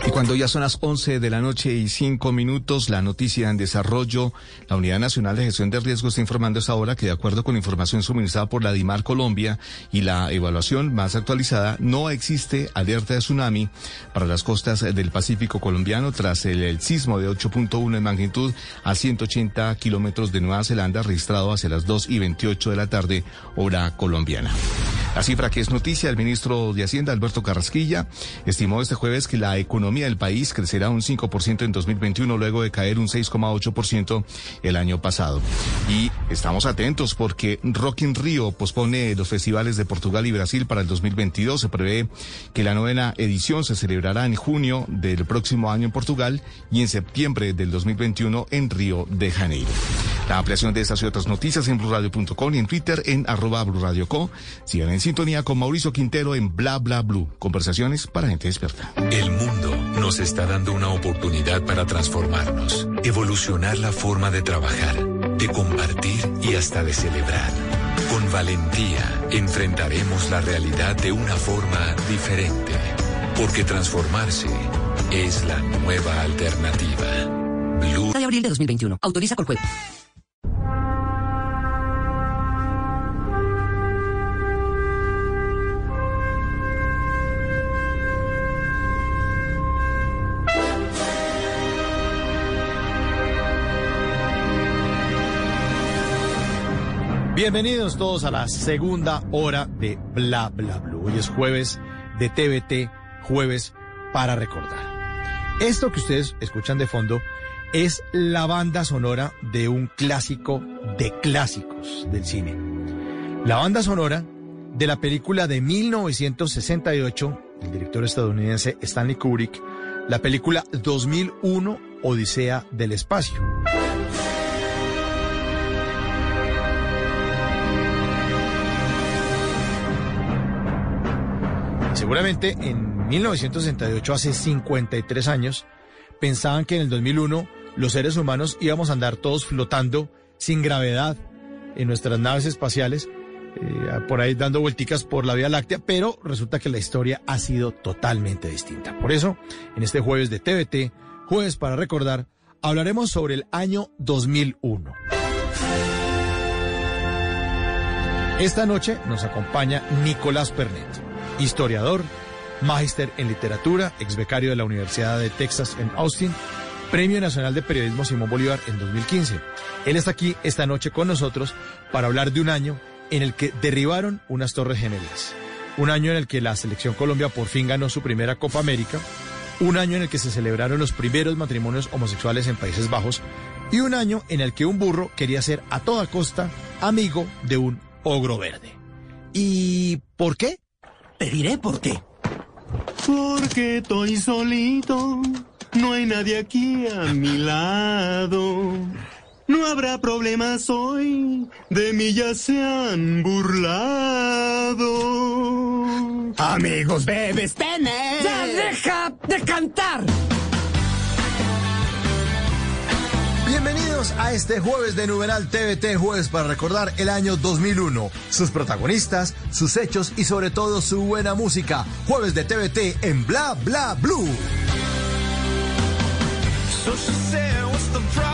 Y cuando ya son las 11 de la noche y 5 minutos, la noticia en desarrollo, la Unidad Nacional de Gestión de Riesgos está informando esta hora que de acuerdo con información suministrada por la DIMAR Colombia y la evaluación más actualizada, no existe alerta de tsunami para las costas del Pacífico colombiano tras el, sismo de 8.1 en magnitud a 180 kilómetros de Nueva Zelanda registrado hacia las 2 y 28 de la tarde, hora colombiana. La cifra que es noticia, el ministro de Hacienda, Alberto Carrasquilla, estimó este jueves que la economía del país crecerá un 5% en 2021 luego de caer un 6,8% el año pasado. Y estamos atentos porque Rock in Rio pospone los festivales de Portugal y Brasil para el 2022. Se prevé que la novena edición se celebrará en junio del próximo año en Portugal y en septiembre del 2021 en Río de Janeiro. La ampliación de estas y otras noticias en blurradio.com y en Twitter en arroba blurradioco. Sigan en sintonía con Mauricio Quintero en Bla Bla Blue. Conversaciones para gente despierta. El mundo nos está dando una oportunidad para transformarnos, evolucionar la forma de trabajar, de compartir y hasta de celebrar. Con valentía enfrentaremos la realidad de una forma diferente, porque transformarse es la nueva alternativa. Blue. De abril de 2021. Autoriza con juego. Bienvenidos todos a la segunda hora de Bla Bla Blue. Hoy es jueves de TVT, jueves para recordar. Esto que ustedes escuchan de fondo es la banda sonora de un clásico de clásicos del cine. La banda sonora de la película de 1968 del director estadounidense Stanley Kubrick, la película 2001 Odisea del Espacio. Seguramente en 1968, hace 53 años, pensaban que en el 2001 los seres humanos íbamos a andar todos flotando sin gravedad en nuestras naves espaciales, eh, por ahí dando vuelticas por la Vía Láctea, pero resulta que la historia ha sido totalmente distinta. Por eso, en este jueves de TVT, jueves para recordar, hablaremos sobre el año 2001. Esta noche nos acompaña Nicolás Pernet, historiador, magíster en literatura, ex becario de la Universidad de Texas en Austin, Premio Nacional de Periodismo Simón Bolívar en 2015. Él está aquí esta noche con nosotros para hablar de un año en el que derribaron unas torres gemelas, un año en el que la selección Colombia por fin ganó su primera Copa América, un año en el que se celebraron los primeros matrimonios homosexuales en Países Bajos y un año en el que un burro quería ser a toda costa amigo de un ogro verde. ¿Y por qué? Te diré por qué. Porque estoy solito, no hay nadie aquí a mi lado. No habrá problemas hoy, de mí ya se han burlado. Amigos, bebes, tener. ¡Ya deja de cantar! Bienvenidos a este jueves de Numeral TVT, jueves para recordar el año 2001, sus protagonistas, sus hechos y sobre todo su buena música. Jueves de TVT en Bla Bla Blue. So she said, what's the problem,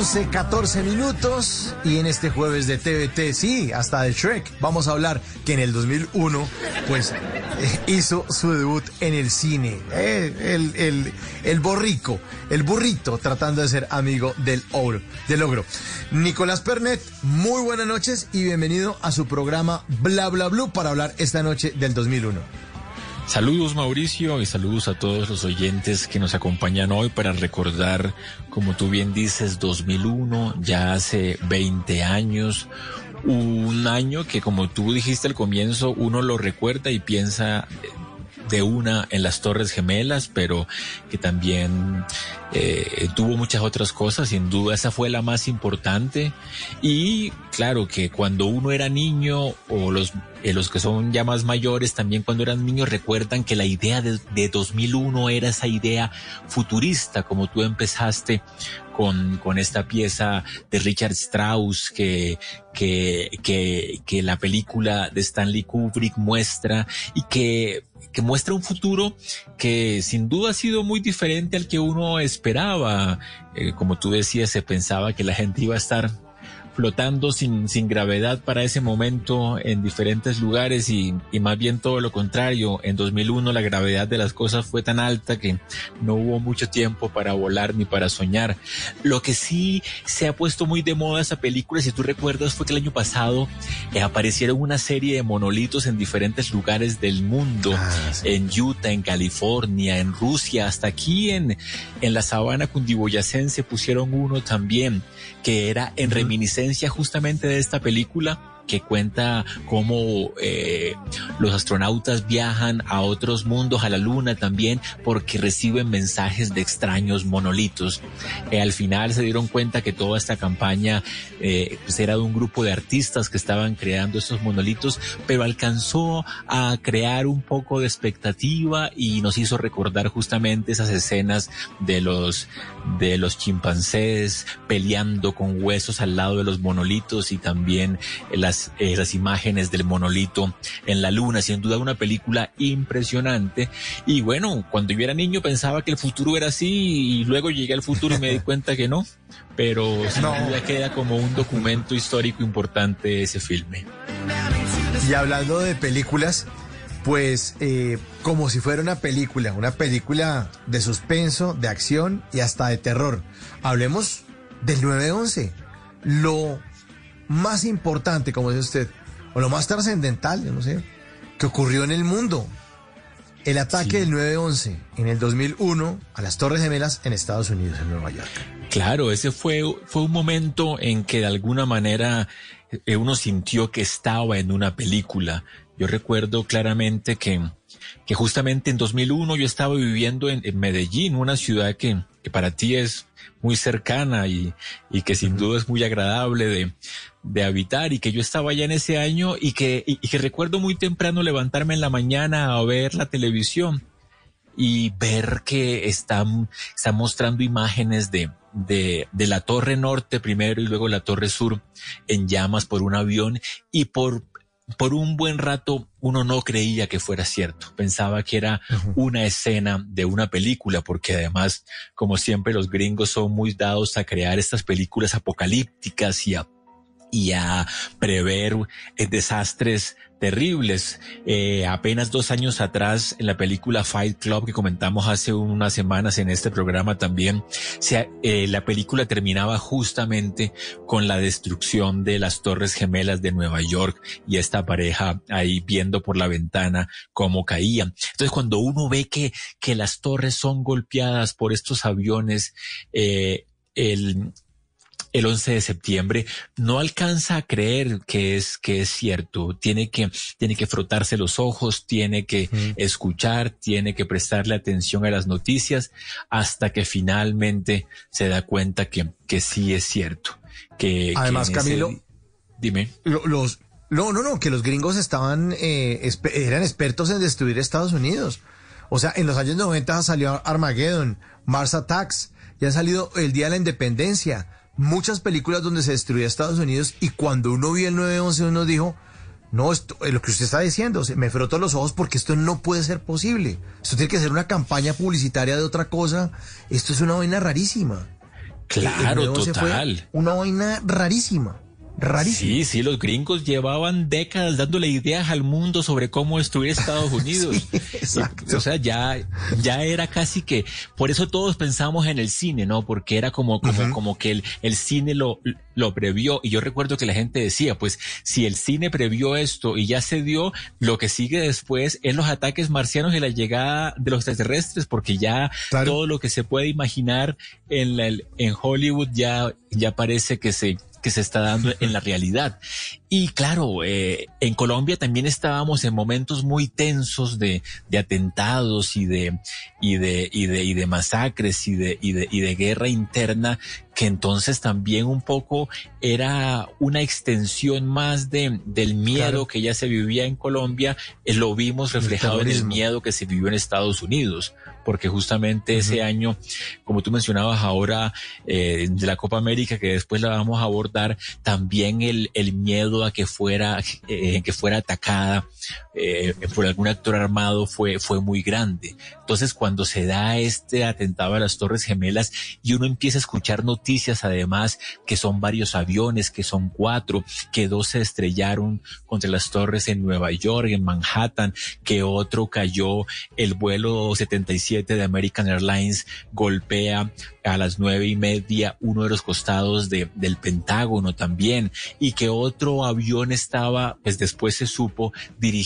11, 14 minutos y en este jueves de TVT, sí, hasta de Shrek, vamos a hablar que en el 2001, pues, eh, hizo su debut en el cine. Eh, el, el, el borrico, el burrito, tratando de ser amigo del ogro, del ogro. Nicolás Pernet, muy buenas noches y bienvenido a su programa Bla Bla Blue para hablar esta noche del 2001. Saludos Mauricio y saludos a todos los oyentes que nos acompañan hoy para recordar, como tú bien dices, 2001, ya hace 20 años, un año que como tú dijiste al comienzo, uno lo recuerda y piensa de una en las Torres Gemelas, pero que también eh, tuvo muchas otras cosas, sin duda esa fue la más importante. Y claro que cuando uno era niño o los, eh, los que son ya más mayores también cuando eran niños recuerdan que la idea de, de 2001 era esa idea futurista, como tú empezaste con, con esta pieza de Richard Strauss que, que, que, que la película de Stanley Kubrick muestra y que que muestra un futuro que sin duda ha sido muy diferente al que uno esperaba. Eh, como tú decías, se pensaba que la gente iba a estar flotando sin, sin gravedad para ese momento en diferentes lugares y, y, más bien todo lo contrario. En 2001 la gravedad de las cosas fue tan alta que no hubo mucho tiempo para volar ni para soñar. Lo que sí se ha puesto muy de moda esa película, si tú recuerdas, fue que el año pasado eh, aparecieron una serie de monolitos en diferentes lugares del mundo, ah, sí. en Utah, en California, en Rusia, hasta aquí en, en la sabana cundiboyacense pusieron uno también que era en reminiscencia justamente de esta película que cuenta cómo eh, los astronautas viajan a otros mundos, a la luna también, porque reciben mensajes de extraños monolitos. Eh, al final se dieron cuenta que toda esta campaña eh, pues era de un grupo de artistas que estaban creando estos monolitos, pero alcanzó a crear un poco de expectativa y nos hizo recordar justamente esas escenas de los de los chimpancés peleando con huesos al lado de los monolitos y también las eh, las imágenes del monolito en la luna, sin duda una película impresionante. Y bueno, cuando yo era niño pensaba que el futuro era así y luego llegué al futuro y me di cuenta que no, pero sin no. duda queda como un documento histórico importante ese filme. Y hablando de películas, pues eh, como si fuera una película, una película de suspenso, de acción y hasta de terror. Hablemos del 9-11. Lo más importante, como dice usted, o lo más trascendental, yo no sé, que ocurrió en el mundo. El ataque del 9-11 en el 2001 a las Torres Gemelas en Estados Unidos, en Nueva York. Claro, ese fue, fue un momento en que de alguna manera eh, uno sintió que estaba en una película. Yo recuerdo claramente que, que justamente en 2001 yo estaba viviendo en, en Medellín, una ciudad que, que, para ti es muy cercana y, y que sin duda es muy agradable de, de, habitar y que yo estaba allá en ese año y que, y, y que recuerdo muy temprano levantarme en la mañana a ver la televisión y ver que están, están mostrando imágenes de, de, de, la torre norte primero y luego la torre sur en llamas por un avión y por, por un buen rato uno no creía que fuera cierto. Pensaba que era una escena de una película, porque además, como siempre, los gringos son muy dados a crear estas películas apocalípticas y a y a prever eh, desastres terribles. Eh, apenas dos años atrás, en la película Fight Club que comentamos hace unas semanas en este programa también, se, eh, la película terminaba justamente con la destrucción de las Torres Gemelas de Nueva York y esta pareja ahí viendo por la ventana cómo caían. Entonces, cuando uno ve que, que las torres son golpeadas por estos aviones, eh, el, el 11 de septiembre, no alcanza a creer que es, que es cierto. Tiene que, tiene que frotarse los ojos, tiene que mm. escuchar, tiene que prestarle atención a las noticias hasta que finalmente se da cuenta que, que sí es cierto. Que, Además, que Camilo, ese... dime. Los, no, no, no, que los gringos estaban, eh, eran expertos en destruir Estados Unidos. O sea, en los años 90 salió Armageddon, Mars Attacks, ya ha salido el Día de la Independencia muchas películas donde se destruía Estados Unidos y cuando uno vio el 9-11 uno dijo, no, esto, lo que usted está diciendo, me froto los ojos porque esto no puede ser posible. Esto tiene que ser una campaña publicitaria de otra cosa. Esto es una vaina rarísima. Claro, total. una vaina rarísima. Rarísimo. Sí, sí, los gringos llevaban décadas dándole ideas al mundo sobre cómo destruir Estados Unidos. sí, y, o sea, ya, ya era casi que, por eso todos pensamos en el cine, ¿no? Porque era como, como, uh -huh. como que el, el cine lo, lo previó. Y yo recuerdo que la gente decía, pues, si el cine previó esto y ya se dio, lo que sigue después es los ataques marcianos y la llegada de los extraterrestres, porque ya claro. todo lo que se puede imaginar en, la, en Hollywood ya, ya parece que se, que se está dando en la realidad. Y claro, eh, en Colombia también estábamos en momentos muy tensos de, de atentados y de, y de, y de, y de masacres y de, y de, y de guerra interna que entonces también un poco era una extensión más de, del miedo claro. que ya se vivía en Colombia, eh, lo vimos reflejado el en el miedo que se vivió en Estados Unidos, porque justamente uh -huh. ese año, como tú mencionabas ahora, eh, de la Copa América, que después la vamos a abordar, también el, el miedo que fuera, eh, que fuera atacada eh, por algún actor armado fue, fue muy grande. Entonces, cuando se da este atentado a las Torres Gemelas y uno empieza a escuchar noticias, además, que son varios aviones, que son cuatro, que dos se estrellaron contra las torres en Nueva York, en Manhattan, que otro cayó, el vuelo 77 de American Airlines golpea a las nueve y media uno de los costados de, del Pentágono también, y que otro avión estaba, pues después se supo, dirigido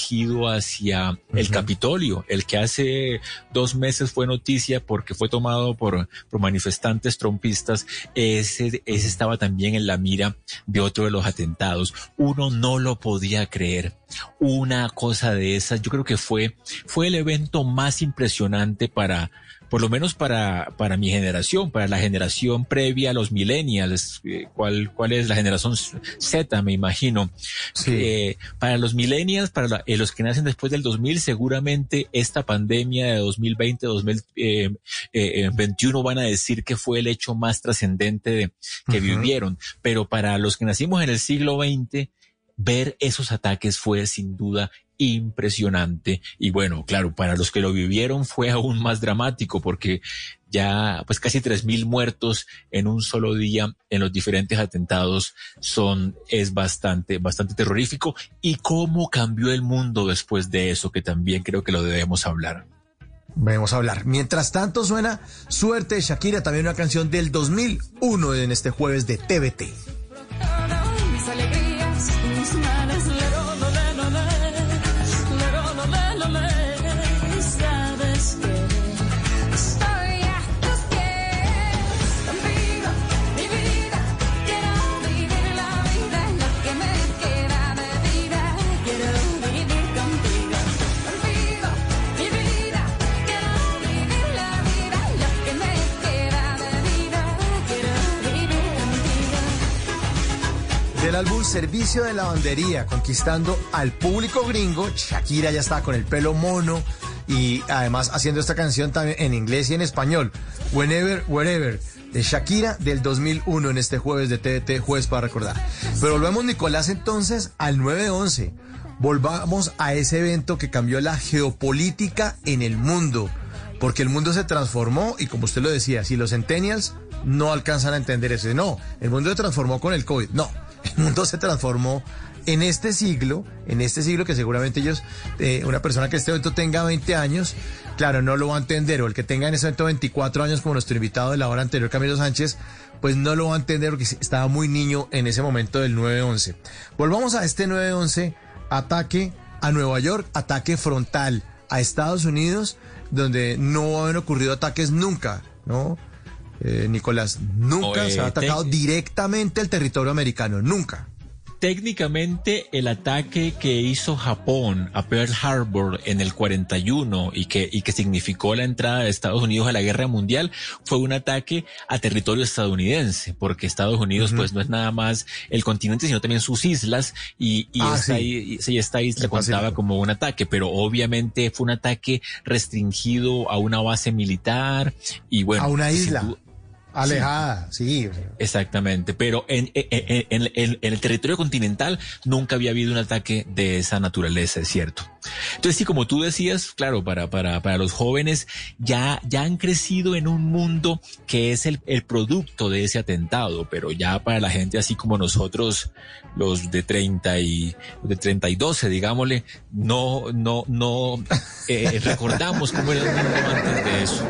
hacia uh -huh. el Capitolio, el que hace dos meses fue noticia porque fue tomado por, por manifestantes trompistas, ese, ese estaba también en la mira de otro de los atentados. Uno no lo podía creer. Una cosa de esas, yo creo que fue, fue el evento más impresionante para, por lo menos para, para mi generación, para la generación previa a los millennials, eh, ¿cuál, cuál es la generación Z, me imagino? Sí. Eh, para los millennials, para la, eh, los que nacen después del 2000, seguramente esta pandemia de 2020, 2021 van a decir que fue el hecho más trascendente de, que uh -huh. vivieron, pero para los que nacimos en el siglo XX, ver esos ataques fue sin duda impresionante y bueno, claro, para los que lo vivieron fue aún más dramático porque ya pues casi tres mil muertos en un solo día en los diferentes atentados son es bastante bastante terrorífico y cómo cambió el mundo después de eso que también creo que lo debemos hablar. Vamos a hablar. Mientras tanto suena Suerte de Shakira, también una canción del 2001 en este jueves de TVT. Del álbum Servicio de Lavandería, conquistando al público gringo, Shakira ya está con el pelo mono y además haciendo esta canción también en inglés y en español. Whenever, Wherever, de Shakira del 2001 en este jueves de TVT, jueves para recordar. Pero volvemos, Nicolás, entonces al 9-11. Volvamos a ese evento que cambió la geopolítica en el mundo. Porque el mundo se transformó y como usted lo decía, si los centennials no alcanzan a entender eso, no, el mundo se transformó con el COVID, no, el mundo se transformó en este siglo, en este siglo que seguramente ellos, eh, una persona que este evento tenga 20 años, claro, no lo va a entender, o el que tenga en ese evento 24 años como nuestro invitado de la hora anterior, Camilo Sánchez, pues no lo va a entender porque estaba muy niño en ese momento del 9-11. Volvamos a este 9-11, ataque a Nueva York, ataque frontal a Estados Unidos, donde no han ocurrido ataques nunca, ¿no? Eh, Nicolás, nunca Oye, se ha atacado te- directamente el territorio americano, nunca. Técnicamente el ataque que hizo Japón a Pearl Harbor en el 41 y que, y que significó la entrada de Estados Unidos a la guerra mundial fue un ataque a territorio estadounidense, porque Estados Unidos pues no es nada más el continente, sino también sus islas y, y Ah, esta, sí. esta isla contaba como un ataque, pero obviamente fue un ataque restringido a una base militar y bueno. a una sin isla alejada, sí. Exactamente, pero en, en- en- en- el territorio continental nunca había habido un ataque de esa naturaleza, es cierto. Entonces, sí, como tú decías, claro, para, para, para los jóvenes ya, ya han crecido en un mundo que es el, el producto de ese atentado, pero ya para la gente así como nosotros, los de 30 y de 30 y 12, digámosle, no, no, no eh, recordamos cómo era el mundo antes de eso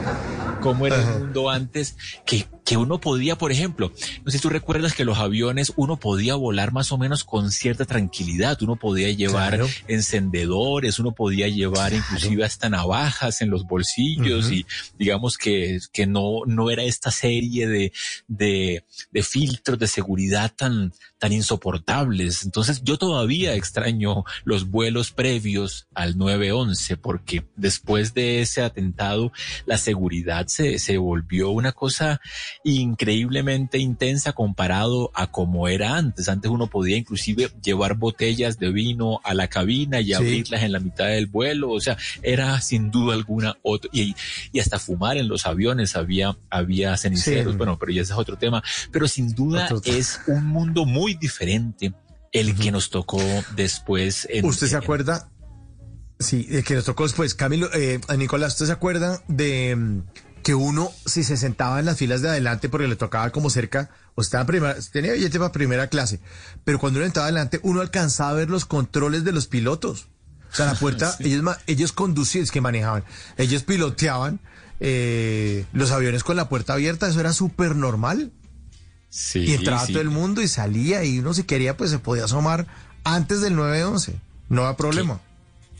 cómo era el mundo antes, que, que uno podía, por ejemplo, no sé si tú recuerdas que los aviones uno podía volar más o menos con cierta tranquilidad, uno podía llevar Claro. encendedores, uno podía llevar inclusive hasta navajas en los bolsillos y digamos que, que no, no era esta serie de, de, de filtros de seguridad tan, tan insoportables. Entonces yo todavía extraño los vuelos previos al 911 porque después de ese atentado la seguridad se, se volvió una cosa increíblemente intensa comparado a como era antes. Antes uno podía inclusive llevar botellas de vino a la cabina y Sí. abrirlas en la mitad del vuelo. O sea, era sin duda alguna otro. Y, y hasta fumar en los aviones había, había ceniceros. Sí. Bueno, pero ya ese es otro tema. Pero sin duda Otro es un mundo muy diferente el que nos tocó después. en- ¿Usted se en- acuerda? Sí, el que nos tocó después. Camilo, eh, Nicolás, ¿usted se acuerda de mm, que uno, si se sentaba en las filas de adelante porque le tocaba como cerca, o estaba en primera, tenía billete para primera clase, pero cuando uno entraba adelante, uno alcanzaba a ver los controles de los pilotos. O sea, la puerta, ellos, ellos conducían, es que manejaban, ellos piloteaban eh, los aviones con la puerta abierta, eso era súper normal. Sí, y entraba sí. todo el mundo y salía y uno si quería pues se podía asomar antes del 911. No había problema.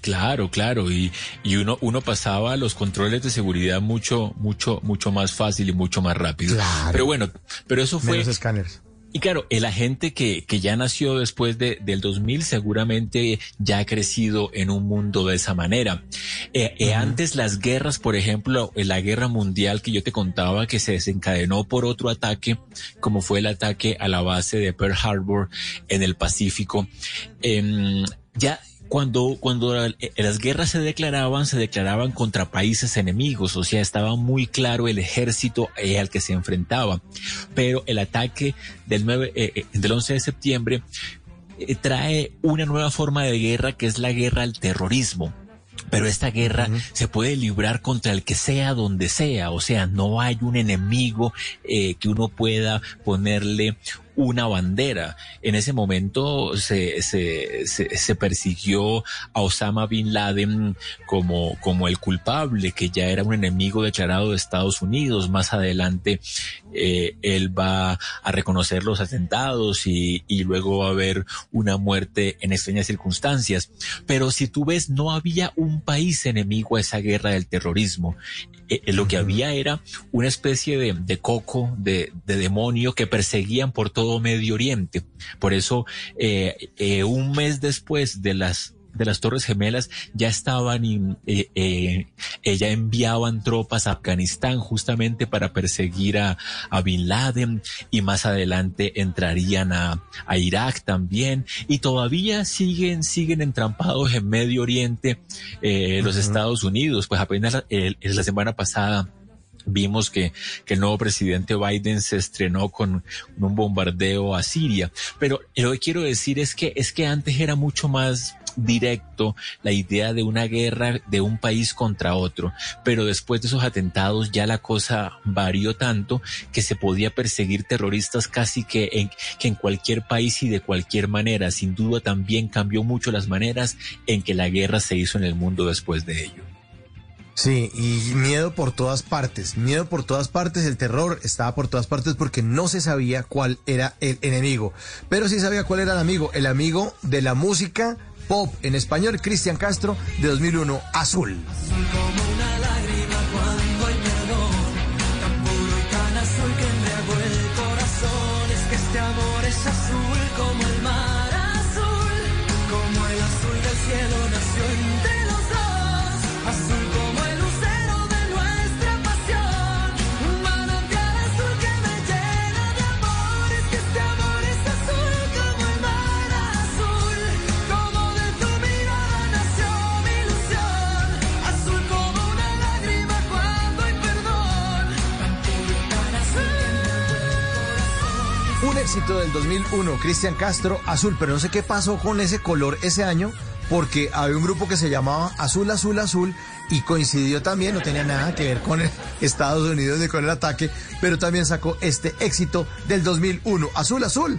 Claro, claro, y, y uno, uno pasaba los controles de seguridad mucho, mucho, mucho más fácil y mucho más rápido. Claro. Pero bueno, pero eso fue, Menos escáneres. Y claro, el agente que, que ya nació después de, del 2000 seguramente ya ha crecido en un mundo de esa manera. Eh, eh, Antes las guerras, por ejemplo, en la guerra mundial que yo te contaba que se desencadenó por otro ataque, como fue el ataque a la base de Pearl Harbor en el Pacífico, em, ya cuando, cuando las guerras se declaraban, se declaraban contra países enemigos, o sea, estaba muy claro el ejército eh, al que se enfrentaba. Pero el ataque del, 9, eh, eh, del 11 de septiembre eh, trae una nueva forma de guerra que es la guerra al terrorismo. Pero esta guerra se puede librar contra el que sea donde sea, o sea, no hay un enemigo eh, que uno pueda ponerle una bandera. En ese momento se, se, se, se persiguió a Osama Bin Laden como, como el culpable, que ya era un enemigo declarado de Estados Unidos. Más adelante eh, él va a reconocer los atentados y, y luego va a haber una muerte en extrañas circunstancias. Pero si tú ves, no había un país enemigo a esa guerra del terrorismo. Eh, eh, lo que había era una especie de, de coco, de, de, demonio que perseguían por todo Medio Oriente. Por eso, eh, eh, un mes después de las de las Torres Gemelas ya estaban y eh, eh, ya enviaban tropas a Afganistán justamente para perseguir a, a Bin Laden y más adelante entrarían a, a, Irak también y todavía siguen siguen entrampados en Medio Oriente eh, los uh -huh. Estados Unidos pues apenas eh, la semana pasada vimos que, que, el nuevo presidente Biden se estrenó con, un bombardeo a Siria. Pero lo que quiero decir es que, es que antes era mucho más directo la idea de una guerra de un país contra otro. Pero después de esos atentados ya la cosa varió tanto que se podía perseguir terroristas casi que en, que en cualquier país y de cualquier manera. Sin duda también cambió mucho las maneras en que la guerra se hizo en el mundo después de ello. Sí, y miedo por todas partes, miedo por todas partes, el terror estaba por todas partes porque no se sabía cuál era el enemigo, pero sí sabía cuál era el amigo, el amigo de la música pop en español, Cristian Castro, de 2001, Azul. Azul éxito del 2001, Cristian Castro, Azul, pero no sé qué pasó con ese color ese año, porque había un grupo que se llamaba Azul, Azul, Azul, y coincidió también, no tenía nada que ver con el Estados Unidos ni con el ataque, pero también sacó este éxito del 2001, Azul, Azul,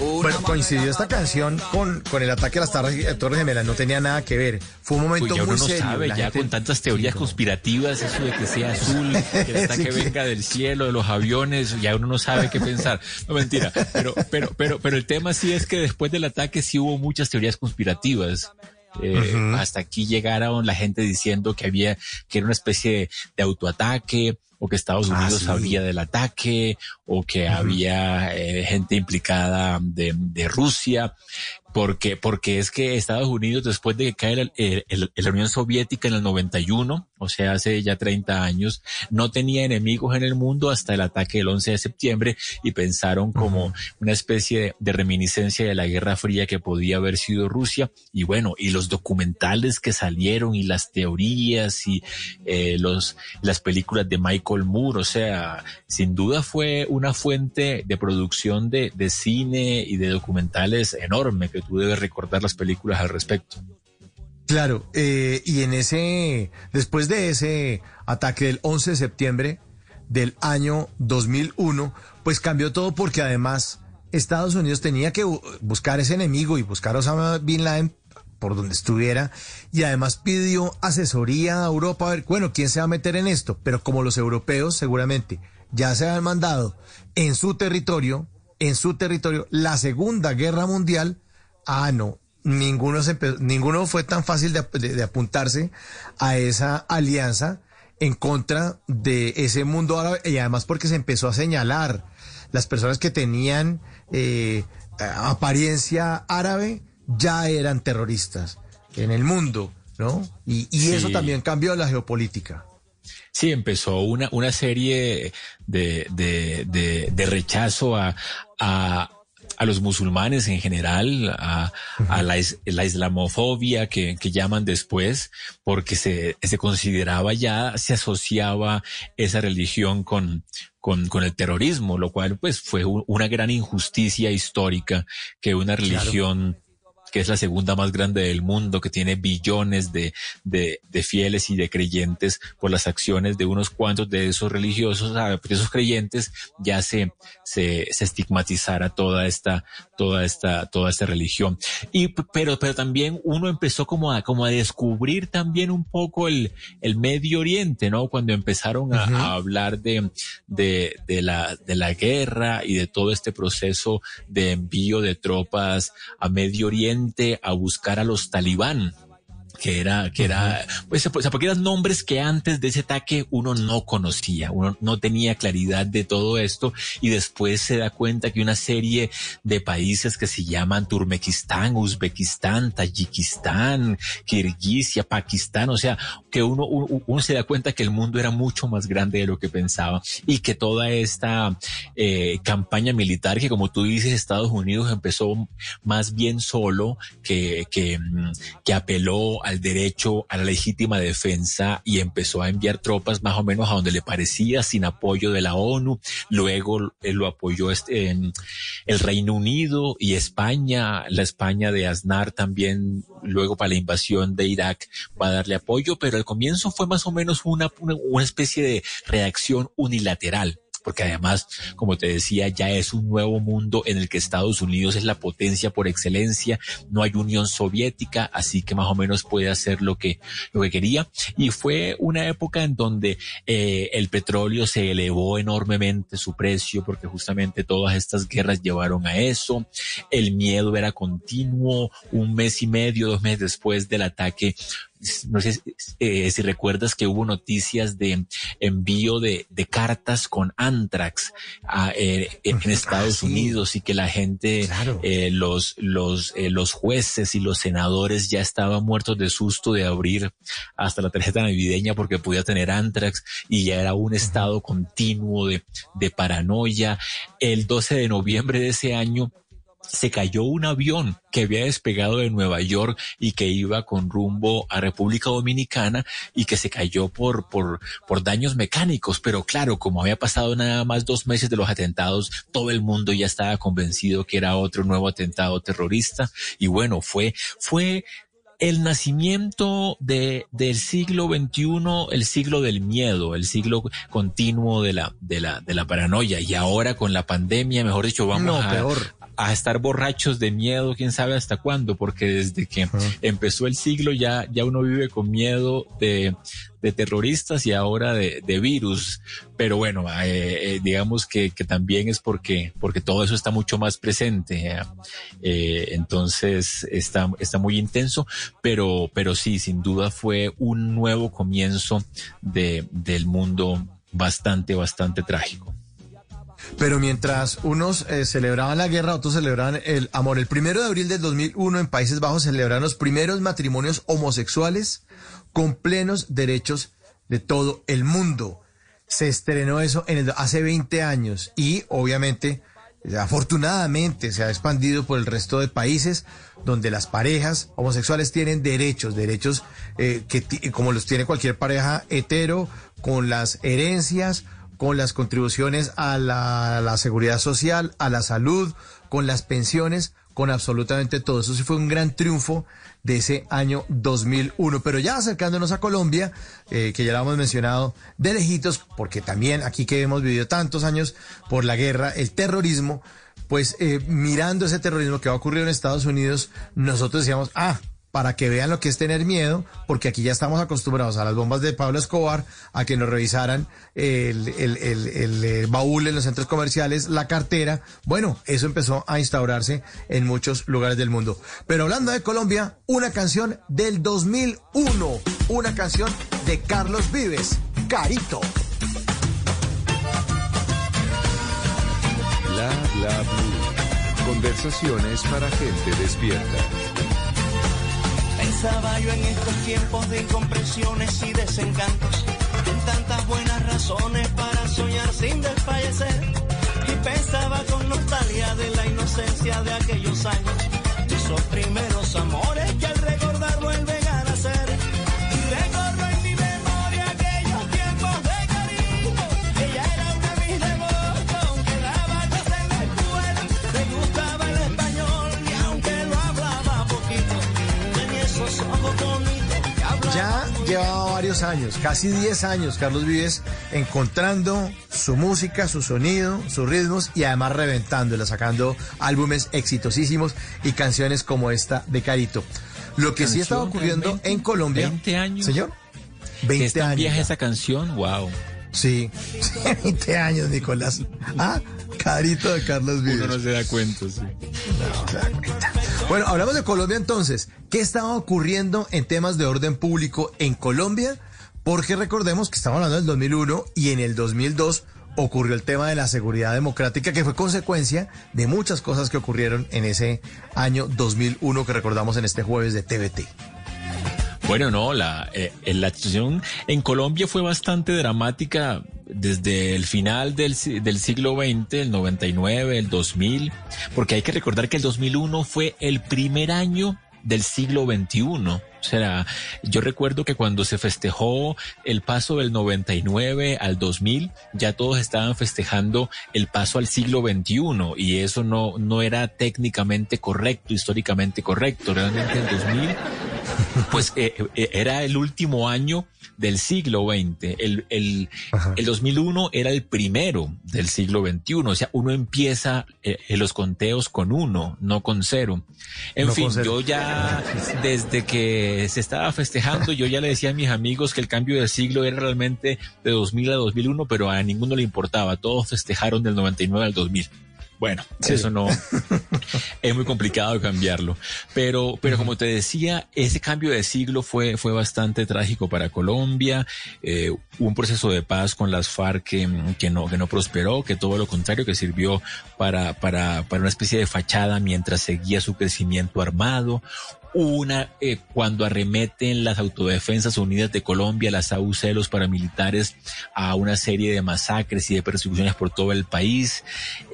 Bueno, coincidió esta canción con, con el ataque a las Torres, eh, Torres Gemelas, no tenía nada que ver. Fue un momento Pues ya muy uno no serio. sabe, ya gente- con tantas teorías conspirativas, eso de que sea azul, que el ataque Sí. venga del cielo, de los aviones, ya uno no sabe qué pensar. No mentira, pero, pero, pero, pero el tema sí es que después del ataque sí hubo muchas teorías conspirativas. Eh. Hasta aquí llegaron la gente diciendo que había, que era una especie de, de autoataque, o que Estados Ah, Unidos sí. sabía del ataque, o que había eh, gente implicada de, de Rusia porque, porque es que Estados Unidos, después de que cae el- el- el- la Unión Soviética en el 91, o sea, hace ya 30 años, no tenía enemigos en el mundo hasta el ataque del 11 de septiembre y pensaron como una especie de, de reminiscencia de la Guerra Fría que podía haber sido Rusia. Y bueno, y los documentales que salieron y las teorías y eh, los, las películas de Michael Moore, o sea, sin duda fue una fuente de producción de, de cine y de documentales enorme que tú debes recordar las películas al respecto. Claro, eh, y en ese, después de ese ataque del 11 de septiembre del año 2001, pues cambió todo porque además Estados Unidos tenía que bu- buscar ese enemigo y buscar a Osama Bin Laden por donde estuviera y además pidió asesoría a Europa a ver, bueno, ¿quién se va a meter en esto? Pero como los europeos seguramente ya se han mandado en su territorio, en su territorio, la Segunda Guerra Mundial, ah, no, ninguno, se empe- ninguno fue tan fácil de, de- de apuntarse a esa alianza en contra de ese mundo árabe y además porque se empezó a señalar las personas que tenían eh, apariencia árabe ya eran terroristas en el mundo, ¿no? Y, y Sí. eso también cambió la geopolítica. Sí, empezó una, una serie de, de, de, de rechazo a, a, a los musulmanes en general, a, a la, is- la islamofobia que, que llaman después, porque se, se consideraba ya, se asociaba esa religión con, con, con el terrorismo, lo cual pues fue un- una gran injusticia histórica que una religión que es la segunda más grande del mundo, que tiene billones de, de, de fieles y de creyentes por las acciones de unos cuantos de esos religiosos, ah, de esos creyentes, ya se, se, se estigmatizara toda esta, toda esta, toda esta religión. Y, pero, pero también uno empezó como a, como a descubrir también un poco el, el Medio Oriente, ¿no? Cuando empezaron a, a hablar de, de, de la, de la guerra y de todo este proceso de envío de tropas a Medio Oriente a buscar a los talibán que era, que era, pues, o sea, porque eran nombres que antes de ese ataque uno no conocía, uno no tenía claridad de todo esto y después se da cuenta que una serie de países que se llaman Turmequistán, Uzbekistán, Tayikistán, Kirguisia, Pakistán, o sea, que uno, uno, uno se da cuenta que el mundo era mucho más grande de lo que pensaba y que toda esta eh, campaña militar que como tú dices Estados Unidos empezó más bien solo que, que, mm, que apeló al derecho a la legítima defensa y empezó a enviar tropas más o menos a donde le parecía sin apoyo de la ONU. Luego eh, lo apoyó este, en el Reino Unido y España, la España de Aznar también luego para la invasión de Irak va a darle apoyo, pero al comienzo fue más o menos una, una, una especie de reacción unilateral porque además, como te decía, ya es un nuevo mundo en el que Estados Unidos es la potencia por excelencia, no hay Unión Soviética, así que más o menos puede hacer lo que, lo que quería. Y fue una época en donde eh, el petróleo se elevó enormemente su precio, porque justamente todas estas guerras llevaron a eso. El miedo era continuo, un mes y medio, dos meses después del ataque no sé eh, si recuerdas que hubo noticias de envío de, de cartas con antrax a, eh, en Estados Ah, sí. Unidos y que la gente, eh, los, los, eh, los jueces y los senadores ya estaban muertos de susto de abrir hasta la tarjeta navideña porque podía tener antrax y ya era un estado continuo de, de paranoia. El 12 de noviembre de ese año se cayó un avión que había despegado de Nueva York y que iba con rumbo a República Dominicana y que se cayó por, por, por daños mecánicos. Pero claro, como había pasado nada más dos meses de los atentados, todo el mundo ya estaba convencido que era otro nuevo atentado terrorista. Y bueno, fue, fue el nacimiento de, del siglo XXI, el siglo del miedo, el siglo continuo de la, de la, de la paranoia. Y ahora con la pandemia, mejor dicho, vamos No, a, peor. A estar borrachos de miedo, quién sabe hasta cuándo, porque desde que empezó el siglo ya, ya uno vive con miedo de, de terroristas y ahora de, de virus. Pero bueno, eh, eh, digamos que, que también es porque, porque todo eso está mucho más presente. eh, eh, entonces está, está muy intenso, pero, pero sí, sin duda fue un nuevo comienzo de, del mundo bastante, bastante trágico. Pero mientras unos eh, celebraban la guerra, otros celebraban el amor. El primero de abril del 2001 en Países Bajos celebraron los primeros matrimonios homosexuales con plenos derechos de todo el mundo. Se estrenó eso en hace 20 años y obviamente, afortunadamente, se ha expandido por el resto de países donde las parejas homosexuales tienen derechos, derechos eh, que como los tiene cualquier pareja hetero, con las herencias, con las contribuciones a la, seguridad social, a la salud, con las pensiones, con absolutamente todo. Eso sí fue un gran triunfo de ese año 2001. Pero ya acercándonos a Colombia, eh, que ya lo hemos mencionado de lejitos, porque también aquí que hemos vivido tantos años por la guerra, el terrorismo, pues eh, mirando ese terrorismo que va a ocurrir en Estados Unidos, nosotros decíamos, ah, para que vean lo que es tener miedo, porque aquí ya estamos acostumbrados a las bombas de Pablo Escobar, a que nos revisaran el, el, el, baúl en los centros comerciales, la cartera. Bueno, eso empezó a instaurarse en muchos lugares del mundo. Pero hablando de Colombia, una canción del 2001, una canción de Carlos Vives, Carito. Bla bla blue. Conversaciones para gente despierta. Yo en estos tiempos de incomprensiones y desencantos, con tantas buenas razones para soñar sin desfallecer. Y Pensaba con nostalgia de la inocencia de aquellos años, de esos primeros amores que llevaba varios años, casi 10 años, Carlos Vives, encontrando su música, su sonido, sus ritmos y además reventándola, sacando álbumes exitosísimos y canciones como esta de Carito. Lo que sí estaba ocurriendo en Colombia. 20 años. Señor. Que 20 es tan años. vieja esa canción, wow. Sí, 20 años, Nicolás. Ah, Carito de Carlos Vives. Uno no se da cuenta, sí. Bueno, hablamos de Colombia entonces. ¿Qué estaba ocurriendo en temas de orden público en Colombia? Porque recordemos que estamos hablando del 2001 y en el 2002 ocurrió el tema de la seguridad democrática que fue consecuencia de muchas cosas que ocurrieron en ese año 2001 que recordamos en este jueves de TVT. Bueno, no, la, eh, la situación en Colombia fue bastante dramática desde el final del, del siglo XX, el 99, el 2000, porque hay que recordar que el 2001 fue el primer año del siglo XXI. O sea, yo recuerdo que cuando se festejó el paso del 99 al 2000, ya todos estaban festejando el paso al siglo XXI y eso no, no era técnicamente correcto, históricamente correcto. Realmente el 2000 pues eh, eh, era el último año del siglo XX. El, el, el 2001 era el primero del siglo XXI. O sea, uno empieza eh, los conteos con uno, no con cero. En No fin, cero. yo ya desde que se estaba festejando, yo ya le decía a mis amigos que el cambio de siglo era realmente de 2000 a 2001, pero a ninguno le importaba. Todos festejaron del 99 al 2000. Bueno, Sí. eso no es muy complicado cambiarlo. Pero, pero como te decía, ese cambio de siglo fue, fue bastante trágico para Colombia. Eh, un proceso de paz con las FARC que, que no, que no prosperó, que todo lo contrario, que sirvió para, para, para una especie de fachada mientras seguía su crecimiento armado. Una, eh, cuando arremeten las Autodefensas Unidas de Colombia, las AUC, los paramilitares, a una serie de masacres y de persecuciones por todo el país.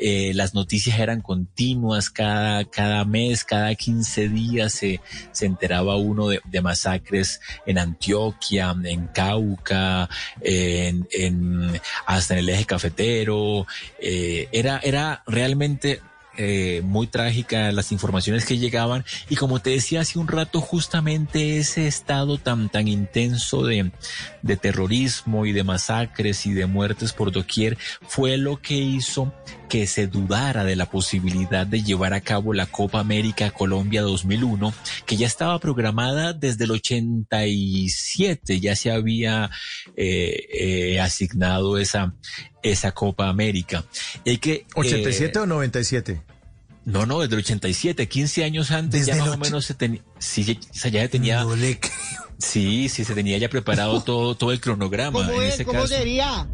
Eh, las noticias eran continuas, cada, cada mes, cada 15 días se, se enteraba uno de, de masacres en Antioquia, en Cauca, en, en, hasta en el eje cafetero. Eh, era, era realmente eh, muy trágica las informaciones que llegaban. Y como te decía hace un rato justamente ese estado tan tan intenso de, de terrorismo y de masacres y de muertes por doquier fue lo que hizo que se dudara de la posibilidad de llevar a cabo la Copa América Colombia 2001 que ya estaba programada desde el 87 ya se había eh, eh, asignado esa esa Copa América y que ¿87 o 97? no, no, desde el 87, 15 años antes ya Desde más el o menos se tenía, sí, ya se tenía, sí, sí, se tenía ya preparado todo, todo el cronograma. ¿Cómo en es? ese ¿Cómo caso. sería?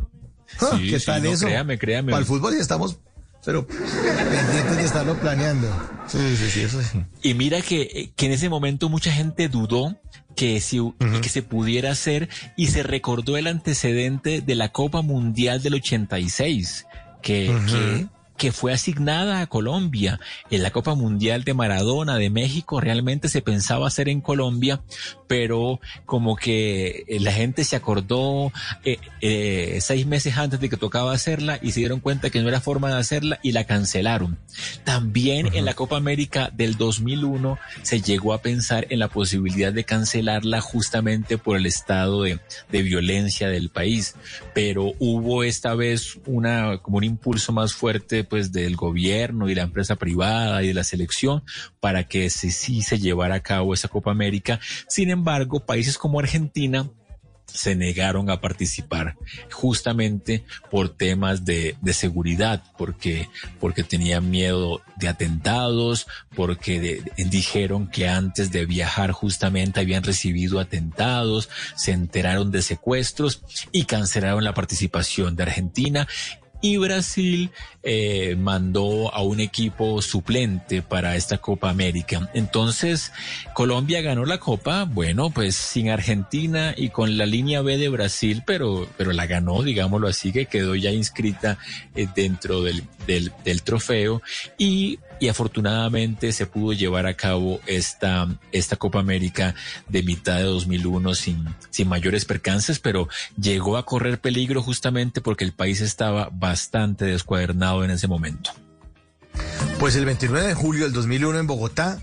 Ah, Sí, ¿Qué sí, tal no, eso? créame, créame. Para el fútbol ya estamos, pero pendientes de estarlo planeando. Sí, sí, sí, eso sí. Y mira que, que en ese momento mucha gente dudó que, si, que se pudiera hacer y se recordó el antecedente de la Copa Mundial del 86, que, que, que fue asignada a Colombia. En la Copa Mundial de Maradona de México realmente se pensaba hacer en Colombia, pero como que eh, la gente se acordó eh, eh, seis meses antes de que tocaba hacerla y se dieron cuenta que no era forma de hacerla y la cancelaron. También en la Copa América del 2001 se llegó a pensar en la posibilidad de cancelarla justamente por el estado de, de violencia del país, pero hubo esta vez una como un impulso más fuerte pues del gobierno y la empresa privada y de la selección para que sí se llevara a cabo esa Copa América. Sin embargo, países como Argentina se negaron a participar justamente por temas de, seguridad, porque, porque tenían miedo de atentados, porque dijeron que antes de viajar justamente habían recibido atentados, se enteraron de secuestros y cancelaron la participación de Argentina y Brasil eh, mandó a un equipo suplente para esta Copa América. Entonces, Colombia ganó la Copa, bueno, pues sin Argentina y con la línea B de Brasil, pero, pero la ganó, digámoslo así, que quedó ya inscrita eh, dentro del, del, del trofeo y, y afortunadamente se pudo llevar a cabo esta, esta Copa América de mitad de 2001 sin, sin mayores percances, pero llegó a correr peligro justamente porque el país estaba bastante descuadernado en ese momento. Pues el 29 de julio del 2001 en Bogotá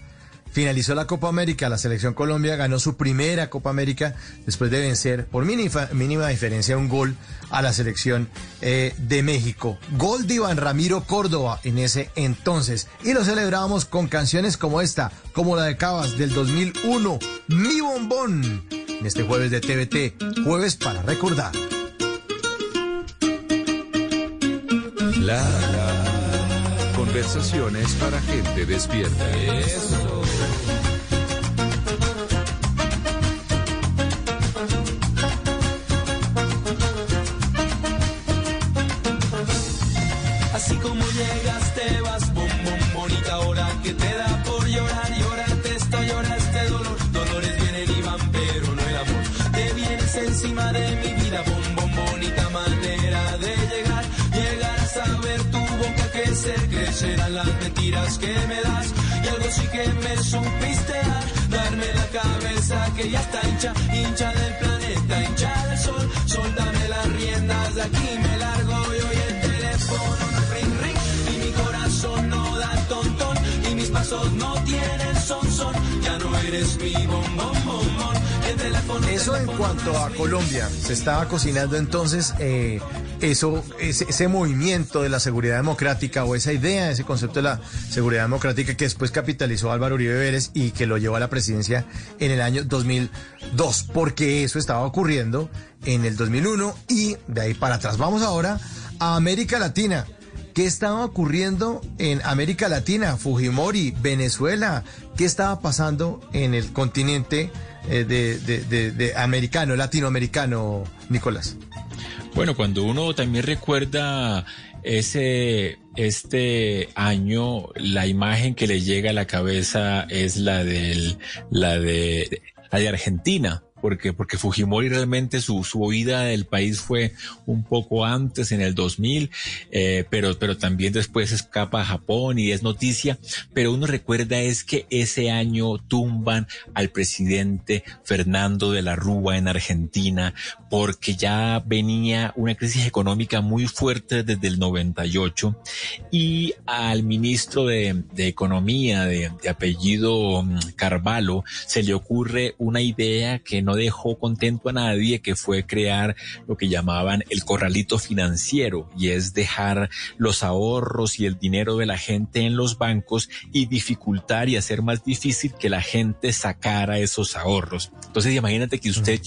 finalizó la Copa América. La selección Colombia ganó su primera Copa América después de vencer por mínima, mínima diferencia un gol a la selección eh, de México. Gol de Iván Ramiro Córdoba en ese entonces. Y lo celebramos con canciones como esta, como la de Cabas del 2001, Mi Bombón. En este jueves de TVT, jueves para recordar. La, la. Conversaciones para gente despierta. Así de mi vida, bonita manera de llegar. Llegar a saber tu boca que se crecerán las mentiras que me das. Y algo sí que me supiste dar, darme la cabeza que ya está hincha, hincha del planeta, hincha del sol. Sol, dame las riendas de aquí, me largo y hoy el teléfono no ring ring y mi corazón no da tontón y mis pasos no tienen son son ya no eres mi Eso en cuanto a Colombia, se estaba cocinando entonces eh, eso, ese, ese movimiento de la seguridad democrática o esa idea, ese concepto de la seguridad democrática que después capitalizó Álvaro Uribe Vélez y que lo llevó a la presidencia en el año 2002, porque eso estaba ocurriendo en el 2001 y de ahí para atrás. Vamos ahora a América Latina. ¿Qué estaba ocurriendo en América Latina? Fujimori, Venezuela. ¿Qué estaba pasando en el continente eh, de, de- de- de americano, latinoamericano, Nicolás? Bueno, cuando uno también recuerda ese este año, la imagen que le llega a la cabeza es la del la de la de Argentina. Porque, porque Fujimori realmente su, su huida del país fue un poco antes, en el 2000, eh, pero, pero también después escapa a Japón y es noticia. Pero uno recuerda es que ese año tumban al presidente Fernando de la Rúa en Argentina porque ya venía una crisis económica muy fuerte desde el 98 y al ministro de, de Economía de, de apellido mm, Carvalho se le ocurre una idea que no dejó contento a nadie, que fue crear lo que llamaban el corralito financiero y es dejar los ahorros y el dinero de la gente en los bancos y dificultar y hacer más difícil que la gente sacara esos ahorros. Entonces imagínate que usted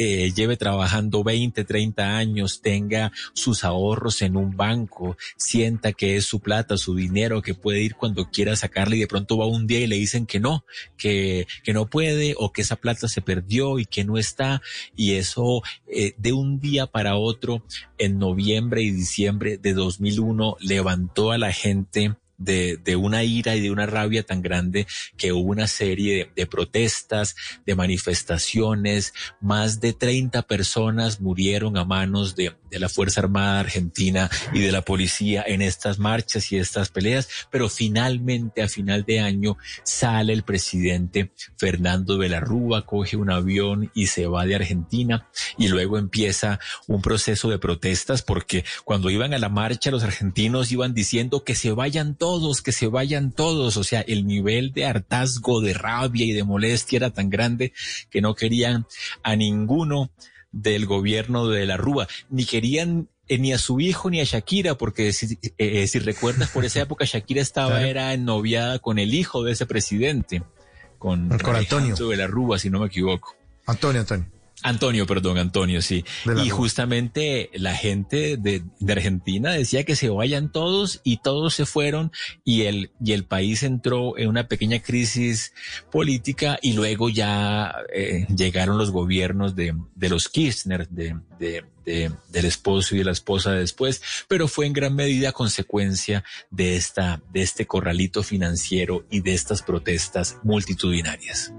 eh, lleve trabajando 20, 30 años, tenga sus ahorros en un banco, sienta que es su plata, su dinero, que puede ir cuando quiera sacarle y de pronto va un día y le dicen que no, que, que no puede o que esa plata se perdió y que no está. Y eso eh, de un día para otro en noviembre y diciembre de 2001 levantó a la gente de, de, una ira y de una rabia tan grande que hubo una serie de, protestas, de manifestaciones, más de 30 personas murieron a manos de, de, la Fuerza Armada Argentina y de la policía en estas marchas y estas peleas, pero finalmente a final de año sale el presidente Fernando de la Rúa, coge un avión y se va de Argentina. Y luego empieza un proceso de protestas porque cuando iban a la marcha los argentinos iban diciendo que se vayan todos, que se vayan todos. O sea, el nivel de hartazgo, de rabia y de molestia era tan grande que no querían a ninguno del gobierno de la Rúa, ni querían eh, ni a su hijo ni a Shakira, porque si, eh, si recuerdas por esa época Shakira estaba, claro. era ennoviada con el hijo de ese presidente, con, con Antonio de la Rúa, si no me equivoco. Antonio, Antonio. Antonio, perdón, Antonio, sí. Y justamente la gente de, de, Argentina decía que se vayan todos y todos se fueron y el, y el país entró en una pequeña crisis política y luego ya eh, llegaron los gobiernos de, de los Kirchner, de, de, de, del esposo y de la esposa después, pero fue en gran medida consecuencia de esta, de este corralito financiero y de estas protestas multitudinarias.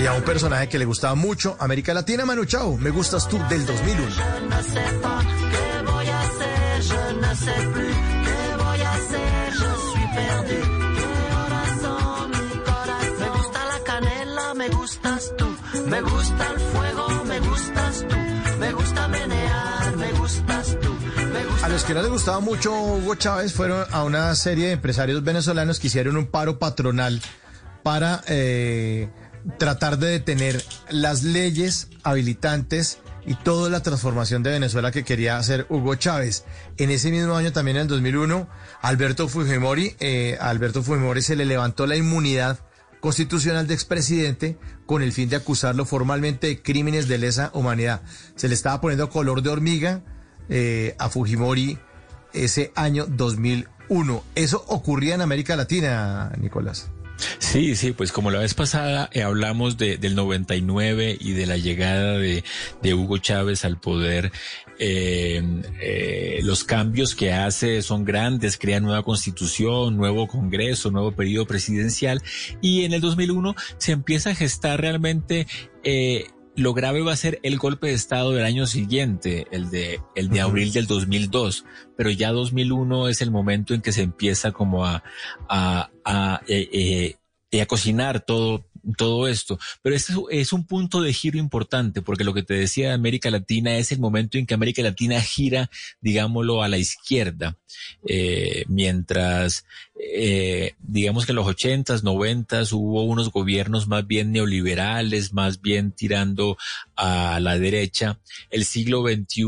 Y a un personaje que le gustaba mucho América Latina, Manu Chao, me gustas tú del 2001. perdí. Corazón, corazón. Me gusta la canela, me gustas tú. Me gusta el fuego, me gustas tú. Me gusta A los que no les gustaba mucho Hugo Chávez fueron a una serie de empresarios venezolanos que hicieron un paro patronal para eh, tratar de detener las leyes habilitantes y toda la transformación de Venezuela que quería hacer Hugo Chávez. En ese mismo año, también en el 2001, Alberto Fujimori, eh, Alberto Fujimori se le levantó la inmunidad constitucional de expresidente con el fin de acusarlo formalmente de crímenes de lesa humanidad. Se le estaba poniendo color de hormiga eh, a Fujimori ese año 2001. Eso ocurría en América Latina, Nicolás. Sí, sí, pues como la vez pasada eh, hablamos de, del 99 y de la llegada de, Hugo Chávez al poder, eh, eh, los cambios que hace son grandes, crea nueva constitución, nuevo congreso, nuevo periodo presidencial y en el 2001 se empieza a gestar realmente eh, lo grave va a ser el golpe de estado del año siguiente, el de el de abril del 2002, pero ya 2001 es el momento en que se empieza como a a, a, eh, eh, a cocinar todo todo esto. Pero este es un punto de giro importante, porque lo que te decía de América Latina es el momento en que América Latina gira, digámoslo, a la izquierda, eh, mientras, eh, digamos que en los ochentas, noventas hubo unos gobiernos más bien neoliberales, más bien tirando a la derecha. El siglo XXI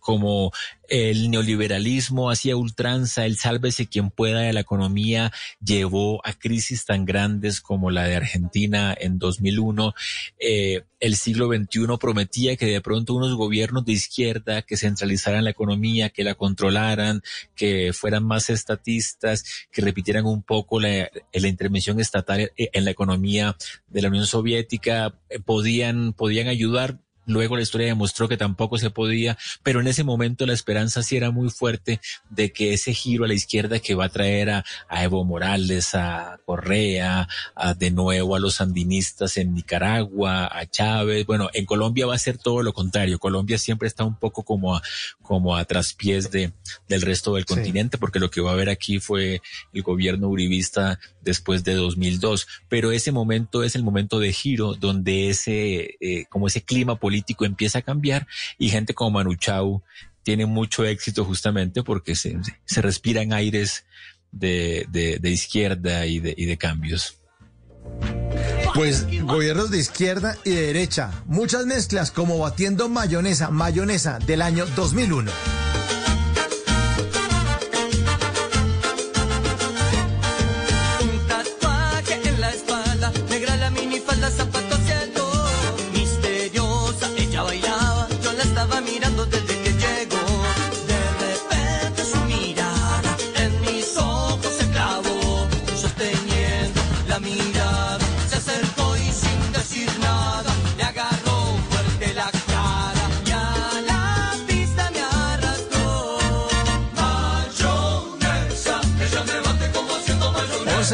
como el neoliberalismo hacia ultranza, el sálvese quien pueda de la economía llevó a crisis tan grandes como la de Argentina en 2001. Eh, el siglo XXI prometía que de pronto unos gobiernos de izquierda que centralizaran la economía, que la controlaran, que fueran más estatistas, que repitieran un poco la, intervención estatal en la economía de la Unión Soviética, eh, podían, podían ayudar Luego la historia demostró que tampoco se podía, pero en ese momento la esperanza sí era muy fuerte de que ese giro a la izquierda que va a traer a, a Evo Morales, a Correa, a de nuevo a los sandinistas en Nicaragua, a Chávez, bueno, en Colombia va a ser todo lo contrario. Colombia siempre está un poco como a, como a traspiés de, del resto del Sí. continente, porque lo que va a haber aquí fue el gobierno uribista después de 2002. Pero ese momento es el momento de giro donde ese, eh, como ese clima político empieza a cambiar y gente como Manu Chao tiene mucho éxito justamente porque se, se respiran aires de, de, de izquierda y de, y de cambios. Pues gobiernos de izquierda y de derecha, muchas mezclas como batiendo mayonesa, mayonesa del año 2001.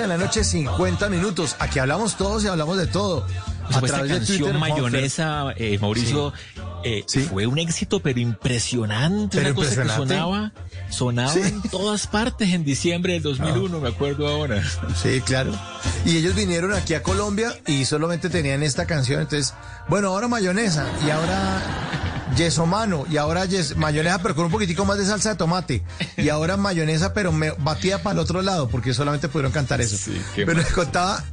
De la noche, 50 minutos. Aquí hablamos todos y hablamos de todo. Pues esta canción mayonesa, eh, Mauricio, eh, fue un éxito, pero impresionante. Pero una cosa que impresionante. sonaba, sonaba Sí. en todas partes en diciembre del 2001, me acuerdo ahora. Sí, claro. Y ellos vinieron aquí a Colombia y solamente tenían esta canción. Entonces, bueno, ahora mayonesa y ahora yeso mano y ahora yes- mayonesa pero con un poquitico más de salsa de tomate y ahora mayonesa pero me batida para el otro lado porque solamente pudieron cantar eso. qué pero les contaba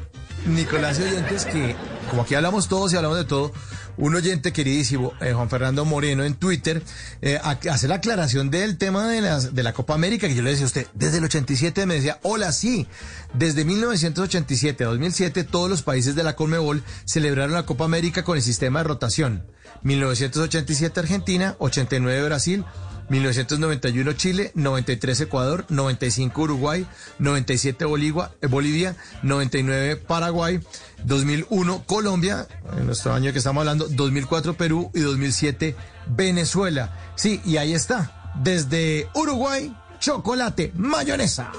Nicolás y oyentes que como aquí hablamos todos y hablamos de todo, un oyente queridísimo, eh, Juan Fernando Moreno en Twitter, eh, hace la aclaración del tema de, las, de la Copa América, que yo le decía a usted, desde el 87 me decía, hola, sí, desde 1987 a 2007 todos los países de la Conmebol celebraron la Copa América con el sistema de rotación. 1987 Argentina, 89 Brasil, 1991 Chile, 93 Ecuador, 95 Uruguay, 97 Bolivia, eh, Bolivia 99 Paraguay, 2001 Colombia, en nuestro año que estamos hablando, 2004 Perú y 2007 Venezuela. Sí, y ahí está, desde Uruguay, chocolate, mayonesa.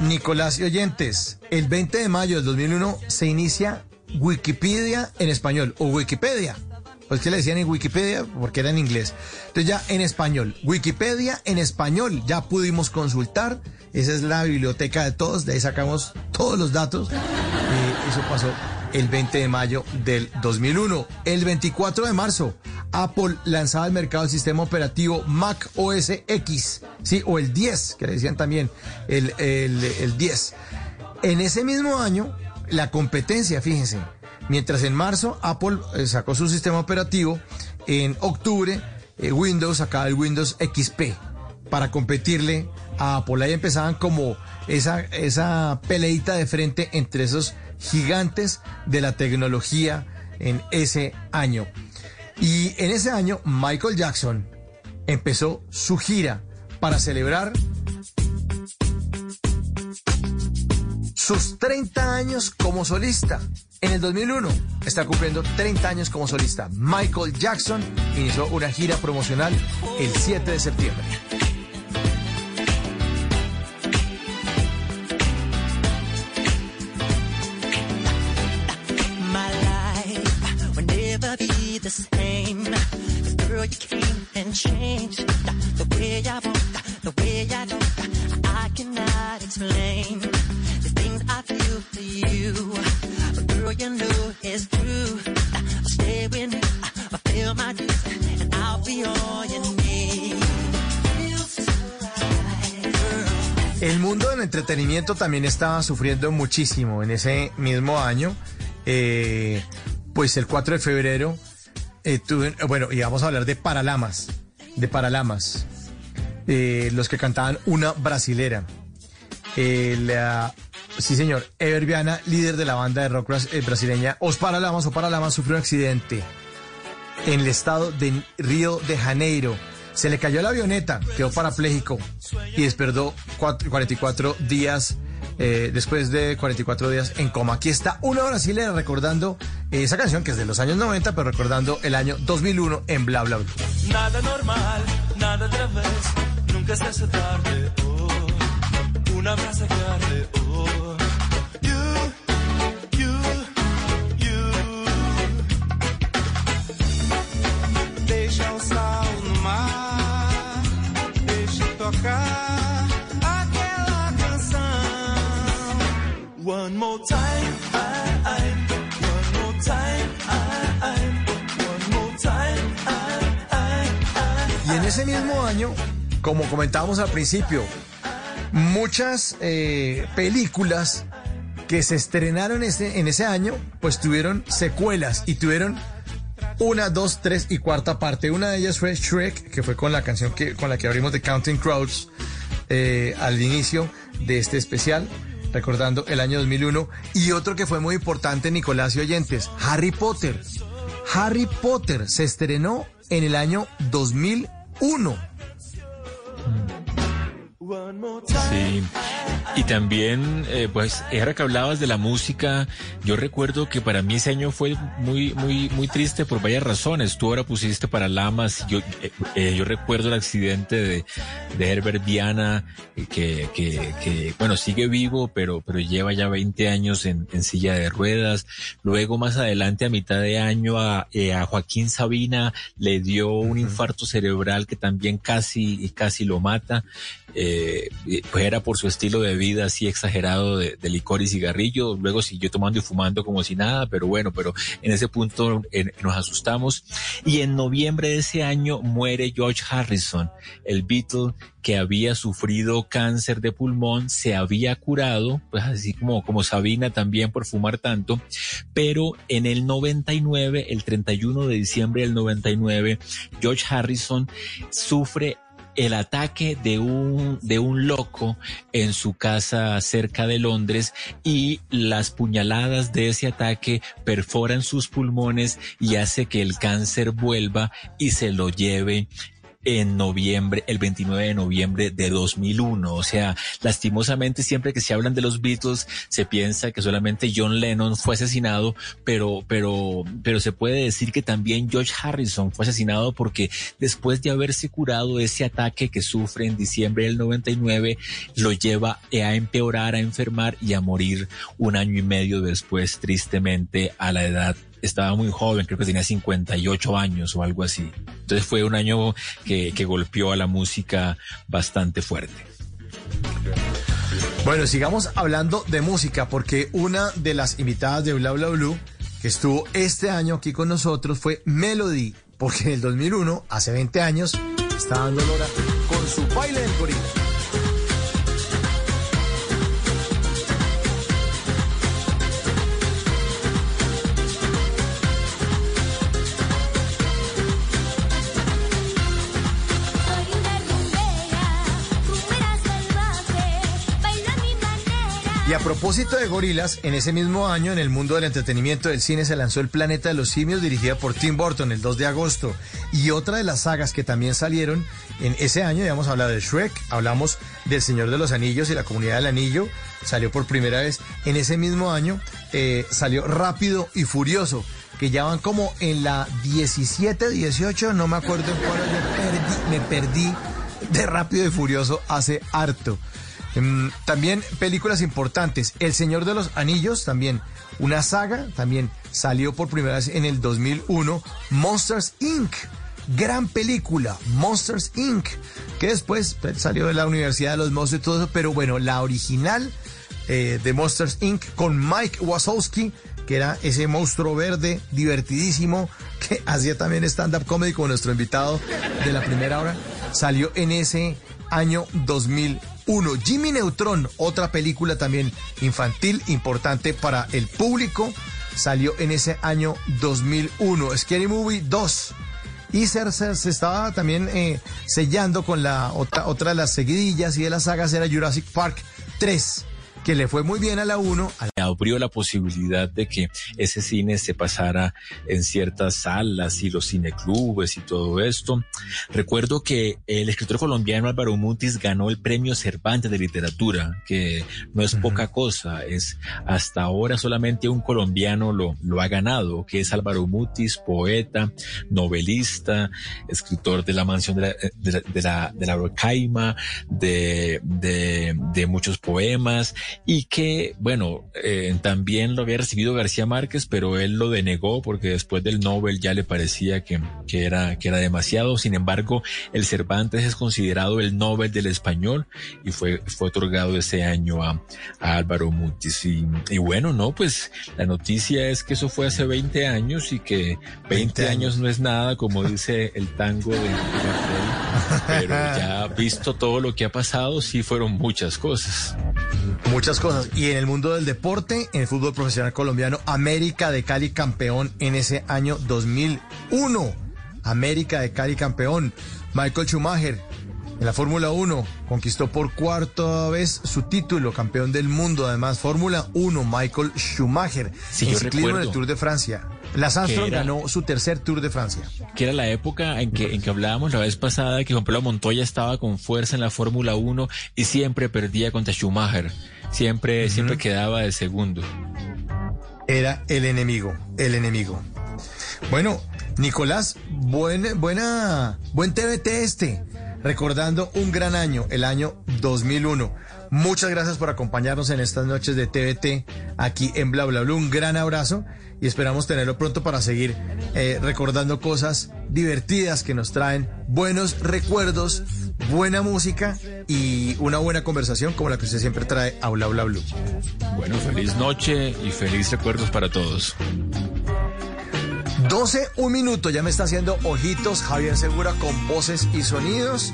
Nicolás y oyentes, el 20 de mayo del 2001 se inicia Wikipedia en español o Wikipedia. Pues le decían en Wikipedia porque era en inglés. Entonces ya en español, Wikipedia en español, ya pudimos consultar. Esa es la biblioteca de todos, de ahí sacamos todos los datos. Eh, eso pasó el 20 de mayo del 2001. El 24 de marzo, Apple lanzaba al mercado el sistema operativo Mac OS X, sí, o el 10, que le decían también, el, el, el 10. En ese mismo año, la competencia, fíjense, mientras en marzo Apple eh, sacó su sistema operativo, en octubre eh, Windows sacaba el Windows XP para competirle a Apple. Ahí empezaban como esa, esa peleita de frente entre esos gigantes de la tecnología en ese año. Y en ese año Michael Jackson empezó su gira para celebrar sus 30 años como solista. En el 2001 está cumpliendo 30 años como solista. Michael Jackson inició una gira promocional el 7 de septiembre. El mundo del entretenimiento también estaba sufriendo muchísimo en ese mismo año. Eh, pues el 4 de febrero, eh, tuve- bueno, y vamos a hablar de Paralamas, de Paralamas, eh, los que cantaban una brasilera. Eh, la- sí, señor, Ever Viana, líder de la banda de rock bras- eh, brasileña Os Paralamas o Paralamas, sufrió un accidente en el estado de Río de Janeiro. Se le cayó la avioneta, quedó parapléjico y despertó cuatro- 44 días, eh, después de 44 días en coma. Aquí está una brasileña recordando eh, esa canción que es de los años 90, pero recordando el año 2001 en Bla Bla Bla. Nada normal, nada otra vez, nunca se hace tarde. Oh, una brasa que arde. Oh. Deixa o sal no mar, deixa tocar One more time, one more time, one more time. Y en ese mismo año, como comentábamos al principio, muchas eh, películas que se estrenaron ese- en ese año, pues tuvieron secuelas y tuvieron una, dos, tres y cuarta parte. Una de ellas fue Shrek, que fue con la canción que, con la que abrimos The Counting Crowds eh, al inicio de este especial, recordando el año 2001. Y otro que fue muy importante, Nicolás y oyentes, Harry Potter. Harry Potter se estrenó en el año 2001. Sí. Y también, eh, pues, ahora que hablabas de la música, yo recuerdo que para mí ese año fue muy, muy, muy triste por varias razones. Tú ahora pusiste para Lamas, yo, eh, eh, yo recuerdo el accidente de, de Herbert Viana, que, que, que, bueno, sigue vivo, pero, pero lleva ya 20 años en, en silla de ruedas. Luego, más adelante, a mitad de año, a, eh, a Joaquín Sabina le dio un infarto cerebral que también casi, casi lo mata. Eh, y, pues era por su estilo de vida así exagerado de, licor y cigarrillo. Luego siguió tomando y fumando como si nada, pero bueno, pero en ese punto eh, nos asustamos. Y en noviembre de ese año muere George Harrison, el Beatle que había sufrido cáncer de pulmón, se había curado, pues así como, como Sabina también por fumar tanto, pero en el 99, el 31 de diciembre del 99, George Harrison sufre el ataque de un, de un loco en su casa cerca de Londres y las puñaladas de ese ataque perforan sus pulmones y hace que el cáncer vuelva y se lo lleve en noviembre, el 29 de noviembre de 2001. O sea, lastimosamente siempre que se hablan de los Beatles se piensa que solamente John Lennon fue asesinado, pero, pero, pero se puede decir que también George Harrison fue asesinado porque después de haberse curado ese ataque que sufre en diciembre del 99, lo lleva a empeorar, a enfermar y a morir un año y medio después, tristemente, a la edad estaba muy joven, creo que tenía 58 años o algo así. Entonces fue un año que, que golpeó a la música bastante fuerte. Bueno, sigamos hablando de música porque una de las invitadas de Bla Bla Blue que estuvo este año aquí con nosotros fue Melody, porque en el 2001, hace 20 años, estaba dando Lora con su baile del gorila. Y a propósito de gorilas, en ese mismo año, en el mundo del entretenimiento del cine, se lanzó El Planeta de los Simios, dirigida por Tim Burton, el 2 de agosto. Y otra de las sagas que también salieron en ese año, ya hemos hablado de Shrek, hablamos del Señor de los Anillos y la Comunidad del Anillo, salió por primera vez. En ese mismo año eh, salió Rápido y Furioso, que ya van como en la 17, 18, no me acuerdo en cuál, me perdí de Rápido y Furioso hace harto. Mm, También películas importantes. El Señor de los Anillos, también una saga, también salió por primera vez en el 2001. Monsters Inc. Gran película, Monsters Inc. Que después pues, salió de la Universidad de los Monstruos y todo eso, pero bueno, la original eh, de Monsters Inc. con Mike Wazowski, que era ese monstruo verde divertidísimo que hacía también stand-up comedy como nuestro invitado de la primera hora, salió en ese año 2001. Jimmy Neutron, otra película también infantil importante para el público, salió en ese año 2001. Scary Movie 2. Y se, se- se estaba también eh, sellando con la otra, otra de las seguidillas y de las sagas era Jurassic Park 3, que le fue muy bien a la 1, a la abrió la posibilidad de que ese cine se pasara en ciertas salas y los cineclubes y todo esto. Recuerdo que el escritor colombiano Álvaro Mutis ganó el premio Cervantes de literatura, que no es poca cosa, es hasta ahora solamente un colombiano lo, lo ha ganado, que es Álvaro Mutis, poeta, novelista, escritor de la mansión de la, de la, de la, de la Rocaima, de, de, de muchos poemas y que, bueno, eh, también lo había recibido García Márquez, pero él lo denegó porque después del Nobel ya le parecía que, que, era, que era demasiado. Sin embargo, el Cervantes es considerado el Nobel del español y fue, fue otorgado ese año a, a Álvaro Mutis. Y, y bueno, no, pues la noticia es que eso fue hace 20 años y que 20, años no es nada, como dice el tango de, Gardel. pero ya visto todo lo que ha pasado, sí fueron muchas cosas. Muchas cosas. Y en el mundo del deporte, en el fútbol profesional colombiano, América de Cali campeón en ese año 2001. América de Cali campeón. Michael Schumacher en la Fórmula 1 conquistó por cuarta vez su título, campeón del mundo. Además, Fórmula 1, Michael Schumacher. Sí, en yo ciclismo en el. Tour de Francia. Lance Armstrong ganó su tercer Tour de Francia. que era la época en que, en que hablábamos la vez pasada que Juan Pablo Montoya estaba con fuerza en la Fórmula 1 y siempre perdía contra Schumacher. Siempre, siempre quedaba de segundo. Era el enemigo, el enemigo. Bueno, Nicolás, buen, buena, buen TBT este, recordando un gran año, el año 2001. Muchas gracias por acompañarnos en estas noches de TBT aquí en Bla Bla Bla. Un gran abrazo y esperamos tenerlo pronto para seguir eh, recordando cosas divertidas que nos traen buenos recuerdos, buena música y una buena conversación como la que usted siempre trae a Bla Bla Blue. Bueno, feliz noche y feliz recuerdos para todos. 12, un minuto, ya me está haciendo ojitos Javier Segura con voces y sonidos.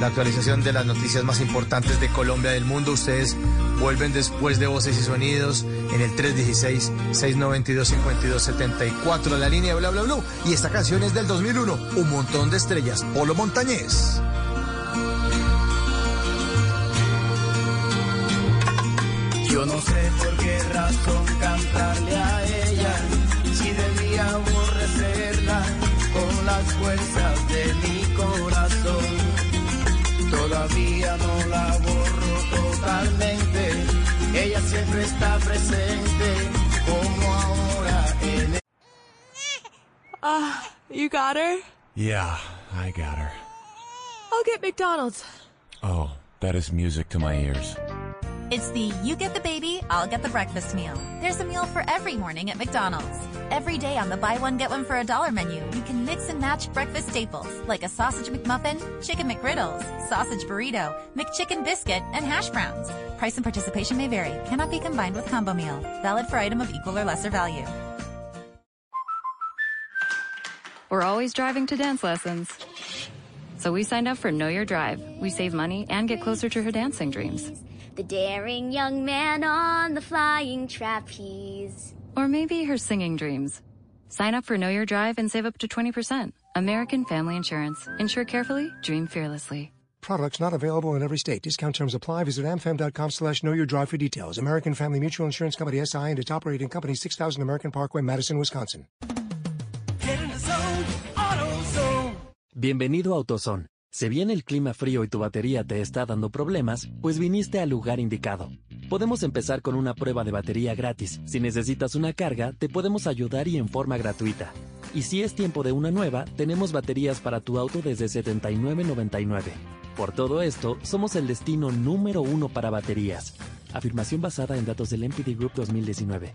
La actualización de las noticias más importantes de Colombia del mundo. Ustedes vuelven después de voces y sonidos en el 316-692-5274, la línea de bla bla bla. Y esta canción es del 2001, Un montón de estrellas, Polo Montañés. Yo no sé por qué razón cantarle a ella, si debía aborrecerla con las fuerzas de mi corazón. Todavía no la borro totalmente, ella siempre está presente, como ahora en el... Ah, uh, you got her? Yeah, I got her. I'll get McDonald's. Oh, that is music to my ears. It's the you get the baby, I'll get the breakfast meal. There's a meal for every morning at McDonald's. Every day on the buy one get one for a dollar menu, you can mix and match breakfast staples like a sausage McMuffin, chicken McGriddles, sausage burrito, McChicken biscuit, and hash browns. Price and participation may vary. Cannot be combined with combo meal. Valid for item of equal or lesser value. We're always driving to dance lessons. So we signed up for Know Your Drive. We save money and get closer to her dancing dreams. The daring young man on the flying trapeze. Or maybe her singing dreams. Sign up for Know Your Drive and save up to 20%. American Family Insurance. Insure carefully, dream fearlessly. Products not available in every state. Discount terms apply. Visit amfam.com slash know your drive for details. American Family Mutual Insurance Company SI and its operating company 6000 American Parkway, Madison, Wisconsin. Get in the zone, AutoZone. Bienvenido a AutoZone. Si bien el clima frío y tu batería te está dando problemas, pues viniste al lugar indicado. Podemos empezar con una prueba de batería gratis. Si necesitas una carga, te podemos ayudar y en forma gratuita. Y si es tiempo de una nueva, tenemos baterías para tu auto desde $79.99. Por todo esto, somos el destino número uno para baterías. Afirmación basada en datos del MPD Group 2019.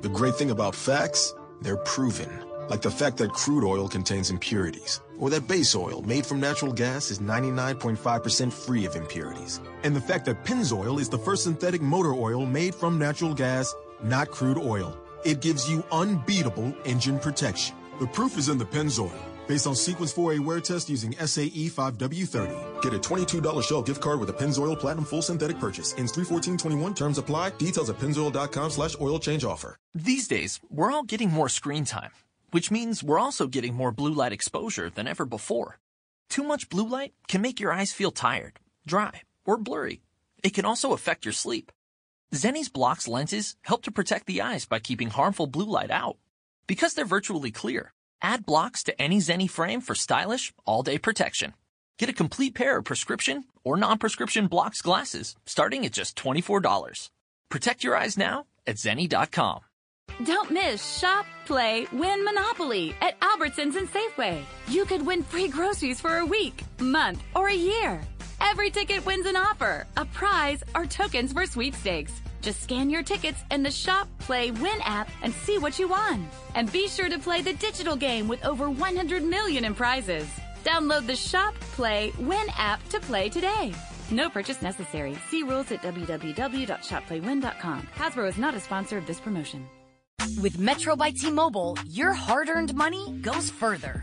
The great thing about facts, they're proven. Like the fact that crude oil contains impurities, or that base oil made from natural gas is 99.5% free of impurities. And the fact that Pennzoil is the first synthetic motor oil made from natural gas, not crude oil. It gives you unbeatable engine protection. The proof is in the Pennzoil. Based on Sequence 4A wear test using SAE 5W30. Get a $22 Shell gift card with a Pennzoil Platinum Full Synthetic purchase. Ends 31421. Terms apply. Details at pennzoil.com slash oil change offer. These days, we're all getting more screen time, which means we're also getting more blue light exposure than ever before. Too much blue light can make your eyes feel tired, dry, or blurry. It can also affect your sleep. Zenny's blocks lenses help to protect the eyes by keeping harmful blue light out. Because they're virtually clear, add blocks to any Zenny frame for stylish, all-day protection. Get a complete pair of prescription or non-prescription blocks glasses starting at just $24. Protect your eyes now at zenny.com. Don't miss Shop, Play, Win Monopoly at Albertsons and Safeway. You could win free groceries for a week, month, or a year. Every ticket wins an offer, a prize, or tokens for sweepstakes. Just scan your tickets in the Shop, Play, Win app and see what you won. And be sure to play the digital game with over 100 million in prizes. Download the Shop, Play, Win app to play today. No purchase necessary. See rules at www.shopplaywin.com. Hasbro is not a sponsor of this promotion. With Metro by T-Mobile, your hard-earned money goes further.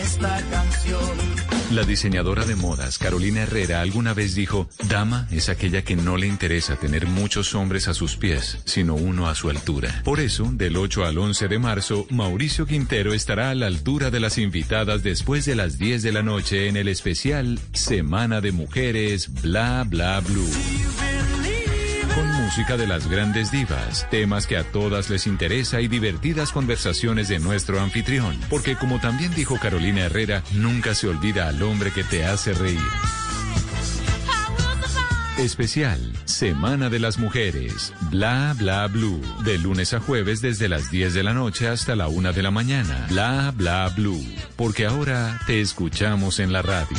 Esta canción. La diseñadora de modas Carolina Herrera alguna vez dijo, Dama es aquella que no le interesa tener muchos hombres a sus pies, sino uno a su altura. Por eso, del 8 al 11 de marzo, Mauricio Quintero estará a la altura de las invitadas después de las 10 de la noche en el especial Semana de Mujeres Bla Bla Blue. Con música de las grandes divas, temas que a todas les interesa y divertidas conversaciones de nuestro anfitrión. Porque como también dijo Carolina Herrera, nunca se olvida al hombre que te hace reír. Especial Semana de las Mujeres. Bla bla blue. De lunes a jueves desde las 10 de la noche hasta la 1 de la mañana. Bla bla blue. Porque ahora te escuchamos en la radio.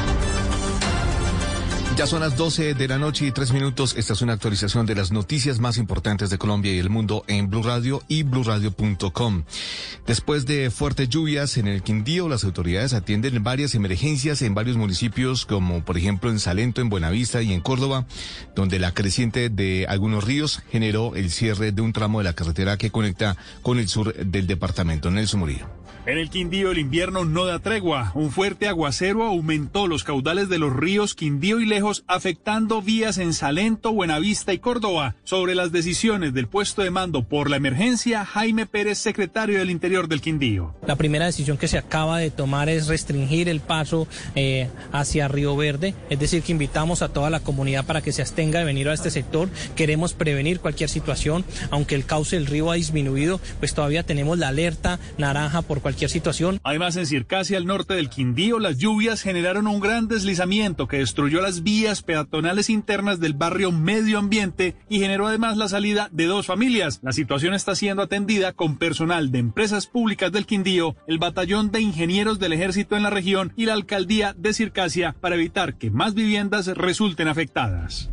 Ya son las 12 de la noche y tres minutos. Esta es una actualización de las noticias más importantes de Colombia y el mundo en Blue Radio y bluradio.com. Después de fuertes lluvias en el Quindío, las autoridades atienden varias emergencias en varios municipios, como por ejemplo en Salento, en Buenavista y en Córdoba, donde la creciente de algunos ríos generó el cierre de un tramo de la carretera que conecta con el sur del departamento. Nelson Murillo. En el Quindío el invierno no da tregua. Un fuerte aguacero aumentó los caudales de los ríos Quindío y Lejos, afectando vías en Salento, Buenavista y Córdoba. Sobre las decisiones del puesto de mando por la emergencia, Jaime Pérez, secretario del Interior del Quindío. La primera decisión que se acaba de tomar es restringir el paso eh, hacia Río Verde, es decir, que invitamos a toda la comunidad para que se abstenga de venir a este sector. Queremos prevenir cualquier situación, aunque el cauce del río ha disminuido, pues todavía tenemos la alerta naranja por cualquier Además, en Circasia, al norte del Quindío, las lluvias generaron un gran deslizamiento que destruyó las vías peatonales internas del barrio Medio Ambiente y generó además la salida de dos familias. La situación está siendo atendida con personal de empresas públicas del Quindío, el batallón de ingenieros del ejército en la región y la alcaldía de Circasia para evitar que más viviendas resulten afectadas.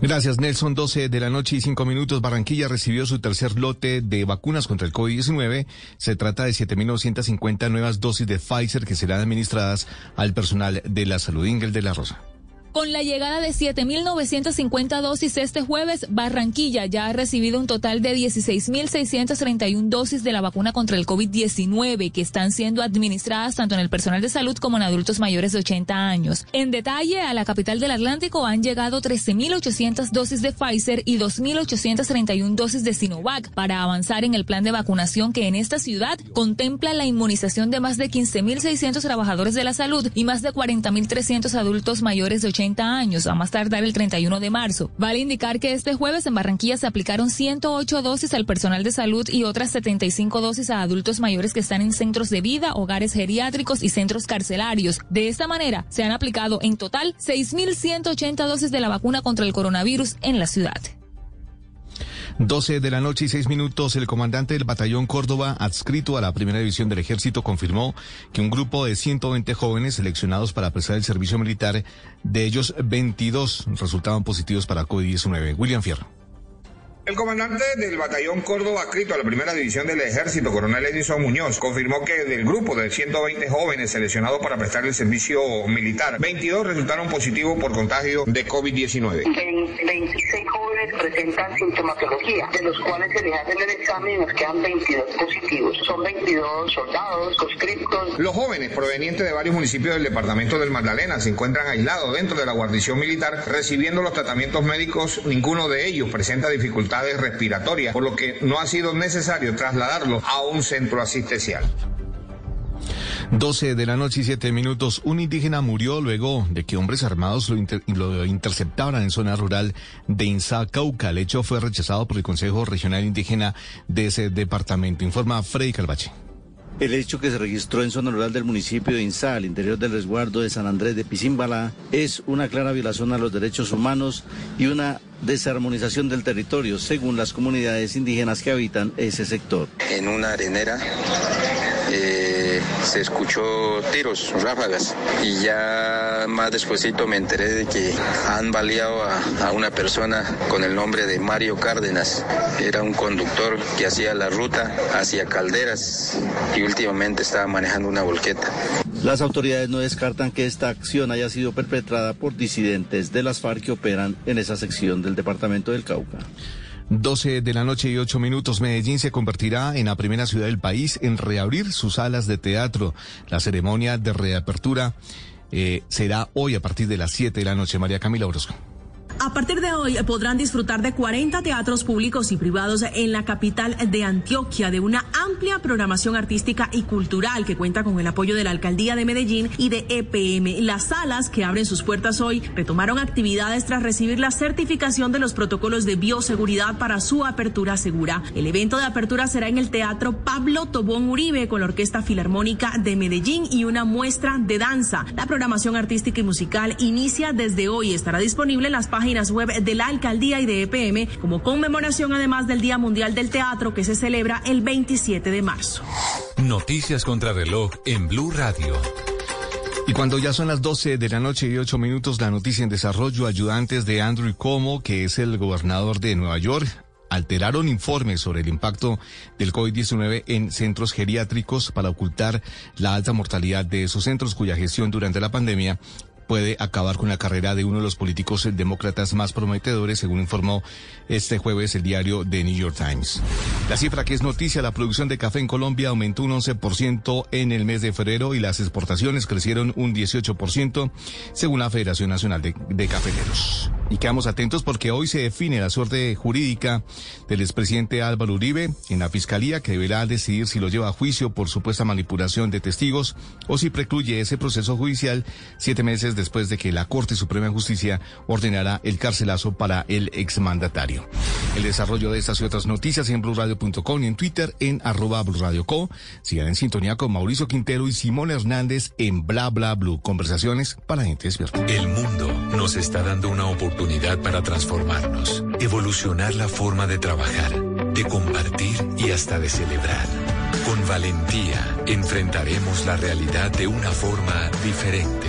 Gracias, Nelson. 12 de la noche y 5 minutos. Barranquilla recibió su tercer lote de vacunas contra el COVID-19. Se trata de 7.950 nuevas dosis de Pfizer que serán administradas al personal de la salud. Ingel de la Rosa. Con la llegada de 7.950 dosis este jueves, Barranquilla ya ha recibido un total de 16.631 dosis de la vacuna contra el COVID-19 que están siendo administradas tanto en el personal de salud como en adultos mayores de 80 años. En detalle, a la capital del Atlántico han llegado 13.800 dosis de Pfizer y 2.831 dosis de Sinovac para avanzar en el plan de vacunación que en esta ciudad contempla la inmunización de más de 15.600 trabajadores de la salud y más de 40.300 adultos mayores de 80 años, a más tardar el 31 de marzo. Vale indicar que este jueves en Barranquilla se aplicaron 108 dosis al personal de salud y otras 75 dosis a adultos mayores que están en centros de vida, hogares geriátricos y centros carcelarios. De esta manera, se han aplicado en total 6.180 dosis de la vacuna contra el coronavirus en la ciudad. 12 de la noche y 6 minutos, el comandante del batallón Córdoba, adscrito a la primera división del ejército, confirmó que un grupo de 120 jóvenes seleccionados para prestar el servicio militar, de ellos 22 resultaban positivos para COVID-19. William Fierro. El comandante del batallón Córdoba, adscrito a la primera división del ejército, coronel Edison Muñoz, confirmó que del grupo de 120 jóvenes seleccionados para prestar el servicio militar, 22 resultaron positivos por contagio de COVID-19. 26 jóvenes presentan sintomatología, de los cuales se les hace el examen y nos quedan 22 positivos. Son 22 soldados, conscriptos. Los jóvenes provenientes de varios municipios del departamento del Magdalena se encuentran aislados dentro de la guarnición militar recibiendo los tratamientos médicos. Ninguno de ellos presenta dificultades respiratorias, por lo que no ha sido necesario trasladarlo a un centro asistencial. 12 de la noche y 7 minutos. Un indígena murió luego de que hombres armados lo, lo interceptaran en zona rural de Insa, Cauca. El hecho fue rechazado por el Consejo Regional Indígena de ese departamento. Informa Freddy Calvache. El hecho que se registró en zona rural del municipio de Insá, al interior del resguardo de San Andrés de Pisimbala, es una clara violación a los derechos humanos y una desarmonización del territorio, según las comunidades indígenas que habitan ese sector. En una arenera se escuchó tiros, ráfagas, y ya más despuesito me enteré de que han baleado a, a, una persona con el nombre de Mario Cárdenas. Era un conductor que hacía la ruta hacia Calderas y últimamente estaba manejando una volqueta. Las autoridades no descartan que esta acción haya sido perpetrada por disidentes de las FARC que operan en esa sección del departamento del Cauca. 12 de la noche y 8 minutos, Medellín se convertirá en la primera ciudad del país en reabrir sus salas de teatro. La ceremonia de reapertura eh, será hoy a partir de las 7 de la noche. María Camila Orozco. A partir de hoy podrán disfrutar de 40 teatros públicos y privados en la capital de Antioquia, de una amplia programación artística y cultural que cuenta con el apoyo de la alcaldía de Medellín y de EPM. Las salas que abren sus puertas hoy retomaron actividades tras recibir la certificación de los protocolos de bioseguridad para su apertura segura. El evento de apertura será en el Teatro Pablo Tobón Uribe con la Orquesta Filarmónica de Medellín y una muestra de danza. La programación artística y musical inicia desde hoy estará disponible en las páginas páginas web de la alcaldía y de EPM como conmemoración además del Día Mundial del Teatro que se celebra el 27 de marzo. Noticias contra reloj en Blue Radio. Y cuando ya son las 12 de la noche y 8 minutos, la noticia en desarrollo, ayudantes de Andrew Cuomo, que es el gobernador de Nueva York, alteraron informes sobre el impacto del COVID-19 en centros geriátricos para ocultar la alta mortalidad de esos centros cuya gestión durante la pandemia puede acabar con la carrera de uno de los políticos demócratas más prometedores, según informó este jueves el diario The New York Times. La cifra que es noticia, la producción de café en Colombia aumentó un 11% en el mes de febrero y las exportaciones crecieron un 18%, según la Federación Nacional de, de Cafeteros. Y quedamos atentos porque hoy se define la suerte jurídica del expresidente Álvaro Uribe en la Fiscalía, que deberá decidir si lo lleva a juicio por supuesta manipulación de testigos o si precluye ese proceso judicial siete meses después de que la Corte Suprema de Justicia ordenara el carcelazo para el exmandatario. El desarrollo de estas y otras noticias en blurradio.com y en Twitter en arroba blurradioco. Sigan en sintonía con Mauricio Quintero y Simón Hernández en Bla Bla Blue. Conversaciones para gente despierta. El mundo nos está dando una oportunidad para transformarnos, evolucionar la forma de trabajar, de compartir y hasta de celebrar. Con valentía enfrentaremos la realidad de una forma diferente,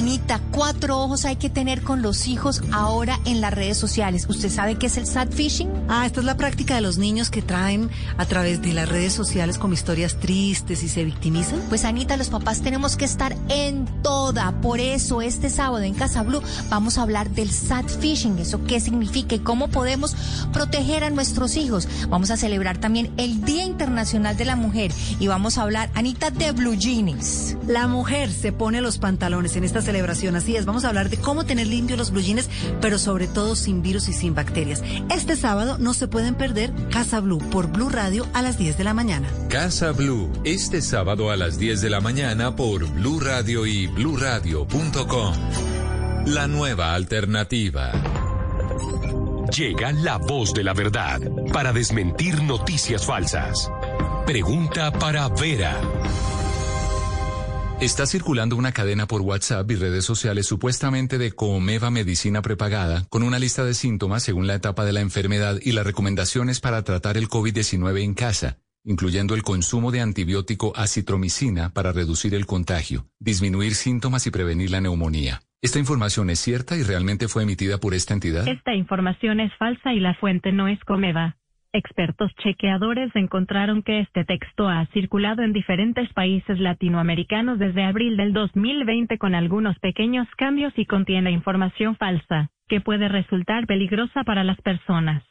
Anita, cuatro ojos hay que tener con los hijos ahora en las redes sociales. ¿Usted sabe qué es el sad phishing? Ah, esta es la práctica de los niños que traen a través de las redes sociales como historias tristes y se victimizan. Pues Anita, los papás tenemos que estar en toda. Por eso este sábado en Casa Blue vamos a hablar del sad phishing, eso qué significa y cómo podemos proteger a nuestros hijos. Vamos a celebrar también el Día Internacional de la Mujer y vamos a hablar, Anita, de blue jeans. La mujer se pone los pantalones en esta celebración, así es. Vamos a hablar de cómo tener limpios los blue jeans, pero sobre todo sin virus y sin bacterias. Este sábado no se pueden perder Casa Blue por Blue Radio a las 10 de la mañana. Casa Blue, este sábado a las 10 de la mañana por Blue Radio y bluradio.com. La nueva alternativa. Llega la voz de la verdad para desmentir noticias falsas. Pregunta para Vera. Está circulando una cadena por WhatsApp y redes sociales supuestamente de Comeva Medicina Prepagada con una lista de síntomas según la etapa de la enfermedad y las recomendaciones para tratar el COVID-19 en casa, incluyendo el consumo de antibiótico acitromicina para reducir el contagio, disminuir síntomas y prevenir la neumonía. ¿Esta información es cierta y realmente fue emitida por esta entidad? Esta información es falsa y la fuente no es Comeva. Expertos chequeadores encontraron que este texto ha circulado en diferentes países latinoamericanos desde abril del 2020 con algunos pequeños cambios y contiene información falsa, que puede resultar peligrosa para las personas.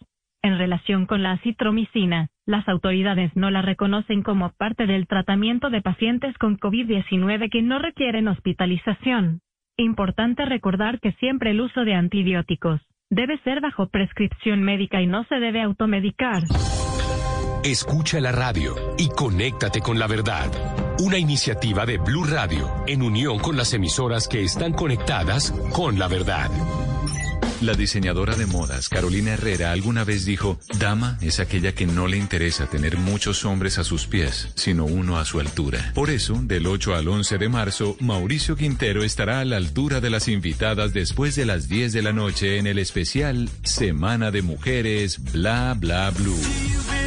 En relación con la citromicina, las autoridades no la reconocen como parte del tratamiento de pacientes con COVID-19 que no requieren hospitalización. Importante recordar que siempre el uso de antibióticos debe ser bajo prescripción médica y no se debe automedicar. Escucha la radio y conéctate con la verdad. Una iniciativa de Blue Radio en unión con las emisoras que están conectadas con la verdad. La diseñadora de modas Carolina Herrera alguna vez dijo, dama es aquella que no le interesa tener muchos hombres a sus pies, sino uno a su altura. Por eso, del 8 al 11 de marzo, Mauricio Quintero estará a la altura de las invitadas después de las 10 de la noche en el especial Semana de Mujeres Bla Bla Blue.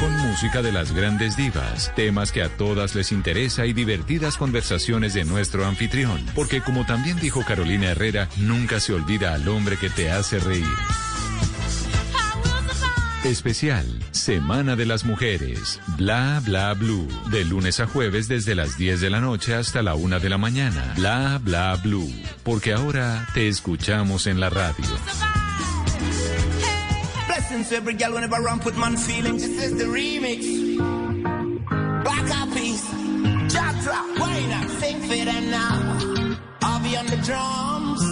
Con música de las grandes divas, temas que a todas les interesa y divertidas conversaciones de nuestro anfitrión. Porque como también dijo Carolina Herrera, nunca se olvida al hombre que te hace reír. Especial Semana de las Mujeres. Bla bla blue. De lunes a jueves desde las 10 de la noche hasta la 1 de la mañana. Bla bla blue. Porque ahora te escuchamos en la radio. Blessings to every girl whenever I ramp with man feelings. This is the remix. Black Eyed Peas, Jatra, why not sing for them now? I'll be on the drums.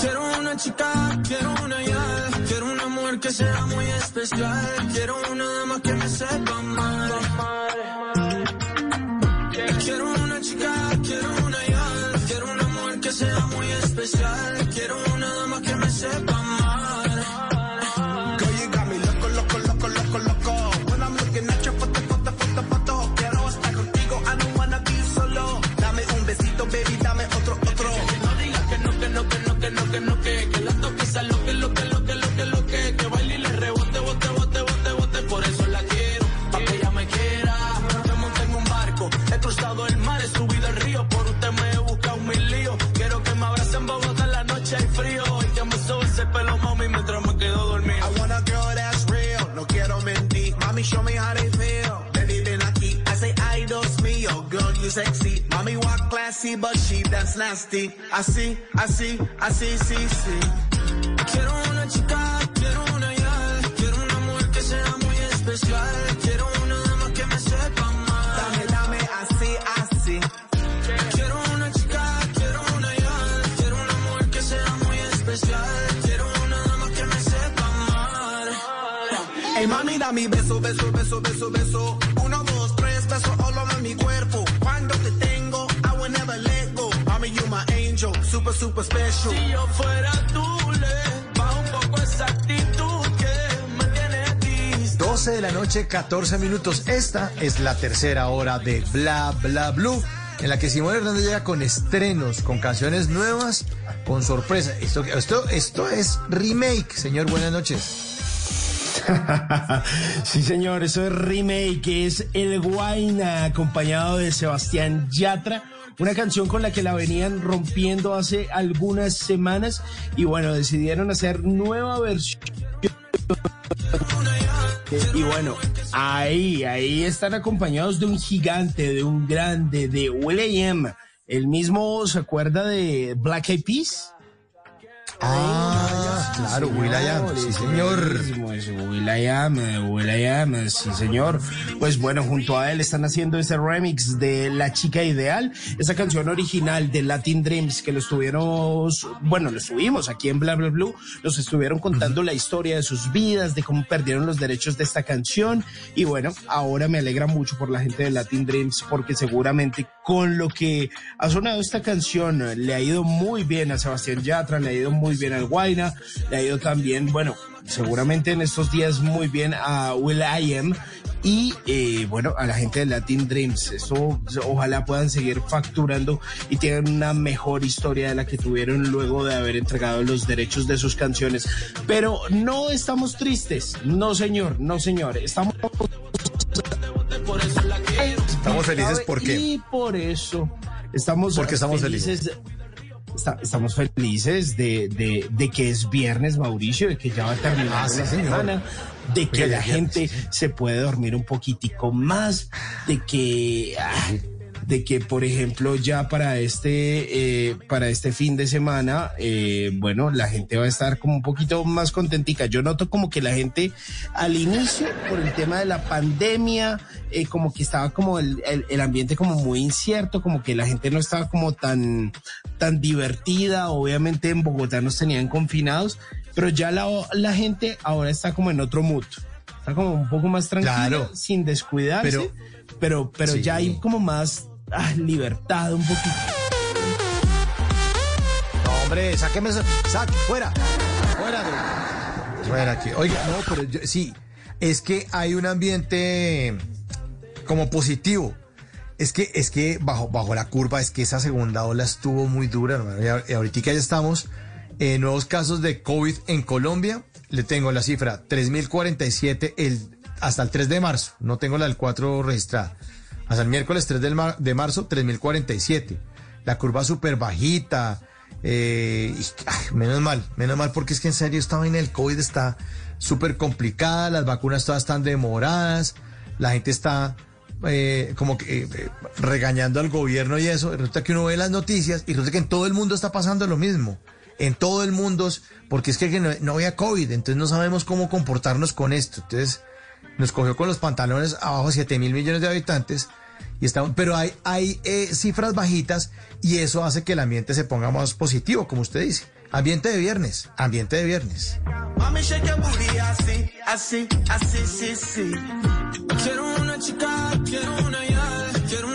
Quiero una chica, quiero una ya, quiero una mujer que sea muy especial, quiero una dama que me sepa amar. Quiero una chica, quiero una ya, quiero una mujer que sea muy especial, quiero una dama que me sepa you sexy. Mami, walk classy, but she dance nasty. Así, así, así, sí, sí. Quiero una chica, quiero una ya, quiero una mujer que sea muy especial, quiero una dama que me sepa amar. Dame, dame, así, así. Quiero una chica, quiero una ya, quiero una mujer que sea muy especial, quiero una dama que me sepa amar. Ey, mami, da mi beso, beso, beso, beso, beso. Uno, dos, tres, beso all over mi cuerpo. Super, super special. Si yo fuera tú, le bajo un poco esa actitud que me tiene disco. 12 de la noche, 14 minutos. Esta es la tercera hora de Bla Bla Blue, en la que Simón Hernández llega con estrenos, con canciones nuevas, con sorpresa. Esto, esto, esto es remake, señor. Buenas noches. sí, señor, eso es remake, es El Guaina, acompañado de Sebastián Yatra. Una canción con la que la venían rompiendo hace algunas semanas y bueno, decidieron hacer nueva versión. Y bueno, ahí, ahí están acompañados de un gigante, de un grande, de Will.i.am. El mismo se acuerda de Black Eyed Peas. Ah, claro, Will.i.am, sí, señor. Will.i.am, Will.i.am, sí, señor. Pues bueno, junto a él están haciendo ese remix de La Chica Ideal, esa canción original de Latin Dreams que lo estuvieron, bueno, lo subimos aquí en Bla Bla Blue, nos estuvieron contando la historia de sus vidas, de cómo perdieron los derechos de esta canción y bueno, ahora me alegra mucho por la gente de Latin Dreams porque seguramente con lo que ha sonado esta canción le ha ido muy bien a Sebastián Yatra, le ha ido muy bien al Guaina, le ha ido también, bueno, seguramente en estos días muy bien a Will I Am y eh, bueno, a la gente de Latin Dreams. Eso ojalá puedan seguir facturando y tengan una mejor historia de la que tuvieron luego de haber entregado los derechos de sus canciones. Pero no estamos tristes, no señor, no señor, estamos... Estamos felices ¿por qué? Y por eso estamos, Porque estamos felices. Está- estamos felices de, de, de que es viernes, Mauricio, de que ya va a terminar Ah, la sí, semana, de que Oiga, la gente se puede dormir un poquitico más, de que, ah, de que por ejemplo ya para este, eh, para este fin de semana, eh, bueno, la gente va a estar como un poquito más contentica. Yo noto como que la gente al inicio, por el tema de la pandemia, eh, como que estaba como el, el, el ambiente como muy incierto, como que la gente no estaba como tan, tan divertida. Obviamente en Bogotá nos tenían confinados, pero ya la, la gente ahora está como en otro mood. Está como un poco más tranquila, Claro. sin descuidarse, Pero- pero, pero, Sí. ya hay como más ah, libertad un poquito. No, hombre, sáqueme eso. Saque, fuera. Fuera de. Fuera aquí. Oiga, no, pero yo- sí. Es que hay un ambiente como positivo. Es que, es que bajo, bajo la curva, es que esa segunda ola estuvo muy dura, hermano. Y ahorita ya estamos nuevos casos de COVID en Colombia. Le tengo la cifra 3047 el, hasta el 3 de marzo. No tengo la del 4 registrada. Hasta el miércoles 3 del mar- de marzo, 3047. La curva súper bajita. eh, menos mal, menos mal, porque es que en serio esta vaina del COVID está súper complicada, las vacunas todas están demoradas, la gente está eh, como que eh, regañando al gobierno y eso, resulta que uno ve las noticias y resulta que en todo el mundo está pasando lo mismo. En todo el mundo, porque es que no había COVID, entonces no sabemos cómo comportarnos con esto. Entonces nos cogió con los pantalones abajo 7 mil millones de habitantes. Y estamos, pero hay, hay eh, cifras bajitas y eso hace que el ambiente se ponga más positivo, como usted dice. Ambiente de viernes, ambiente de viernes. Mami. Quiero una chica, quiero una. Quiero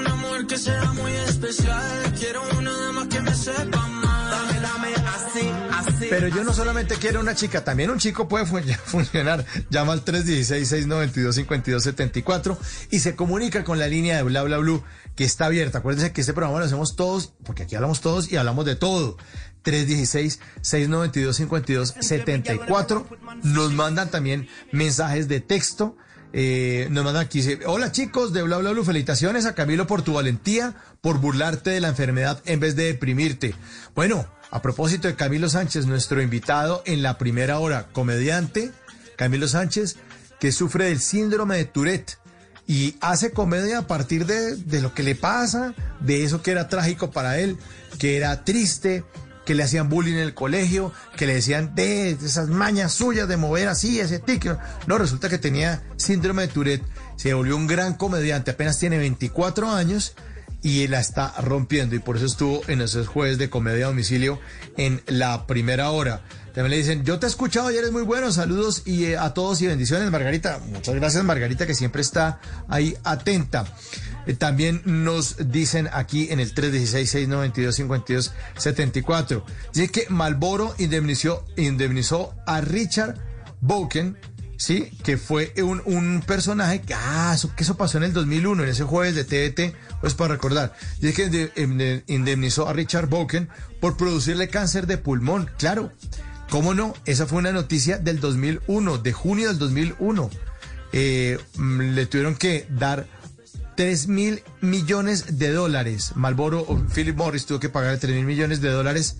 que sea muy especial. Quiero una dama que me sepa Pero yo no solamente quiero una chica, también un chico puede fu- funcionar. Llama al 316-692-5274 y se comunica con la línea de Bla Bla Blue que está abierta. Acuérdense que este programa lo hacemos todos, porque aquí hablamos todos y hablamos de todo. 316-692-5274. Nos mandan también mensajes de texto. Eh, nos mandan aquí, hola chicos de Bla Bla Blue, felicitaciones a Camilo por tu valentía, por burlarte de la enfermedad en vez de deprimirte. Bueno, a propósito de Camilo Sánchez, nuestro invitado en la primera hora, comediante, Camilo Sánchez, que sufre del síndrome de Tourette y hace comedia a partir de, de lo que le pasa, de eso que era trágico para él, que era triste, que le hacían bullying en el colegio, que le decían de esas mañas suyas de mover así, ese tic. No, resulta que tenía síndrome de Tourette, se volvió un gran comediante, apenas tiene 24 años y la está rompiendo y por eso estuvo en esos jueves de comedia a domicilio en la primera hora. También le dicen, yo te he escuchado y eres muy bueno, saludos y eh, a todos y bendiciones, Margarita. Muchas gracias, Margarita, que siempre está ahí atenta. Eh, también nos dicen aquí en el 316-692-5274. Dice que Malboro indemnizó, indemnizó a Richard Boken, sí, que fue un, un personaje que, ah, eso, que eso pasó en el 2001, en ese jueves de TVT, pues para recordar. Dice que inde- inde- indemnizó a Richard Boken por producirle cáncer de pulmón, claro. ¿Cómo no? Esa fue una noticia del 2001, de junio del 2001. Eh, mm, le tuvieron que dar 3 mil millones de dólares. Malboro, Philip Morris tuvo que pagar 3 mil millones de dólares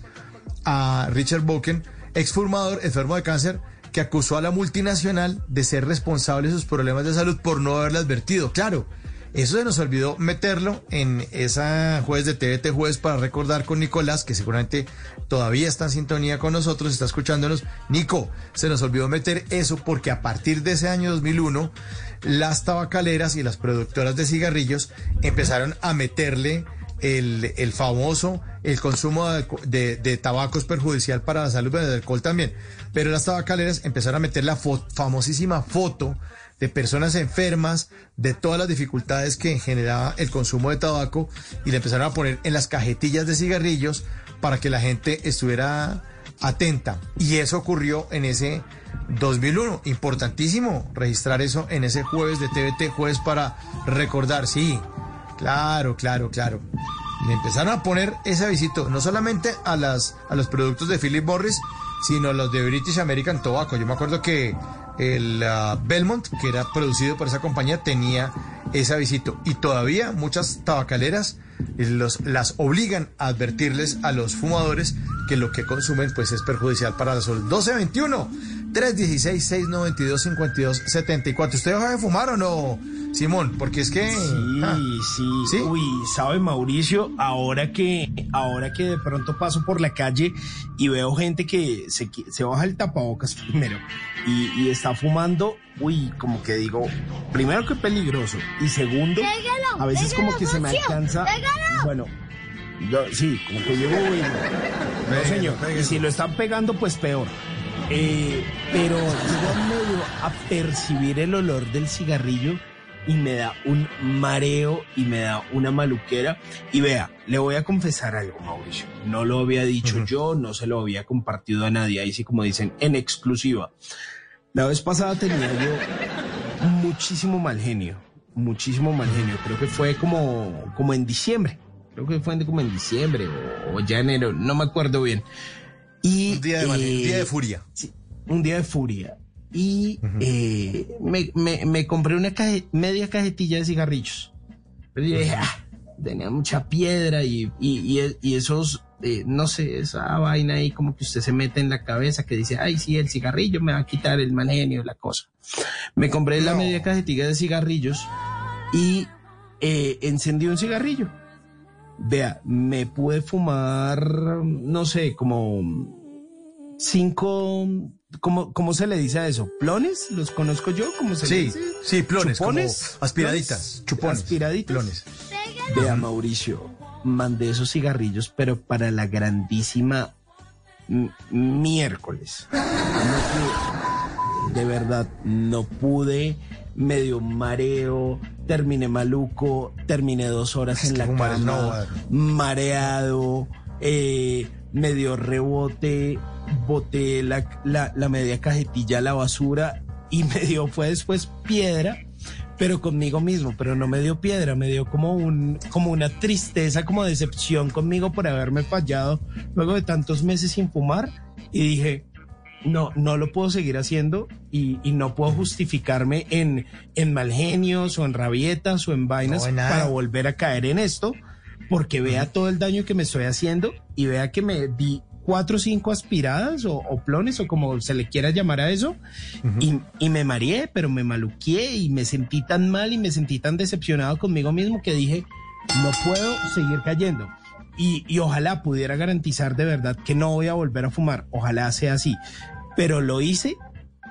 a Richard Boken, exfumador enfermo de cáncer, que acusó a la multinacional de ser responsable de sus problemas de salud por no haberle advertido. Claro, eso se nos olvidó meterlo en esa jueves de TVT Jueves para recordar con Nicolás, que seguramente todavía está en sintonía con nosotros, está escuchándonos. Nico, se nos olvidó meter eso porque a partir de ese año 2001, las tabacaleras y las productoras de cigarrillos empezaron a meterle el, el famoso, el consumo de, de- tabaco es perjudicial para la salud, pero el alcohol también. Pero las tabacaleras empezaron a meter la famosísima foto de personas enfermas, de todas las dificultades que generaba el consumo de tabaco y le empezaron a poner en las cajetillas de cigarrillos para que la gente estuviera atenta. Y eso ocurrió en ese 2001. Importantísimo registrar eso en ese jueves de TVT, jueves para recordar, sí. Claro, claro, claro. Le empezaron a poner ese avisito, no solamente a, las, a los productos de Philip Morris, sino los de British American Tobacco. Yo me acuerdo que el ah, Belmont, que era producido por esa compañía, tenía ese avisito. Y todavía muchas tabacaleras eh, las obligan a advertirles a los fumadores que lo que consumen pues es perjudicial para la salud. 1221 316-692-5274. ¿Usted deja de fumar o no, Simón? Porque es que... ah, Sí, sí, Uy, sabe Mauricio, ahora que, ahora que de pronto paso por la calle y veo gente que se, se baja el tapabocas primero y, y está fumando, uy, como que digo, primero que peligroso y segundo, a veces como que se me alcanza, bueno, yo- sí, como que llevo, uy, no señor, y si lo están pegando, pues peor. Eh, pero llego medio a percibir el olor del cigarrillo y me da un mareo y me da una maluquera. Y vea, le voy a confesar algo, Mauricio. No lo había dicho yo, no se lo había compartido a nadie. Ahí sí, como dicen, en exclusiva. La vez pasada tenía yo muchísimo mal genio, muchísimo mal genio. Creo que fue como, como en diciembre. Creo que fue como en diciembre o, o ya enero, no me acuerdo bien. Y, Un día de eh, un día de furia. sí, un día de furia. Y eh, me, me- me compré una caje- media cajetilla de cigarrillos. Pero yo dije, ah, tenía mucha piedra y, y- y- y esos eh, no sé, esa vaina ahí como que usted se mete en la cabeza que dice, ay, sí, el cigarrillo me va a quitar el mal genio, la cosa. Me compré la media cajetilla de cigarrillos y eh, encendí un cigarrillo. Vea, me pude fumar, no sé, como cinco, ¿cómo, cómo se le dice a eso? ¿Plones? ¿Los conozco yo? ¿Cómo se le dice? sí, plones, como ¿Chupones? aspiraditas, chupones. Aspiraditas. Plones. Vea, Mauricio, mandé esos cigarrillos, pero para la grandísima miércoles. No pude. de verdad, no pude. Medio mareo, terminé maluco, terminé dos horas en la cama, bobada. mareado, eh, medio rebote, boté la, la, la media cajetilla a la basura y me dio, fue después piedra pero conmigo mismo, pero no me dio piedra, me dio como un, como una tristeza, como decepción conmigo por haberme fallado luego de tantos meses sin fumar y dije, no, no lo puedo seguir haciendo y, y no puedo justificarme en, en mal genios o en rabietas o en vainas No, para volver a caer en esto, porque vea todo el daño que me estoy haciendo y vea que me di cuatro o cinco aspiradas o, o plones o como se le quiera llamar a eso y, y me mareé, pero me maluqué y me sentí tan mal y me sentí tan decepcionado conmigo mismo que dije, no puedo seguir cayendo. Y, y ojalá pudiera garantizar de verdad que no voy a volver a fumar, ojalá sea así. Pero lo hice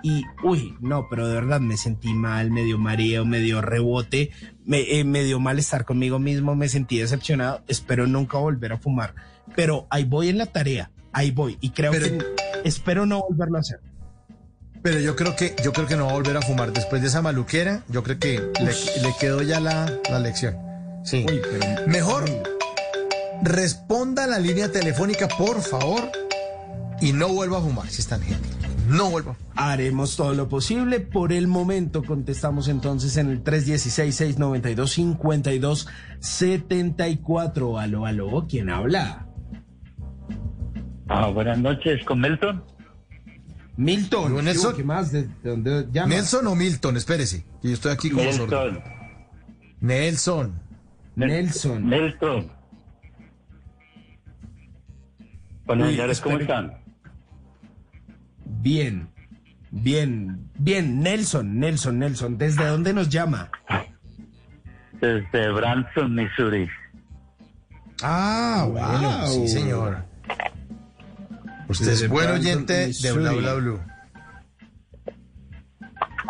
y, uy, no, pero de verdad me sentí mal, medio mareo, medio rebote, me, eh, medio mal estar conmigo mismo, me sentí decepcionado, espero nunca volver a fumar. Pero ahí voy en la tarea, ahí voy y creo Pero- que espero no volverlo a hacer. Pero yo creo que yo creo que no va a volver a fumar después de esa maluquera. Yo creo que le, le quedó ya la, la lección. Sí. Uy, pero- Mejor responda a la línea telefónica, por favor, y no vuelva a fumar si es tan gente. No vuelva. Haremos todo lo posible. Por el momento contestamos entonces en el 316-692-5274. Aló, aló, ¿quién habla? Ah, buenas noches, con Milton. Milton. Yo, Nelson. ¿Qué más? ¿De, de dónde llama? Nelson o Milton, espérese. que Yo estoy aquí sordo. Nelson. Nelson. Nelson. Nelson. Bueno, Uy, señores, ¿cómo están? Bien, bien, bien. Nelson, Nelson, Nelson. ¿Desde dónde nos llama? Desde Branson, Missouri. Ah, bueno, Wow. sí, señor. Usted Desde es buen oyente de. Bla Bla Blue.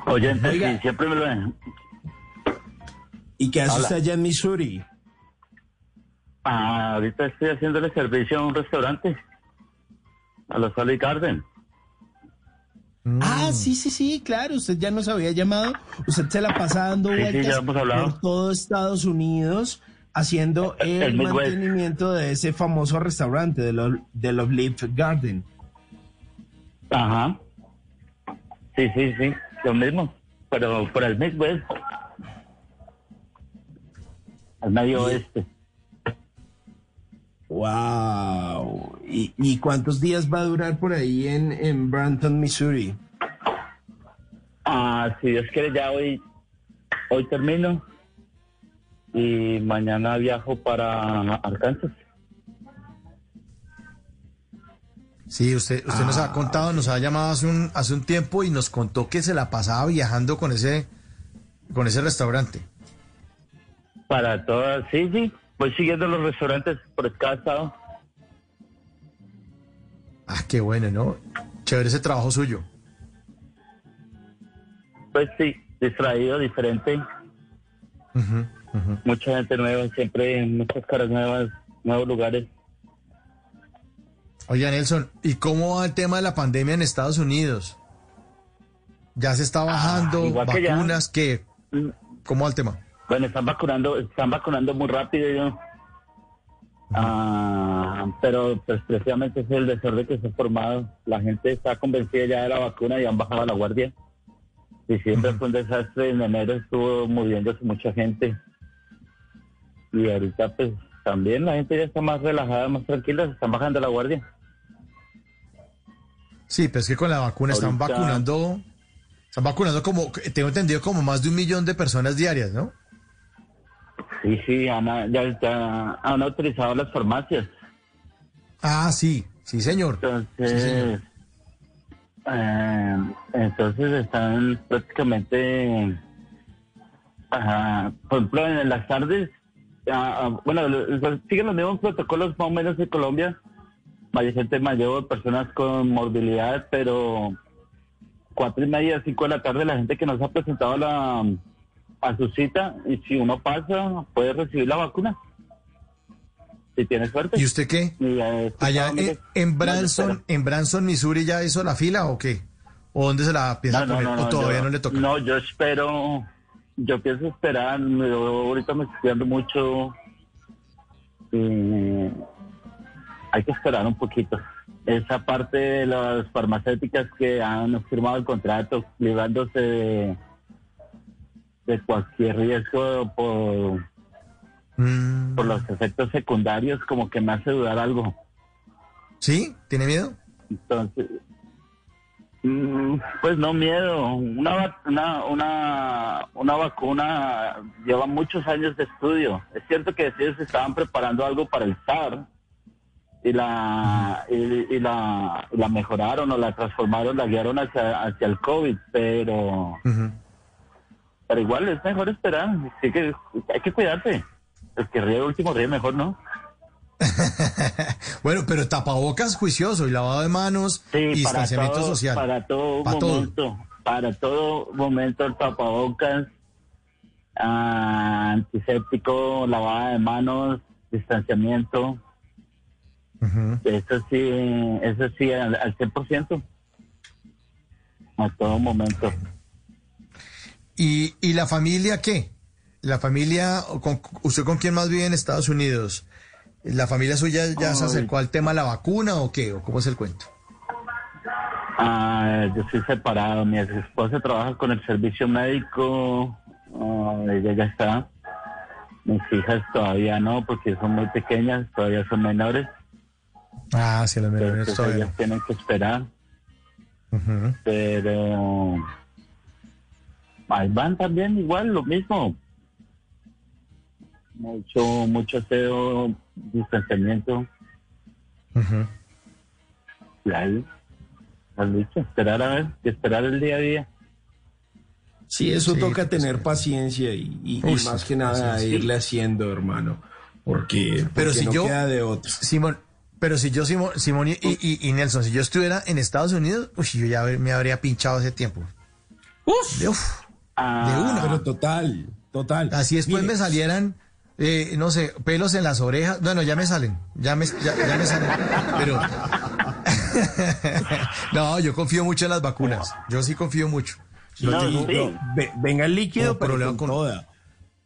Oyente, Oiga. sí, siempre me lo... ¿Y qué hace usted allá en Missouri? Ah, ahorita estoy haciéndole servicio a un restaurante. A los Olive Garden. Ah, sí, sí, sí, claro. Usted ya nos había llamado. Usted se la pasa dando Sí, vueltas por todo Estados Unidos haciendo el, El Midwest. mantenimiento de ese famoso restaurante de los de los Leaf Garden. Ajá. Sí, sí, sí, lo mismo. Pero por el Midwest. Al medio oeste. Wow. ¿Y, y cuántos días va a durar por ahí en, en Branton, Missouri? Ah, si Dios quiere, ya hoy, hoy termino. Y mañana viajo para Arkansas. Sí, usted, usted nos ha contado, nos ha llamado hace un, hace un tiempo y nos contó que se la pasaba viajando con ese, con ese restaurante. Para todas, sí, sí. Voy siguiendo los restaurantes por estado. Ah, qué bueno, ¿no? Chévere ese trabajo suyo. Pues sí, distraído, diferente. Mucha gente nueva, siempre muchas caras nuevas, nuevos lugares. Oiga, Nelson, ¿y cómo va el tema de la pandemia en Estados Unidos? ¿Ya se está bajando? Ah, que ya. ¿Vacunas? ¿Qué? Mm. ¿Cómo va el tema? Bueno, están vacunando, están vacunando muy rápido. Ah, pero pues precisamente es el desorden que se ha formado. La gente está convencida ya de la vacuna y han bajado la guardia. Diciembre fue un desastre, en enero estuvo muriéndose mucha gente. Y ahorita pues también la gente ya está más relajada, más tranquila, se están bajando la guardia. Sí, pero es que con la vacuna están vacunando, están vacunando como, tengo entendido, como más de un millón de personas diarias, ¿no? Sí, sí, han, ya, ya han autorizado las farmacias. Ah, sí, sí, señor. Entonces, Sí, señor. eh, entonces están prácticamente, ajá, por ejemplo, en las tardes, ah, ah, bueno, siguen los mismos protocolos más o menos en Colombia, hay gente mayor, personas con morbilidad, pero cuatro y media, cinco de la tarde, la gente que nos ha presentado la, a su cita, y si uno pasa, puede recibir la vacuna. Si tiene suerte. ¿Y usted qué? Y, eh, Allá en, en Branson, en Branson, Missouri, ¿ya hizo la fila o qué? ¿O dónde se la piensa No, no, poner? no, ¿O todavía yo- no le toca? No, yo espero, yo pienso esperar, yo ahorita me estoy cuidando mucho. hay que esperar un poquito. Esa parte de las farmacéuticas que han firmado el contrato, librándose de, de cualquier riesgo por, Mm. por los efectos secundarios, como que me hace dudar algo. ¿Sí? ¿Tiene miedo? Entonces, mm, pues no miedo. Una, una, una, una vacuna lleva muchos años de estudio. Es cierto que ellos estaban preparando algo para el SAR y la, y, y la, la mejoraron o la transformaron, la guiaron hacia, hacia el COVID, pero, pero igual es mejor esperar. Sí que, hay que cuidarse. El que ríe último ríe mejor, ¿no? Bueno, pero tapabocas juicioso y lavado de manos Sí, distanciamiento todo, social. Para todo Para todo. momento, para todo momento el tapabocas, ah, antiséptico, lavada de manos, distanciamiento. Eso sí, eso sí, al, al 100%. A todo momento. ¿Y, ¿Y la familia qué? ¿La familia, con- usted con quién más vive en Estados Unidos? ¿La familia suya ya se acercó al tema de la vacuna o qué? ¿O cómo es el cuento? Ah, yo soy separado. Mi esposa trabaja con el servicio médico. ah, ella ya está. Mis hijas todavía no, porque son muy pequeñas, todavía son menores. Ah, sí, los menores todavía ellas tienen que esperar. Pero van también igual, lo mismo. Mucho, mucho aseo, distanciamiento. Y ahí, al dicho, esperar a ver, esperar el día a día. Sí, eso Sí, toca tener paciencia y, y- y Uy, más que nada irle haciendo, hermano. Porque, Pero porque si no yo, queda de otro. Simón, pero si yo, Simón, Simón y, y- y Nelson, si yo estuviera en Estados Unidos, uy, yo ya me habría pinchado hace tiempo. Uf. De, de una. Pero total, total. Así después Mire. me salieran, eh, no sé, pelos en las orejas. Bueno, ya me salen, ya me, ya, ya me salen. Pero. no, yo confío mucho en las vacunas. Yo sí confío mucho. Yo No, tengo- no, ve- venga el líquido, pero problema con, con- toda.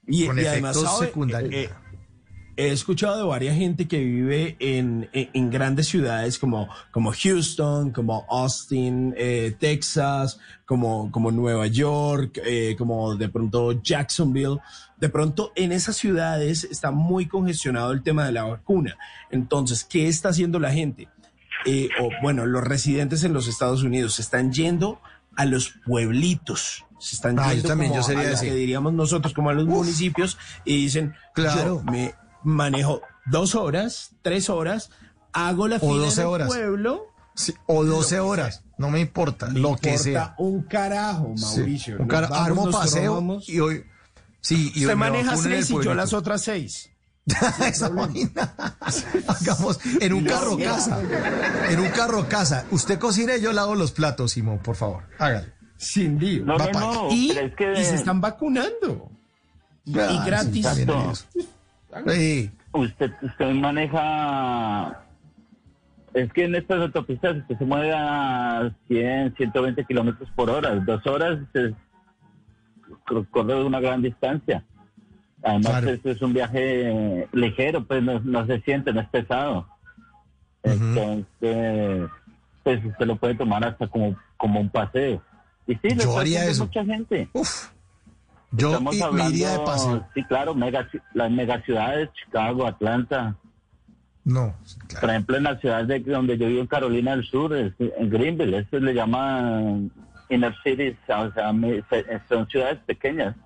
Y, con y además, secundarios. Eh, eh, he escuchado de varias gente que vive en, en, en grandes ciudades como, como Houston, como Austin, eh, Texas, como, como Nueva York, eh, como de pronto Jacksonville. De pronto en esas ciudades está muy congestionado el tema de la vacuna. Entonces, ¿qué está haciendo la gente? Eh, o bueno, los residentes en los Estados Unidos se están yendo a los pueblitos. Se están Ah, yo yendo también, como yo sería a que diríamos nosotros como a los municipios y dicen, Claro. yo me manejo dos horas, tres horas, hago la O fila 12 en el horas. pueblo. Sí, o 12 horas, no me importa, Me lo que importa sea. un carajo, Sí, Mauricio. un cara- vamos, armo paseo y hoy. Sí, y hoy Usted maneja seis y yo las otras seis. Esa vaina. Hagamos en un carro casa. En un carro casa. Usted cocina y yo lavo los platos, Simón, por favor. Hágalo. Sin lío. No, no, no, y, pero es que... y se están vacunando. Y, Ah, gratis. Sí. Usted, usted maneja. Es que en estas autopistas usted se mueve a 100, 120 kilómetros por hora. Dos horas se cor- corre una gran distancia. Además, Claro. es un viaje ligero, pues no, no se siente, no es pesado. Entonces, pues usted lo puede tomar hasta como, como un paseo. Y sí, lo Yo haría eso. mucha gente. Uf. Yo Estamos hablando, iría de paseo. sí, claro, mega, las megaciudades, Chicago, Atlanta. No. Por ejemplo, en la ciudad de donde yo vivo, en Carolina del Sur, es- en Greenville, eso le llaman inner cities, o sea, son ciudades pequeñas.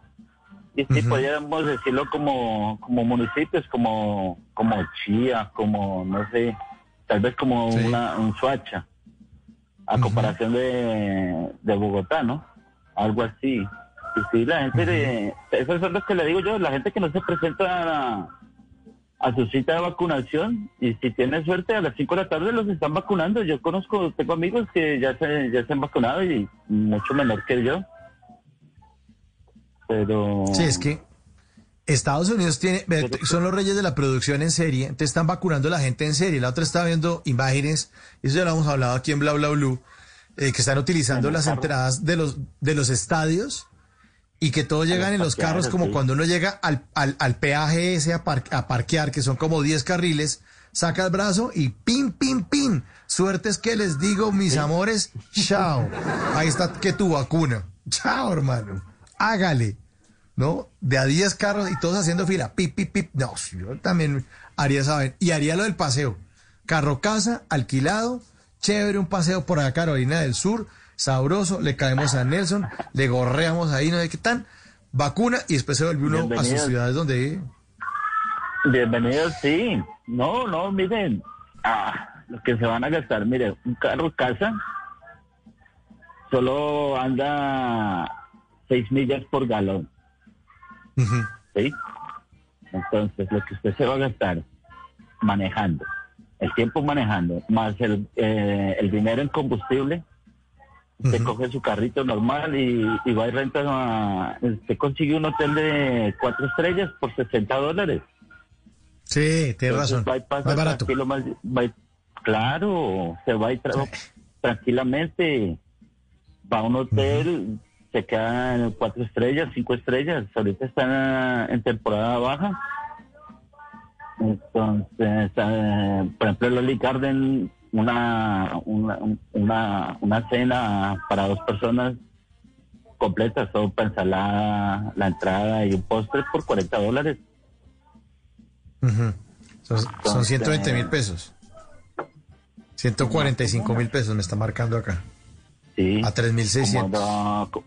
Y sí, Ujú. podríamos decirlo como, como municipios, como, como Chía, como, no sé, tal vez como una, un Suacha, a comparación de, de Bogotá, ¿no? Algo así. Y sí, la gente de... Esos son los que le digo yo, la gente que no se presenta a, a su cita de vacunación y si tiene suerte a las 5 de la tarde los están vacunando. Yo conozco, tengo amigos que ya se, ya se han vacunado y mucho menor que yo. Pero... Sí, es que Estados Unidos tiene, son los reyes de la producción en serie, entonces están vacunando a la gente en serie. La otra está viendo imágenes, eso ya lo hemos hablado aquí en Bla Bla Blue, eh, que están utilizando las entradas de los, de los estadios y que todos llegan en los carros como sí. cuando uno llega al, al, al peaje ese a, par- a parquear, que son como 10 carriles, saca el brazo y pin, pin, pin. Suerte es que les digo, mis amores, chao. Ahí está que tu vacuna. Chao, hermano. Hágale. ¿No? De a 10 carros y todos haciendo fila. Pip, pip, pip. No, yo también haría, ¿saben? Y haría lo del paseo. Carro casa, alquilado, chévere, un paseo por acá, Carolina del Sur, sabroso, le caemos a Nelson, le gorreamos ahí, no sé qué tan, vacuna y después se vuelve uno a sus ciudades donde... Bienvenidos, sí. No, no, miren, ah, lo que se van a gastar, mire, un carro casa solo anda seis millas por galón, ¿sí? Entonces, lo que usted se va a gastar manejando, el tiempo manejando, más el, eh, el dinero en combustible, usted coge su carrito normal y, y va y renta, a- usted consigue un hotel de cuatro estrellas por 60 dólares. Sí, Entonces, razón. va y pasa Más barato. tranquilo, más- va y- claro, se va y tra- tranquilamente, va a un hotel, se queda en cuatro estrellas, cinco estrellas. Ahorita están en temporada baja. Entonces, eh, por ejemplo, el Oli Garden, una, una, una, una cena para dos personas completa, sopa, ensalada, la entrada y un postre por 40 dólares. Ujú. Son, son 120 mil pesos. 145 mil pesos me está marcando acá. Sí. A 3.600. Como, co-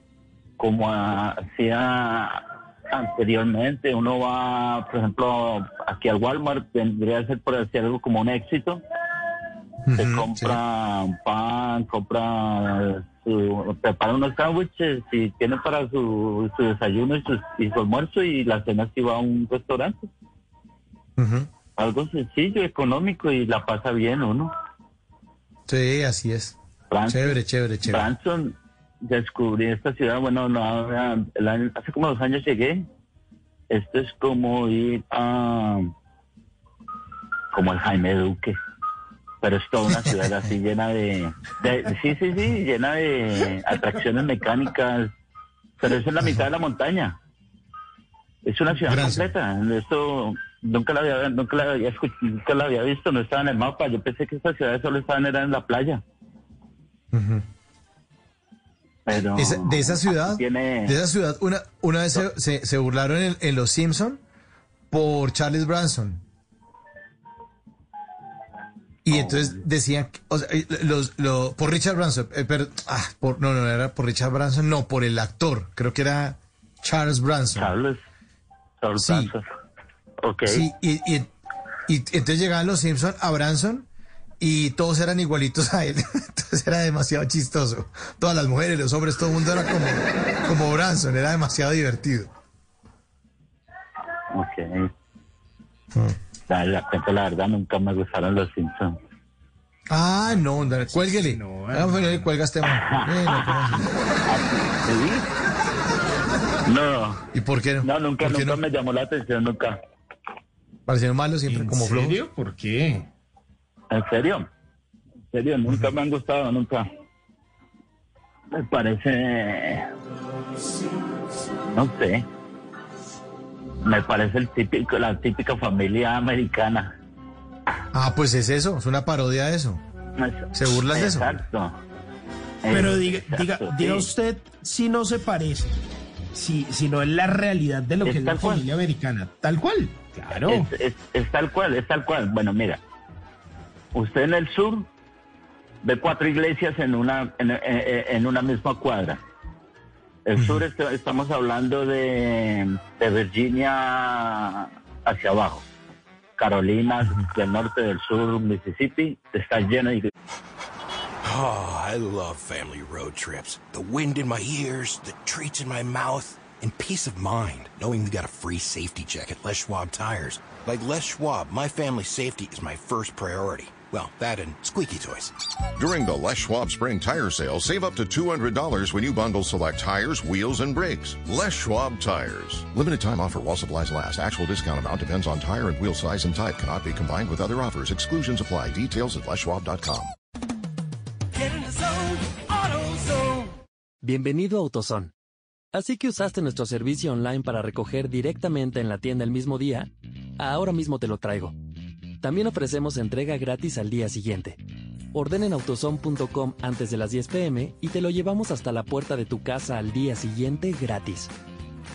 como hacía anteriormente, uno va, por ejemplo, aquí al Walmart, tendría que ser por decir algo como un éxito. Se compra pan, compra, su, prepara unos sándwiches y tiene para su, su desayuno y su, y su almuerzo y la cena si va a un restaurante. Algo sencillo, económico y la pasa bien uno. Sí, así es. Branson- Chévere, chévere, chévere. Branson, descubrí esta ciudad, bueno, no, año- hace como dos años llegué. Esto es como ir a, como el Jaime Duque, pero es toda una ciudad así llena de, de- sí, sí, sí, llena de atracciones mecánicas, pero es en la mitad de la montaña. Es una ciudad completa. Esto nunca la había, nunca la había escuch- nunca la había visto, no estaba en el mapa. Yo pensé que estas ciudades solo estaban era en la playa. Pero Esa- de esa ciudad, tiene- de esa ciudad, una, una vez se, se- se burlaron en, en Los Simpson por Charles Branson. Y entonces decían, o sea, eh, los, lo- por Richard Branson, eh, pero, ah, por, no, no era por Richard Branson, no, por el actor, creo que era Charles Branson. Charles, Charles sí. Branson. Ok. Sí, y, y, y entonces llegaban los Simpson a Branson y todos eran igualitos a él. Entonces era demasiado chistoso. Todas las mujeres, los hombres, todo el mundo era como, como Branson, era demasiado divertido. Ok. La, la, la verdad, nunca me gustaron los Simpsons. Ah, no, dale, cuélguele. Ah, bueno, le cuelga este man. No. No. ¿Y por qué no? No, nunca, ¿Por qué nunca no? me llamó la atención, nunca. Parecieron malos siempre, como flojos. serio? ¿Por qué? ¿En serio? ¿En serio? Nunca me han gustado, nunca. Me parece... No sé. Me parece el típico, la típica familia americana. Ah, pues es eso, es una parodia de eso. ¿Se burlan de eso? Exacto. Pero Eh, diga, exacto, diga, sí. diga usted si no se parece, si, si no es la realidad de lo Es que es la cual. familia americana. Tal cual. Claro. Es, es- es tal cual, es tal cual. Bueno, mira, usted en el sur ve cuatro iglesias en una en, en- en una misma cuadra. El sur est- estamos hablando de, de Virginia hacia abajo, Carolinas, del norte, del sur, Mississippi, está lleno de Oh, I love family road trips. The wind in my ears, the treats in my mouth, and peace of mind knowing we got a free safety check at Les Schwab tires. Like Les Schwab, my family safety is my first priority. Well, that and squeaky toys. During the Les Schwab Spring Tire Sale, save up to $200 when you bundle select tires, wheels, and brakes. Les Schwab Tires. Limited time offer while supplies last. Actual discount amount depends on tire and wheel size and type. Cannot be combined with other offers. Exclusions apply. Details at leschwab.com. Bienvenido a AutoZone. Así que usaste nuestro servicio online para recoger directamente en la tienda el mismo día. Ahora mismo te lo traigo. También ofrecemos entrega gratis al día siguiente. Ordena en autozone.com antes de las 10 pm y te lo llevamos hasta la puerta de tu casa al día siguiente gratis.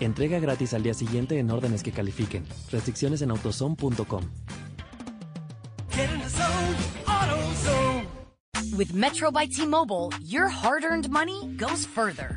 Entrega gratis al día siguiente en órdenes que califiquen. Restricciones en autozone.com. With Metro by T-Mobile, your hard-earned money goes further.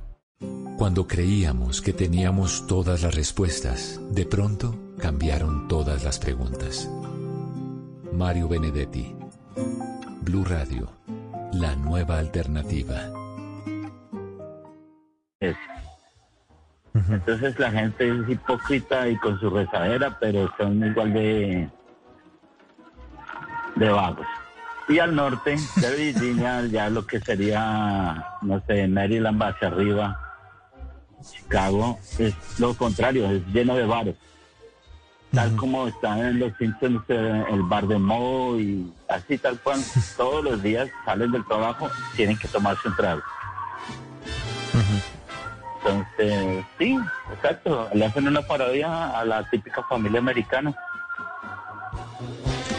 Cuando creíamos que teníamos todas las respuestas, de pronto cambiaron todas las preguntas. Mario Benedetti, Blue Radio, la nueva alternativa. Es. Entonces la gente es hipócrita y con su rezadera, pero son igual de, de vagos. Y al norte de Virginia, ya lo que sería, no sé, Maryland hacia arriba, Chicago, es lo contrario, es lleno de bares. Tal como están en los Simpsons, eh, el bar de Mo y así tal cual, todos los días salen del trabajo, tienen que tomarse un trago. Entonces, sí, exacto, le hacen una parodia a la típica familia americana.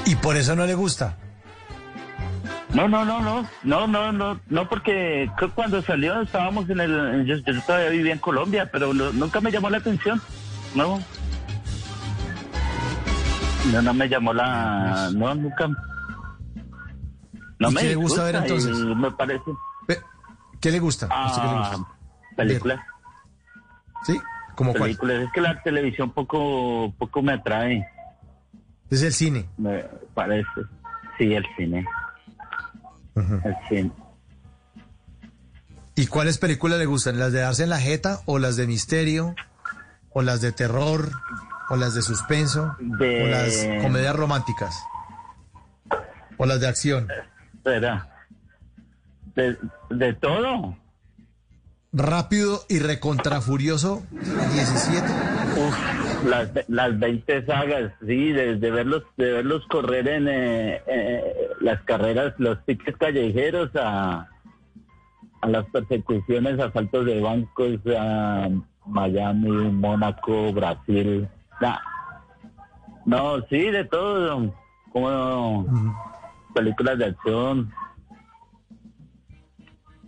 Y por eso no le gusta. No, no, no, no, no, no, no, no, porque cu- cuando salió estábamos en el, yo, yo todavía vivía en Colombia, pero no- nunca me llamó la atención, no. No, no me llamó la, no, nunca. No ¿Y me qué le gusta ver entonces? Me parece. ¿Qué le gusta? ¿A usted qué le Ah, películas. ¿Sí? ¿Cómo cuál? películas. Es que la televisión poco, poco me atrae. Es el cine. Me parece. Sí, el cine. ¿Y cuáles películas le gustan? ¿Las de darse en la jeta o las de misterio? ¿O las de terror? ¿O las de suspenso? De- ¿O las comedias románticas? ¿O las de acción? Espera. De, de todo. Rápido y recontrafurioso 17. Uf, las, las 20 sagas, sí, de, de verlos de verlos correr en eh, eh, las carreras, los tickets callejeros a, a las persecuciones, asaltos de bancos a Miami, Mónaco, Brasil. Nah. No, sí, de todo, como películas de acción.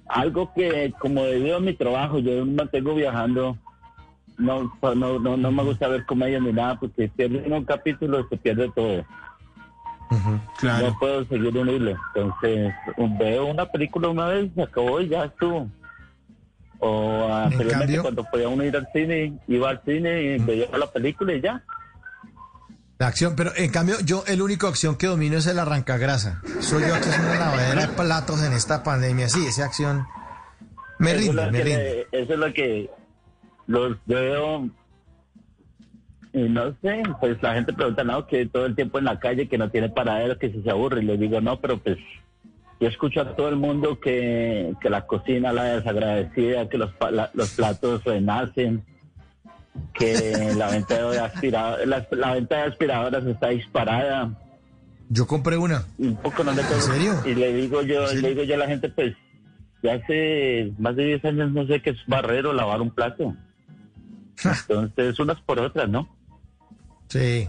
Algo que, como debido a mi trabajo, yo me mantengo viajando no, no, no, no me gusta ver comedia ni nada porque pierde uno un capítulo se pierde todo. No puedo seguir un hilo. Entonces, veo una película una vez, se acabó y ya estuvo. O anteriormente cambio- cuando podía uno ir al cine, iba al cine y veía la película y ya. La acción, pero en cambio yo el único acción que domino es el arrancagrasa. Soy yo que es una lavadera de platos en esta pandemia. Sí, esa acción me rinde, me rinde. eso es lo que los veo y no sé, pues la gente pregunta, no, que todo el tiempo en la calle, que no tiene paradero, que si se aburre. Y le digo, no, pero pues yo escucho a todo el mundo que, que la cocina la desagradecida, que los, la- los platos renacen, que la venta de aspiradoras, la, la venta de aspiradoras está disparada. Yo compré una. Un poco no le ¿En serio? Y le digo yo, le digo yo a la gente, pues, ya hace más de 10 años no sé qué es barrer o lavar un plato. Entonces, unas por otras, ¿no? Sí.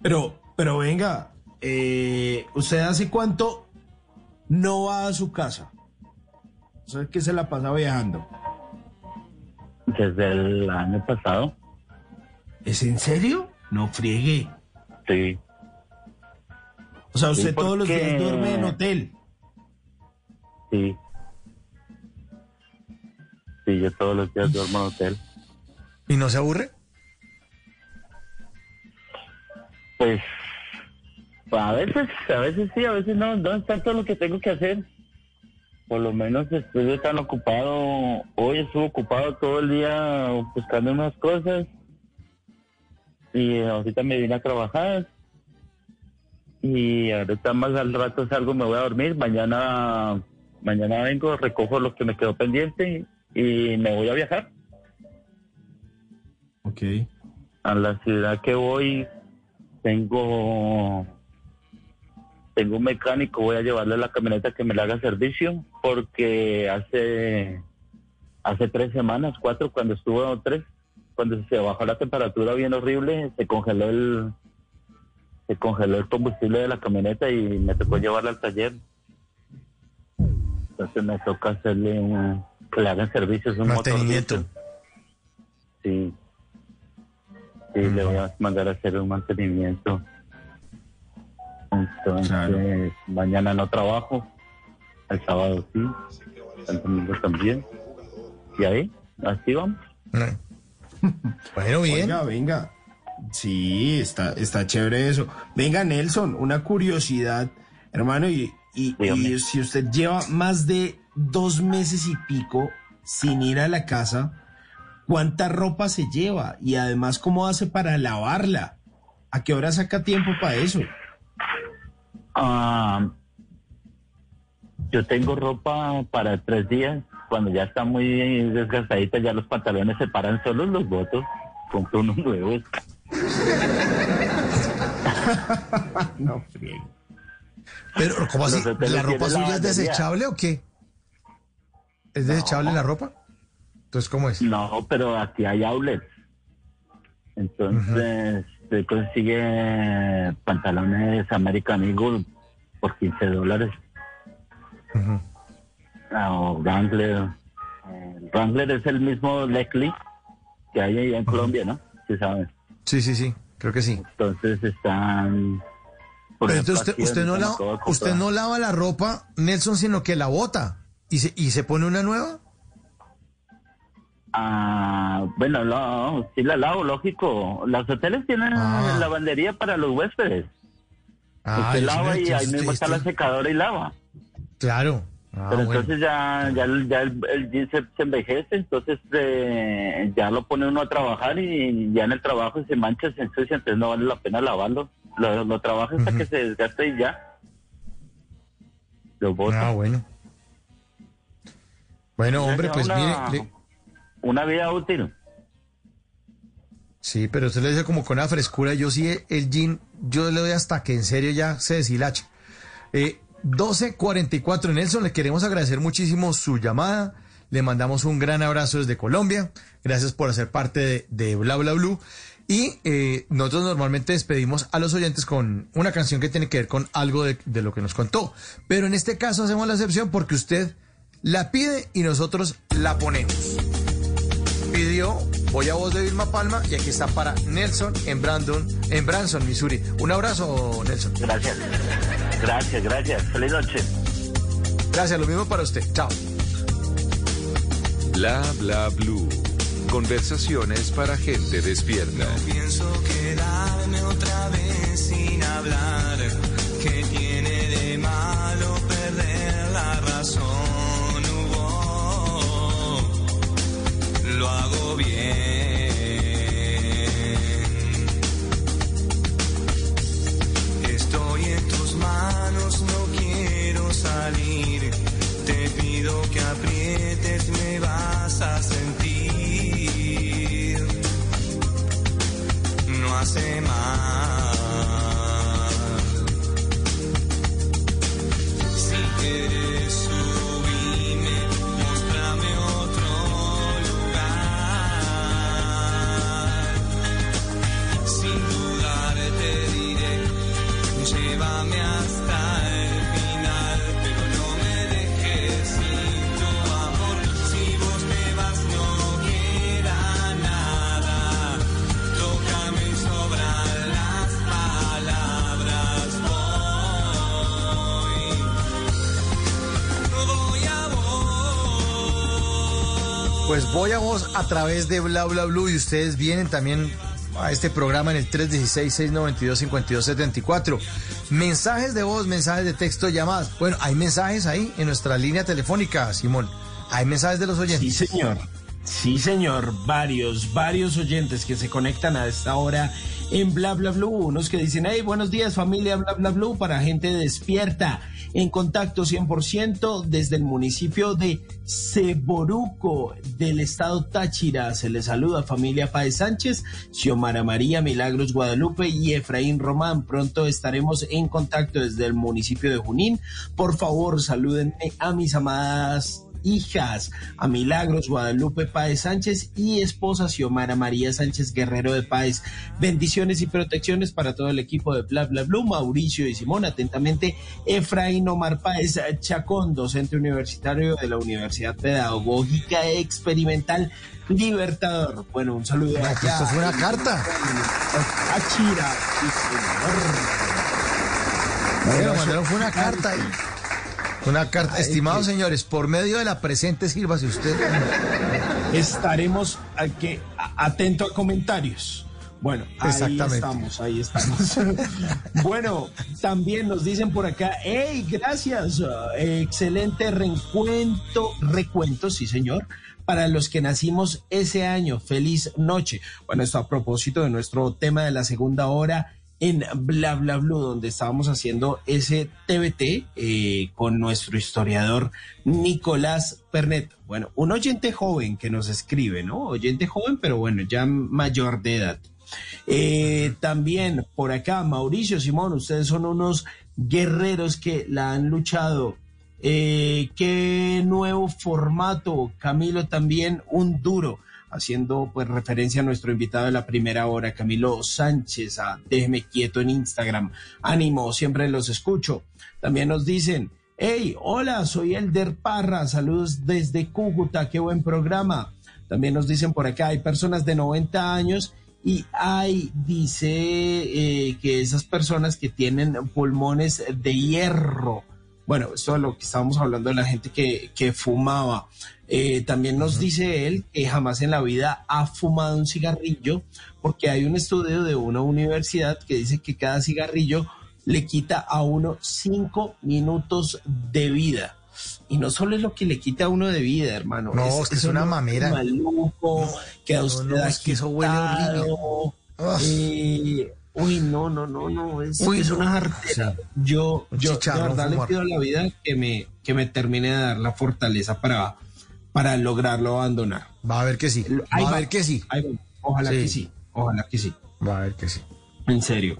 Pero, pero venga, eh, ¿usted hace cuánto no va a su casa? O sea, que se la pasa viajando. Desde el año pasado. ¿Es en serio? No friegue. Sí. O sea, usted Sí, todos los días duerme en hotel. Sí. Sí, yo todos los días duermo en hotel. ¿Y no se aburre? Pues a veces, a veces sí, a veces no, no es tanto lo que tengo que hacer. Por lo menos estoy tan ocupado, hoy estuve ocupado todo el día buscando unas cosas y ahorita me vine a trabajar y ahorita más al rato salgo, me voy a dormir, mañana, mañana vengo, recojo lo que me quedó pendiente y me voy a viajar. Ok. A la ciudad que voy tengo tengo un mecánico, voy a llevarle la camioneta que me le haga servicio porque hace hace tres semanas, cuatro, cuando estuvo tres, cuando se bajó la temperatura bien horrible, se congeló el se congeló el combustible de la camioneta y me tocó llevarla al taller. Entonces me toca hacerle un, que le hagan servicio, es un Mantenimiento. motor Sí. Sí, le voy a mandar a hacer un mantenimiento. Entonces, mañana no trabajo. El sábado sí. El domingo también. Y ahí, así vamos. Bueno, bien. Oiga, venga. Sí, está, está chévere eso. Venga, Nelson, una curiosidad, hermano, y, y- y si usted lleva más de dos meses y pico sin ir a la casa, ¿cuánta ropa se lleva? Y además, ¿cómo hace para lavarla? ¿A qué hora saca tiempo para eso? Ah, yo tengo ropa para tres días. Cuando ya está muy desgastadita, ya los pantalones se paran solos, los botos. Compro unos nuevos. no, friegue. Pero, ¿cómo así? ¿La ropa suya es desechable o qué? ¿Es desechable la ropa? Entonces, ¿cómo es? No, pero aquí hay outlets. Entonces, se consigue pantalones American Eagle por 15 dólares. Ah, O Wrangler. Wrangler es el mismo Leclerc que hay ahí en Colombia, ¿no? Sí, saben. Sí, sí, sí, creo que sí. Entonces están... por Pero entonces usted, usted no la- usted no lava la ropa, Nelson, sino que la bota y se, y se pone una nueva. Ah, bueno, no, sí la lavo, lógico. Los hoteles tienen lavandería para los huéspedes. Ah, Usted lava y ahí mismo está la secadora y lava. Claro. Ah, Pero bueno. entonces ya, ya, el- ya el, el jean se, se envejece, entonces eh, ya lo pone uno a trabajar y ya en el trabajo se mancha, se ensucia, entonces no vale la pena lavarlo. Lo, lo trabaja hasta que se desgaste y ya. Lo bota. Ah, bueno. Bueno, hombre, pues mire, le- Una vida útil. sí, pero usted le dice como con una frescura. Yo sí, el jean, yo le doy hasta que en serio ya se deshilacha. Eh, 12.44 Nelson, le queremos agradecer muchísimo su llamada. Le mandamos un gran abrazo desde Colombia. Gracias por hacer parte de, de Bla Bla Blue. Y eh, nosotros normalmente despedimos a los oyentes con una canción que tiene que ver con algo de, de lo que nos contó. Pero en este caso hacemos la excepción porque usted la pide y nosotros la ponemos. Pidió Voy a voz de Vilma Palma y aquí está para Nelson en Brandon, en Branson, Missouri. Un abrazo, Nelson. Gracias. Gracias, gracias. Feliz noche. Gracias, lo mismo para usted. Chao. Bla bla blue. Conversaciones para gente despierta. Pienso quedarme otra vez sin hablar. ¿Qué tiene de lo hago bien. Estoy en tus manos, no quiero salir. Te pido que aprietes, me vas a sentir. No hace mal. A través de Bla Bla Blue y ustedes vienen también a este programa en el 316-692-5274. Mensajes de voz, mensajes de texto, llamadas. Bueno, hay mensajes ahí en nuestra línea telefónica, Simón. Hay mensajes de los oyentes. Sí, señor. Sí, señor. Varios, varios oyentes que se conectan a esta hora en Bla Bla Blue. Unos que dicen, hey, buenos días familia Bla Bla Blue para gente despierta. En contacto 100% desde el municipio de Ceboruco del estado Táchira. Se les saluda familia Páez Sánchez, Xiomara María Milagros Guadalupe y Efraín Román. Pronto estaremos en contacto desde el municipio de Junín. Por favor, salúdenme a mis amadas hijas, a Milagros Guadalupe Páez Sánchez y esposa Xiomara María Sánchez Guerrero de Páez. Bendiciones y protecciones para todo el equipo de Bla Bla Blue, Mauricio y Simón. Atentamente, Efraín Omar Páez Chacón, docente universitario de la Universidad Pedagógica Experimental Libertador. Bueno, un saludo Ah, esto fue una carta. A Chira, sí, señor. Bueno, mandaron fue una carta. Una carta. Estimados señores, por medio de la presente, sírvase usted. Estaremos aquí, a- atento a comentarios. Bueno, ahí Exactamente. estamos, ahí estamos. bueno, también nos dicen por acá, hey, gracias, uh, excelente recuento, recuento, sí señor, para los que nacimos ese año, feliz noche. Bueno, esto a propósito de nuestro tema de la segunda hora en Bla Bla Blue, donde estábamos haciendo ese TBT eh, con nuestro historiador Nicolás Pernet. Bueno, un oyente joven que nos escribe, ¿no? Oyente joven, pero bueno, ya mayor de edad. Eh, también por acá, Mauricio Simón, ustedes son unos guerreros que la han luchado. Eh, qué nuevo formato, Camilo también un duro, haciendo pues referencia a nuestro invitado de la primera hora, Camilo Sánchez, a Déjeme Quieto en Instagram. Ánimo, siempre los escucho. También nos dicen, hey, hola, soy Elder Parra, saludos desde Cúcuta, qué buen programa. También nos dicen por acá, hay personas de 90 años y hay, dice, eh, que esas personas que tienen pulmones de hierro. Bueno, esto es lo que estábamos hablando de la gente que, que fumaba. Eh, también nos dice él que jamás en la vida ha fumado un cigarrillo, porque hay un estudio de una universidad que dice que cada cigarrillo le quita a uno cinco minutos de vida. Y no solo es lo que le quita a uno de vida, hermano. No, es que es una mamera. Maluco, queda usted no, es que eso huele horrible. eh, uy, no, no, no, no, es, Uy, es no. una jartera. Yo, yo de verdad le pido a la vida que me, que me termine de dar la fortaleza para, para lograrlo abandonar. Va a ver que sí. Va a ver que sí. Ojalá Sí. que sí, ojalá que sí. Va a ver que sí. En serio.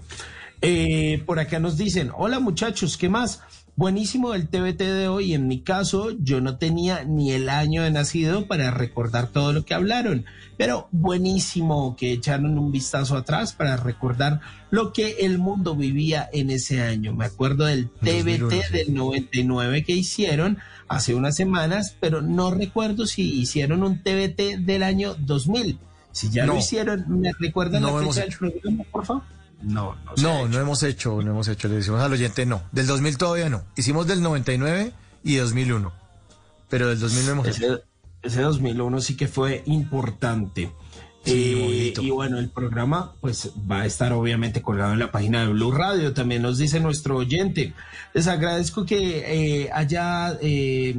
Eh, por acá nos dicen, hola muchachos, ¿qué más? Buenísimo el TBT de hoy. En mi caso, yo no tenía ni el año de nacido para recordar todo lo que hablaron, pero buenísimo que echaron un vistazo atrás para recordar lo que el mundo vivía en ese año. Me acuerdo del TBT 2001, sí. del 99 que hicieron hace unas semanas, pero no recuerdo si hicieron un TBT del año 2000. Si ya lo No. hicieron, ¿me recuerdan No la fecha del programa, por favor? No, no. se ha No, no hemos hecho, no hemos hecho. Le decimos al oyente no. Del 2000 todavía no. Hicimos del 99 y 2001. Pero del 2000 no hemos hecho. Ese, ese 2001 sí que fue importante. Sí, Eh, bonito. y bueno, el programa pues va a estar obviamente colgado en la página de Blue Radio. También nos dice nuestro oyente. Les agradezco que eh, haya eh,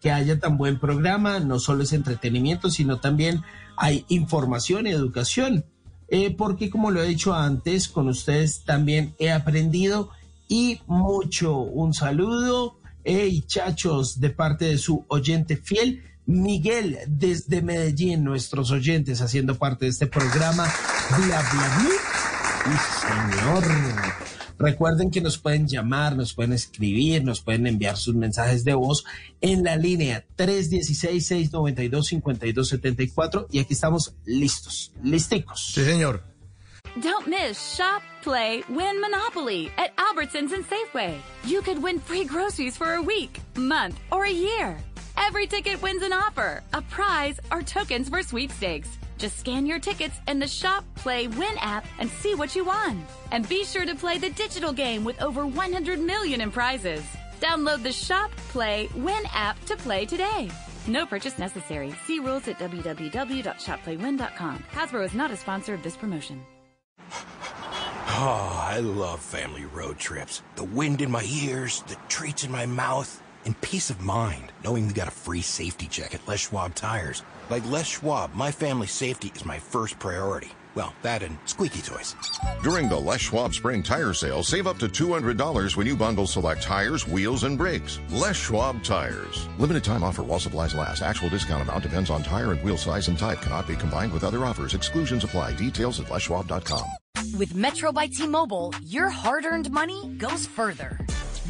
que haya tan buen programa. No solo es entretenimiento, sino también hay información y educación. Eh, porque como lo he dicho antes, con ustedes también he aprendido y mucho. Un saludo, hey chachos, de parte de su oyente fiel, Miguel, desde Medellín, nuestros oyentes haciendo parte de este programa. Bla, bla, bla. Sí, señor. Recuerden que nos pueden llamar, nos pueden escribir, nos pueden enviar sus mensajes de voz en la línea 316-692-5274 y aquí estamos listos, listicos. Sí, señor. Don't miss Shop, Play, Win Monopoly at Albertsons and Safeway. You could win free groceries for a week, month, or a year. Every ticket wins an offer, a prize, or tokens for sweepstakes. Just scan your tickets in the Shop, Play, Win app and see what you won. And be sure to play the digital game with over 100 million in prizes. Download the Shop, Play, Win app to play today. No purchase necessary. See rules at www.shopplaywin.com. Hasbro is not a sponsor of this promotion. Oh, I love family road trips. The wind in my ears, the treats in my mouth, and peace of mind knowing we got a free safety check at Les Schwab Tires. Like Les Schwab, my family's safety is my first priority. Well, that and squeaky toys. During the Les Schwab Spring Tire Sale, save up to $200 when you bundle select tires, wheels, and brakes. Les Schwab Tires. Limited time offer while supplies last. Actual discount amount depends on tire and wheel size and type. Cannot be combined with other offers. Exclusions apply. Details at leschwab.com. With Metro by T-Mobile, your hard-earned money goes further.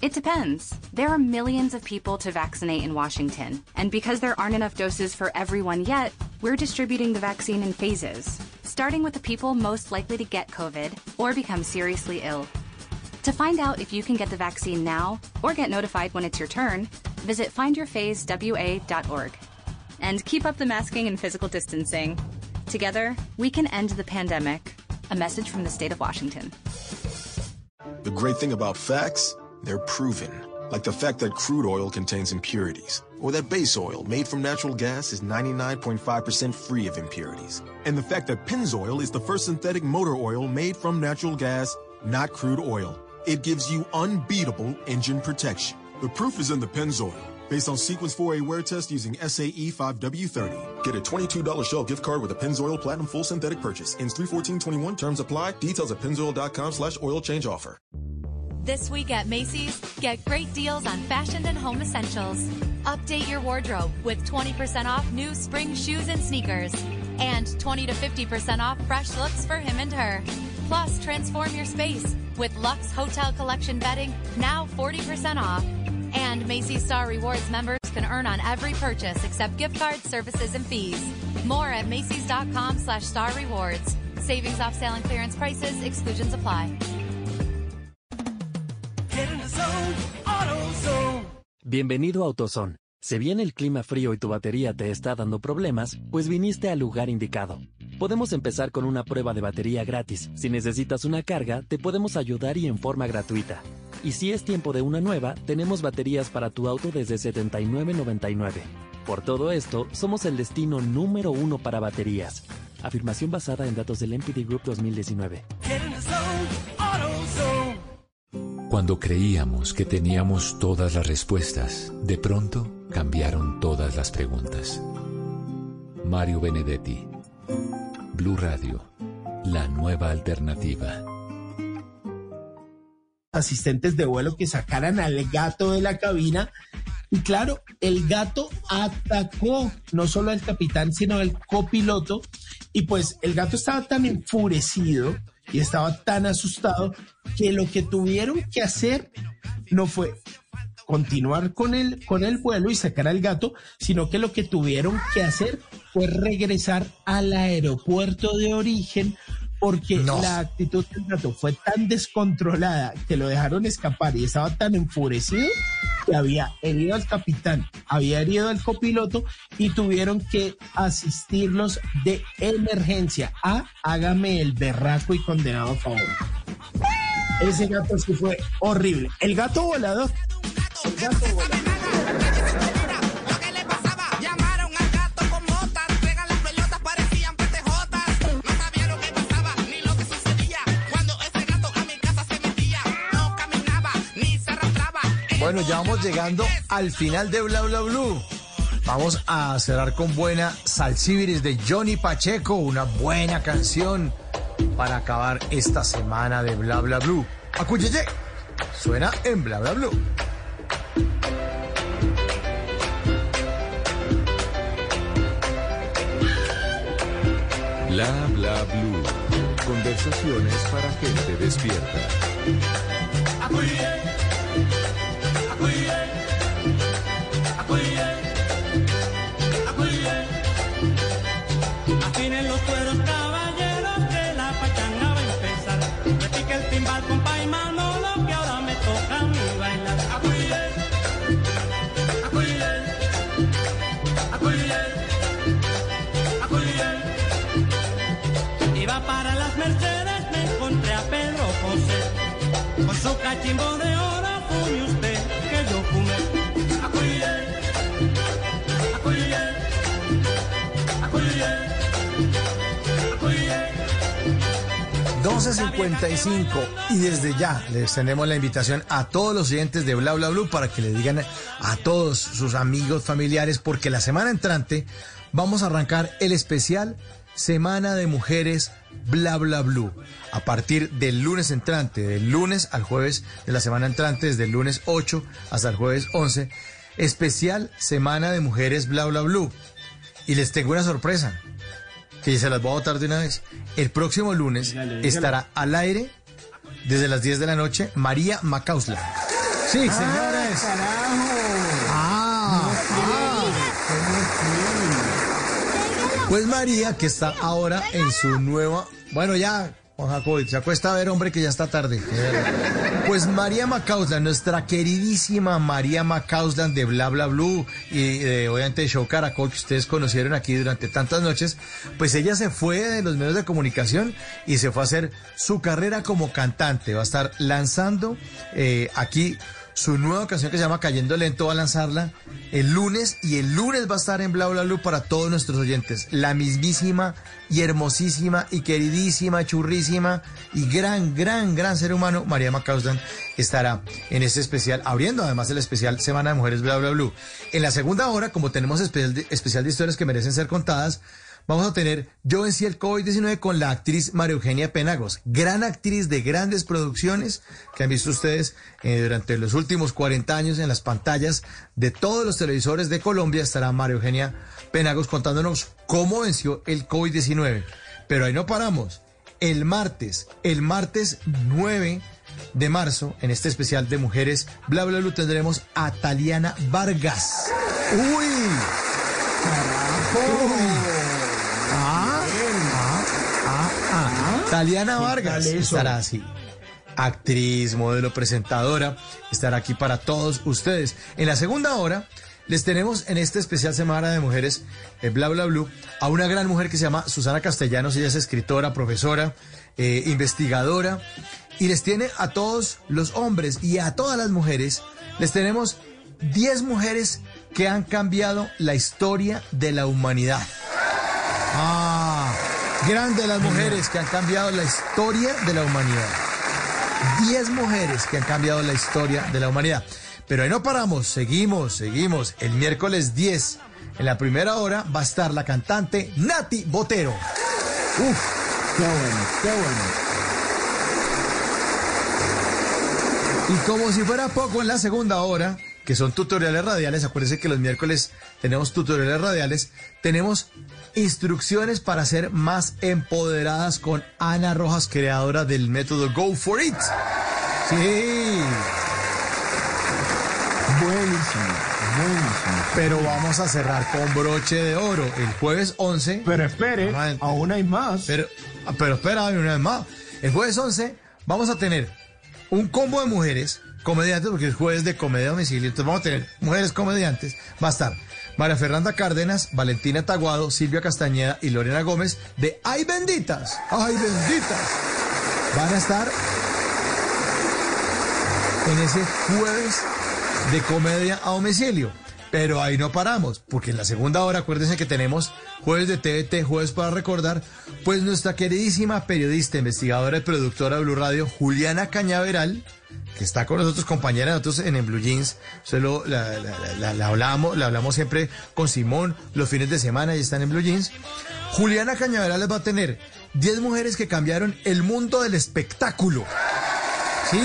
It depends. There are millions of people to vaccinate in Washington, and because there aren't enough doses for everyone yet, we're distributing the vaccine in phases, starting with the people most likely to get COVID or become seriously ill. To find out if you can get the vaccine now or get notified when it's your turn, visit findyourphasewa.org. And keep up the masking and physical distancing. Together, we can end the pandemic. A message from the state of Washington. The great thing about facts, they're proven. Like the fact that crude oil contains impurities, or that base oil made from natural gas is 99.5% free of impurities. And the fact that Pennzoil is the first synthetic motor oil made from natural gas, not crude oil. It gives you unbeatable engine protection. The proof is in the Pennzoil. Based on Sequence 4A wear test using SAE 5W30. Get a $22 Shell gift card with a Pennzoil Platinum Full Synthetic purchase. Ends 31421. Terms apply. Details at pennzoil.com slash oil change offer. This week at Macy's, get great deals on fashion and home essentials. Update your wardrobe with 20% off new spring shoes and sneakers. And 20 to 50% off fresh looks for him and her. Plus, transform your space with Lux Hotel Collection bedding, now 40% off. And Macy's Star Rewards members can earn on every purchase except gift cards, services, and fees. More at Macy's.com slash star rewards. Savings off sale and clearance prices, exclusions apply. Bienvenido a AutoZone. Si bien el clima frío y tu batería te está dando problemas, pues viniste al lugar indicado. Podemos empezar con una prueba de batería gratis. Si necesitas una carga, te podemos ayudar y en forma gratuita. Y si es tiempo de una nueva, tenemos baterías para tu auto desde $79.99. Por todo esto, somos el destino número uno para baterías. Afirmación basada en datos del MPD Group 2019. Cuando creíamos que teníamos todas las respuestas, de pronto cambiaron todas las preguntas. Mario Benedetti, Blue Radio, la nueva alternativa. asistentes de vuelo que sacaran al gato de la cabina. Y claro, el gato atacó no solo al capitán, sino al copiloto. Y pues el gato estaba tan enfurecido y estaba tan asustado que lo que tuvieron que hacer no fue continuar con el, con el vuelo y sacar al gato, sino que lo que tuvieron que hacer fue regresar al aeropuerto de origen porque la actitud del gato fue tan descontrolada que lo dejaron escapar y estaba tan enfurecido que había herido al capitán, había herido al copiloto y tuvieron que asistirlos de emergencia a hágame el berraco y condenado a favor. Ese gato sí fue horrible. El gato volador. El gato volador. Bueno, ya vamos llegando al final de Bla Bla Blue. Vamos a cerrar con buena Salsibiris de Johnny Pacheco, una buena canción para acabar esta semana de Bla Bla Blue. Acuyeye, suena en Bla Bla Blue. Bla bla blue. Conversaciones para gente despierta. Acuille, acuille, acuille. A en los cueros caballeros que la pachanaba empezar. Que el timbal con pa' lo que ahora me toca mi bailar. Acuille, acuille, acuille, acuille. Iba para las mercedes, me encontré a Pedro José con su cachimbo de oro. 12.55 y desde ya les extendemos la invitación a todos los oyentes de Bla Bla Blue para que le digan a todos sus amigos, familiares, porque la semana entrante vamos a arrancar el especial Semana de Mujeres Bla Bla Blue. A partir del lunes entrante, del lunes al jueves de la semana entrante, desde el lunes 8 hasta el jueves 11, especial Semana de Mujeres Bla Bla Blue. Y les tengo una sorpresa que se las voy a botar de una vez. El próximo lunes dígale. estará al aire desde las 10 de la noche María Macausla. Sí, señores. Ah, ah. Pues María, que está ahora en su nueva. Bueno, ya, Juan Jacob, se acuesta a ver, hombre, que ya está tarde. Pues María Macauslan, nuestra queridísima María Macauslan de Bla Bla Blue y de, obviamente de Show Caracol, que ustedes conocieron aquí durante tantas noches, pues ella se fue de los medios de comunicación y se fue a hacer su carrera como cantante. Va a estar lanzando eh, aquí su nueva canción que se llama Cayendo Lento va a lanzarla el lunes y el lunes va a estar en Bla Bla Blue para todos nuestros oyentes. La mismísima y hermosísima y queridísima, churrísima y gran, gran, gran ser humano, María Macauslan, estará en este especial, abriendo además el especial Semana de Mujeres Bla Bla Blue. En la segunda hora, como tenemos especial especial de historias que merecen ser contadas, vamos a tener Yo vencí el COVID-19 con la actriz María Eugenia Penagos, gran actriz de grandes producciones que han visto ustedes eh, durante los últimos 40 años en las pantallas de todos los televisores de Colombia. Estará María Eugenia Penagos contándonos cómo venció el COVID-19. Pero ahí no paramos. El martes, el martes 9 de marzo, en este especial de mujeres, bla bla bla, tendremos a Taliana Vargas. ¡Uy! ¡Carajo! Ah, ah, ah, ah. Taliana Vargas estará así. Actriz, modelo, presentadora, estará aquí para todos ustedes. En la segunda hora les tenemos en este especial Semana de Mujeres, eh, bla bla blue, a una gran mujer que se llama Susana Castellanos. Ella es escritora, profesora, eh, investigadora y les tiene a todos los hombres y a todas las mujeres, les tenemos 10 mujeres que han cambiado la historia de la humanidad. Grande las mujeres que han cambiado la historia de la humanidad. 10 mujeres que han cambiado la historia de la humanidad. Pero ahí no paramos, seguimos, seguimos. El miércoles 10, en la primera hora, va a estar la cantante Nati Botero. Qué bueno, qué bueno. Y como si fuera poco en la segunda hora, que son tutoriales radiales, acuérdense que los miércoles tenemos tutoriales radiales, tenemos instrucciones para ser más empoderadas con Ana Rojas, creadora del método Go For It. Sí. Buenísimo, buenísimo. Pero vamos a cerrar con broche de oro el jueves 11. Pero espere, aún hay más. Pero, pero espera, una vez más. El jueves 11 vamos a tener un combo de mujeres comediantes, porque es jueves de comedia domicilio. Entonces vamos a tener mujeres comediantes. Va a estar María Fernanda Cárdenas, Valentina Taguado, Silvia Castañeda y Lorena Gómez de Ay Benditas. Ay Benditas. Van a estar en ese jueves de comedia a domicilio. Pero ahí no paramos, porque en la segunda hora, acuérdense que tenemos jueves de TVT, jueves para recordar, pues nuestra queridísima periodista, investigadora y productora de Blue Radio, Juliana Cañaveral, que está con nosotros, compañera nosotros en, en Blue Jeans, solo la, la- la- la- la hablamos, la hablamos siempre con Simón los fines de semana y están en Blue Jeans. Juliana Cañaveral les va a tener 10 mujeres que cambiaron el mundo del espectáculo. Sí,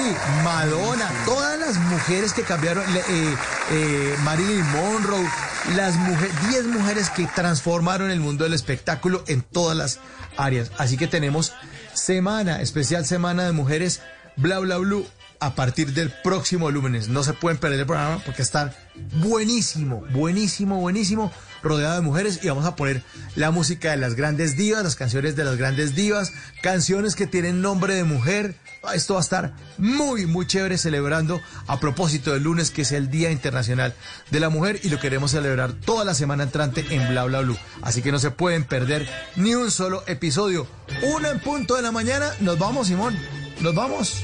Madonna, todas las mujeres que cambiaron, eh, eh, Marilyn Monroe, las mujeres, 10 mujeres que transformaron el mundo del espectáculo en todas las áreas. Así que tenemos semana, especial semana de mujeres, bla bla blue, a partir del próximo lunes. No se pueden perder el programa porque está buenísimo, buenísimo, buenísimo, rodeado de mujeres y vamos a poner la música de las grandes divas, las canciones de las grandes divas, canciones que tienen nombre de mujer. Esto va a estar muy, muy chévere celebrando a propósito del lunes, que es el Día Internacional de la Mujer, y lo queremos celebrar toda la semana entrante en Bla Bla Blue. Así que no se pueden perder ni un solo episodio. Una en punto de la mañana. Nos vamos, Simón. Nos vamos.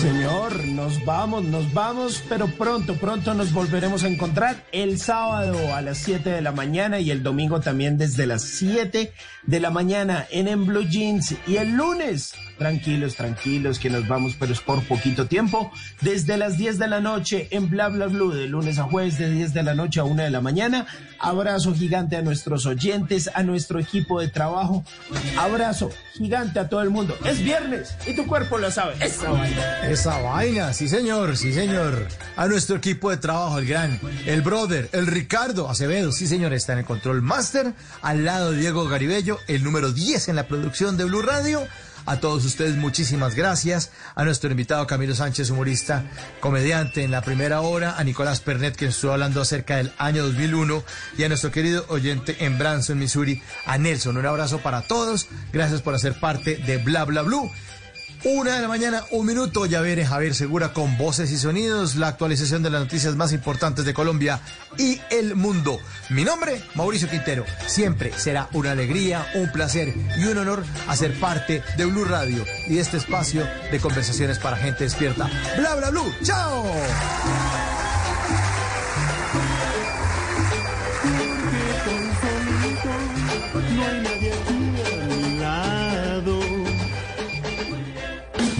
Señor, nos vamos, nos vamos, pero pronto, pronto nos volveremos a encontrar el sábado a las 7 de la mañana y el domingo también desde las 7 de la mañana en En Blue Jeans. Y el lunes, tranquilos, tranquilos, que nos vamos, pero es por poquito tiempo, desde las 10 de la noche en Bla Bla Blue, de lunes a jueves de 10 de la noche a 1 de la mañana. Abrazo gigante a nuestros oyentes, a nuestro equipo de trabajo. Abrazo gigante a todo el mundo. Es viernes y tu cuerpo lo sabe. Esa vaina. Esa vaina, sí señor, sí señor. A nuestro equipo de trabajo, el gran, el brother, el Ricardo Acevedo, sí señor, está en el control master, al lado de Diego Garibello, el número 10 en la producción de Blue Radio. A todos ustedes muchísimas gracias. A nuestro invitado Camilo Sánchez, humorista, comediante en la primera hora. A Nicolás Pernet, que estuvo hablando acerca del año 2001. Y a nuestro querido oyente en Branson, Missouri, a Nelson. Un abrazo para todos. Gracias por hacer parte de Bla Bla Blue. Una de la mañana, un minuto, ya veré Javier Segura con voces y sonidos, la actualización de las noticias más importantes de Colombia y el mundo. Mi nombre, Mauricio Quintero. Siempre será una alegría, un placer y un honor hacer parte de Blue Radio y este espacio de conversaciones para gente despierta. Bla, bla, blue. ¡Chao!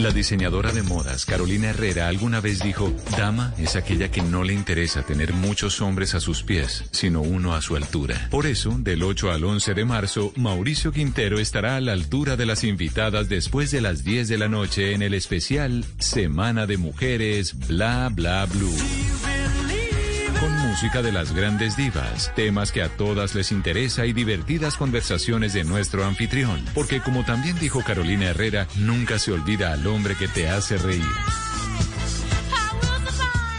La diseñadora de modas Carolina Herrera alguna vez dijo, dama es aquella que no le interesa tener muchos hombres a sus pies, sino uno a su altura. Por eso, del 8 al 11 de marzo, Mauricio Quintero estará a la altura de las invitadas después de las 10 de la noche en el especial Semana de Mujeres Bla Bla Blue. Música de las grandes divas, temas que a todas les interesa y divertidas conversaciones de nuestro anfitrión. Porque como también dijo Carolina Herrera, nunca se olvida al hombre que te hace reír.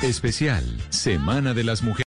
Especial, Semana de las Mujeres.